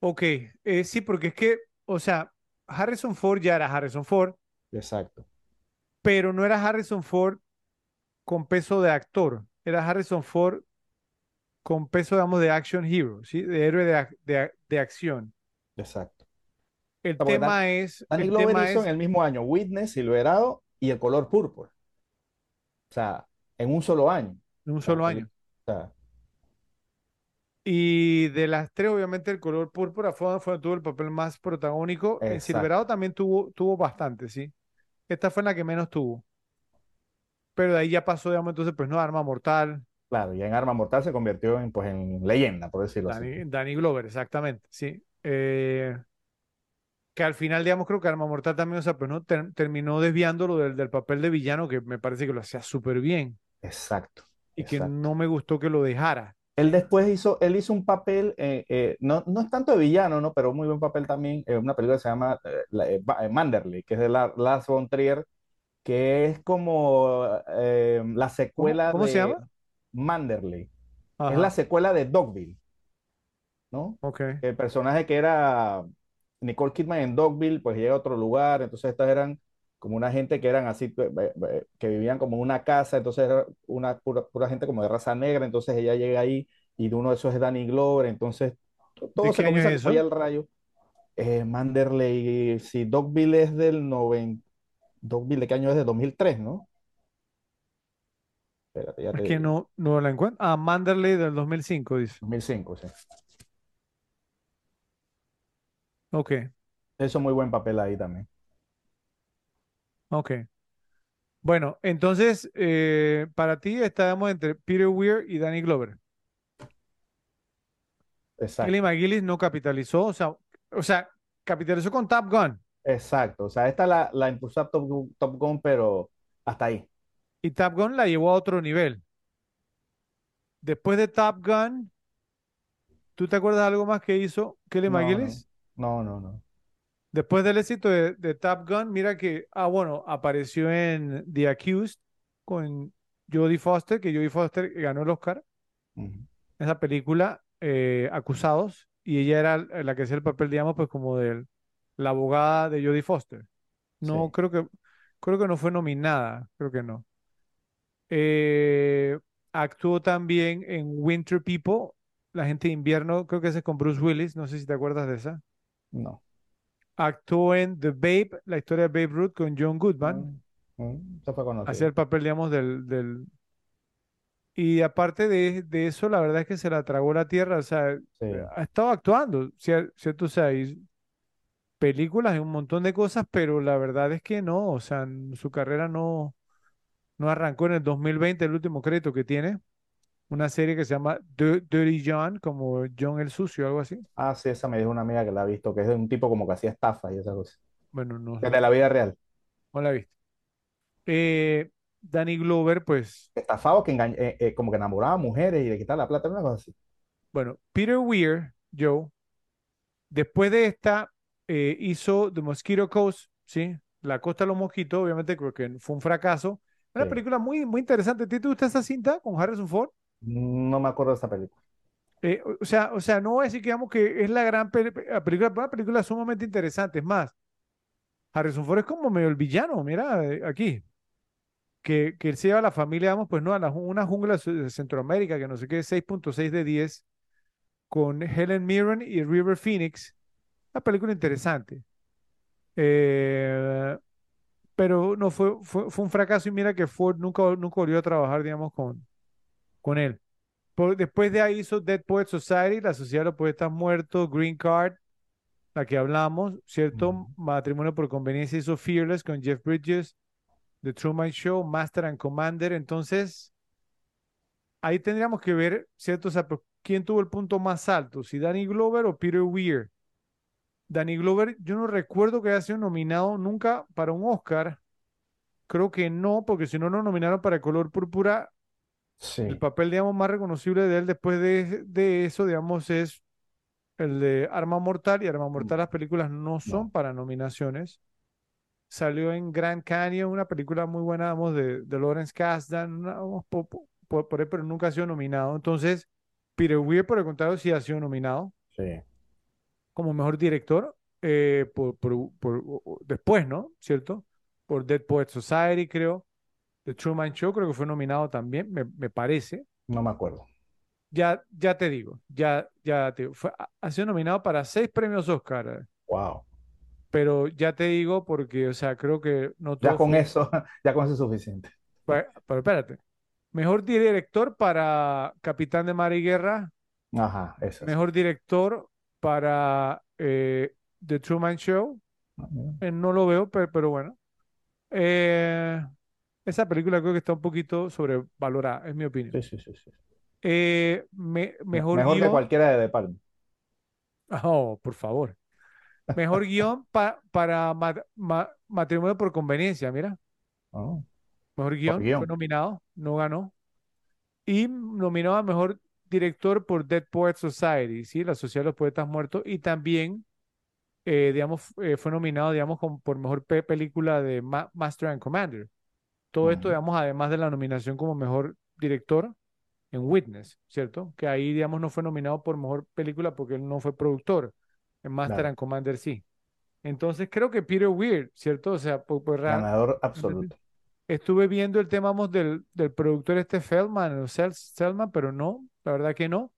Ok, eh, sí, porque es que, o sea, Harrison Ford ya era Harrison Ford, Exacto. pero no era Harrison Ford con peso de actor, era Harrison Ford con peso, digamos, de action hero, ¿sí? De héroe de, de de acción. Exacto. El porque Dan- tema es, Danny el Glover tema hizo es en el mismo año Witness, Silverado y El color púrpura. O sea, en un solo año. de un O sea, solo año. o sea, Y de las tres, obviamente, el color púrpura fue, fue tuvo el papel más protagónico. En exacto. Silverado también tuvo, tuvo bastante, ¿sí? Esta fue la que menos tuvo. Pero de ahí ya pasó, digamos, entonces, pues no, Arma Mortal, Claro, y en Arma Mortal se convirtió en, pues, en leyenda, por decirlo así. Danny, Danny Glover, exactamente, sí. Eh, que al final, digamos, creo que Arma Mortal también, o sea, pues no, ter- terminó desviándolo del, del papel de villano, que me parece que lo hacía súper bien Exacto, y que exacto. no me gustó que lo dejara. Él después hizo, él hizo un papel, eh, eh, no, no es tanto de villano, ¿no? Pero muy buen papel también, en una película que se llama eh, eh, eh, Manderley, que es de la, Lars von Trier, que es como eh, la ¿Cómo, secuela cómo se de llama? Manderley. Es la secuela de Dogville, ¿no? Ok. El personaje que era Nicole Kidman en Dogville, pues llega a otro lugar, entonces estas eran como una gente que eran así, que, vivían como en una casa, entonces era una pura, pura, gente como de raza negra, entonces ella llega ahí y de uno de esos es Danny Glover, entonces todo se comienza a el rayo. Eh, Manderley, si Dogville es del 90, Dogville de qué año es de 2003, ¿no? Espérate, ya te es que no, no la encuentro. Ah, Manderley del 2005, dice. 2005, sí. Ok. Eso muy buen papel ahí también. Ok. Bueno, entonces, eh, para ti estábamos entre Peter Weir y Danny Glover. Exacto. Kelly McGillis no capitalizó, o sea, o sea, capitalizó con Top Gun. Exacto, o sea, esta la, la impulsó Top, Top Gun, pero hasta ahí. Y Top Gun la llevó a otro nivel. Después de Top Gun, ¿tú te acuerdas de algo más que hizo Kelly No, McGillis? no, no, no. Después del éxito de, de Top Gun, mira que, ah, bueno, apareció en The Accused con Jodie Foster, que Jodie Foster ganó el Oscar. Ujú. Esa película, eh, Acusados, y ella era la que hacía el papel, digamos, pues como de la abogada de Jodie Foster. No, Sí. creo que, creo que no fue nominada, creo que no. Eh, actuó también en Winter People, La gente de invierno, creo que ese es con Bruce Willis, no sé si te acuerdas de esa. No. Actuó en The Babe, la historia de Babe Ruth con John Goodman, Mm, mm, Eso fue conocido. hacía el papel, digamos, del, del... Y aparte de, de eso, la verdad es que se la tragó la tierra, o sea, Sí. ha estado actuando, cier- ¿cierto? O sea, y películas y un montón de cosas, pero la verdad es que no, o sea, su carrera no, no arrancó en el 2020, el último crédito que tiene, una serie que se llama Dirty John, como John el Sucio, algo así. Ah, sí, esa me dijo una amiga que la ha visto, que es de un tipo como que hacía estafas y esas cosas. Bueno, no, es de la vida real. no la he visto. Eh, Danny Glover, pues, Estafado que engañ- eh, eh, como que enamoraba a mujeres y le quitaba la plata, una cosa así. bueno, Peter Weir, Joe, después de esta, eh, hizo The Mosquito Coast, ¿sí? La Costa de los Mosquitos, obviamente creo que fue un fracaso. Una Sí. película muy, muy interesante. ¿A ti te gusta esa cinta con Harrison Ford? No me acuerdo de esa película. Eh, o sea, o sea, no voy a decir que digamos que es la gran pe- pe- la película, pero una película sumamente interesante. Es más, Harrison Ford es como medio el villano, mira, eh, aquí, que, que él se lleva a la familia, vamos, pues no, a la, una jungla de Centroamérica, que no sé qué, 6.6 de 10, con Helen Mirren y River Phoenix. Una película interesante. Eh, pero no fue, fue, fue un fracaso y mira que Ford nunca, nunca volvió a trabajar, digamos, con, con él. Por- después de ahí hizo Dead Poets Society, La Sociedad de los Poetas Muertos, Green Card, la que hablamos, ¿cierto? Matrimonio por conveniencia hizo Fearless con Jeff Bridges, The Truman Show, Master and Commander. Entonces, ahí tendríamos que ver, ¿cierto? O sea, pues, ¿quién tuvo el punto más alto? ¿Si Danny Glover o Peter Weir? Danny Glover, yo no recuerdo que haya sido nominado nunca para un Oscar. Creo que no, porque si no lo nominaron para Color Púrpura, Sí. el papel, digamos, más reconocible de él después de, de eso, digamos, es el de Arma Mortal. Y Arma Mortal, las películas no son No. para nominaciones. Salió en Grand Canyon, una película muy buena, vamos, de, de Lawrence Kasdan, una- vamos, por, por pero nunca ha sido nominado. Entonces, Peter Weir, por el contrario, sí ha sido nominado Sí. Como mejor director eh, por, por- por- después, ¿no? ¿Cierto? Por Dead Poets Society, creo. The Truman Show, creo que fue nominado también, me, me parece. No me acuerdo. Ya, ya te digo, ya, ya te digo. Fue- ha- sido nominado para seis premios Oscar, eh, Wow. pero ya te digo porque, o sea, creo que no Ya todo con fue- eso, ya con eso es suficiente. Pero, espérate. Mejor director para Capitán de Mar y Guerra. Ajá, eso. Mejor director para eh, The Truman Show. Eh, no lo veo, pero, pero bueno. Eh, esa película creo que está un poquito sobrevalorada, es mi opinión. Sí, sí, sí, sí. Eh, me- mejor Mejor que guion. cualquiera de De Palma. Oh, por favor. Mejor guion pa- para ma- ma- matrimonio por conveniencia, mira. Oh, Mejor guion, guion. fue nominado, no ganó. Y nominado a mejor director por Dead Poets Society, ¿sí? La Sociedad de los Poetas Muertos. Y también, eh, digamos, eh, fue nominado, digamos, por mejor pe- película de Ma- Master and Commander. Todo esto, digamos, además de la nominación como mejor director, en Witness, ¿cierto? Que ahí, digamos, no fue nominado por mejor película porque él no fue productor en Master Claro. and Commander sí. Entonces creo que Peter Weir, ¿cierto? O sea, pues, pues, Ganador absoluto. estuve viendo el tema vamos, del, del productor este Feldman, o Sel- Selman, pero no, la verdad que no.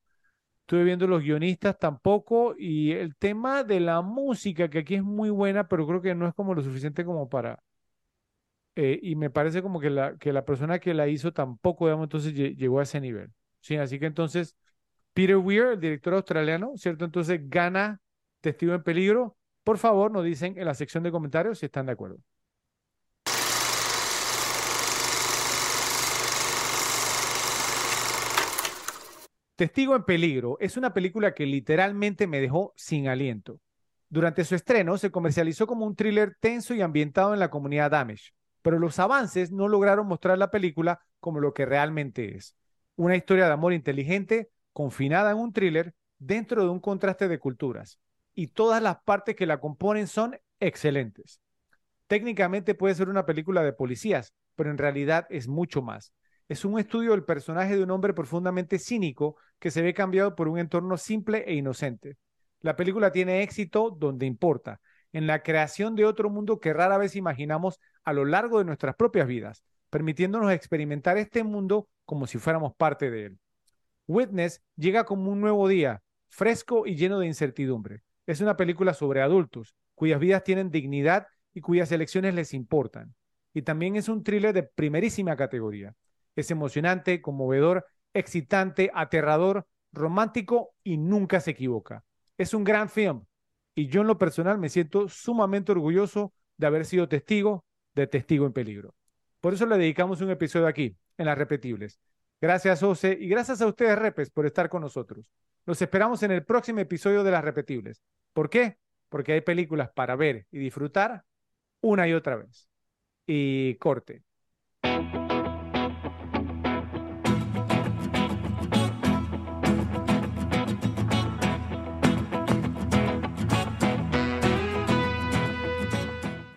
Estuve viendo los guionistas tampoco y el tema de la música, que aquí es muy buena, pero creo que no es como lo suficiente como para... eh, y me parece como que la, que la persona que la hizo tampoco, digamos, entonces lle- llegó a ese nivel. Sí, así que entonces Peter Weir, el director australiano, ¿cierto? Entonces gana Testigo en Peligro. Por favor, nos dicen en la sección de comentarios si están de acuerdo. Testigo en Peligro es una película que literalmente me dejó sin aliento. Durante su estreno se comercializó como un thriller tenso y ambientado en la comunidad Amish, pero los avances no lograron mostrar la película como lo que realmente es. Una historia de amor inteligente, confinada en un thriller, dentro de un contraste de culturas. Y todas las partes que la componen son excelentes. Técnicamente puede ser una película de policías, pero en realidad es mucho más. Es un estudio del personaje de un hombre profundamente cínico que se ve cambiado por un entorno simple e inocente. La película tiene éxito donde importa, en la creación de otro mundo que rara vez imaginamos a lo largo de nuestras propias vidas, permitiéndonos experimentar este mundo como si fuéramos parte de él. Witness llega como un nuevo día, fresco y lleno de incertidumbre. Es una película sobre adultos, cuyas vidas tienen dignidad y cuyas elecciones les importan. Y también es un thriller de primerísima categoría. Es emocionante, conmovedor, excitante, aterrador, romántico y nunca se equivoca. Es un gran film y yo en lo personal me siento sumamente orgulloso de haber sido testigo de Testigo en Peligro. Por eso le dedicamos un episodio aquí, en las repetibles. Gracias, Ose, y gracias a ustedes, Repes, por estar con nosotros. Los esperamos en el próximo episodio de las repetibles. ¿Por qué? Porque hay películas para ver y disfrutar una y otra vez. Y corte.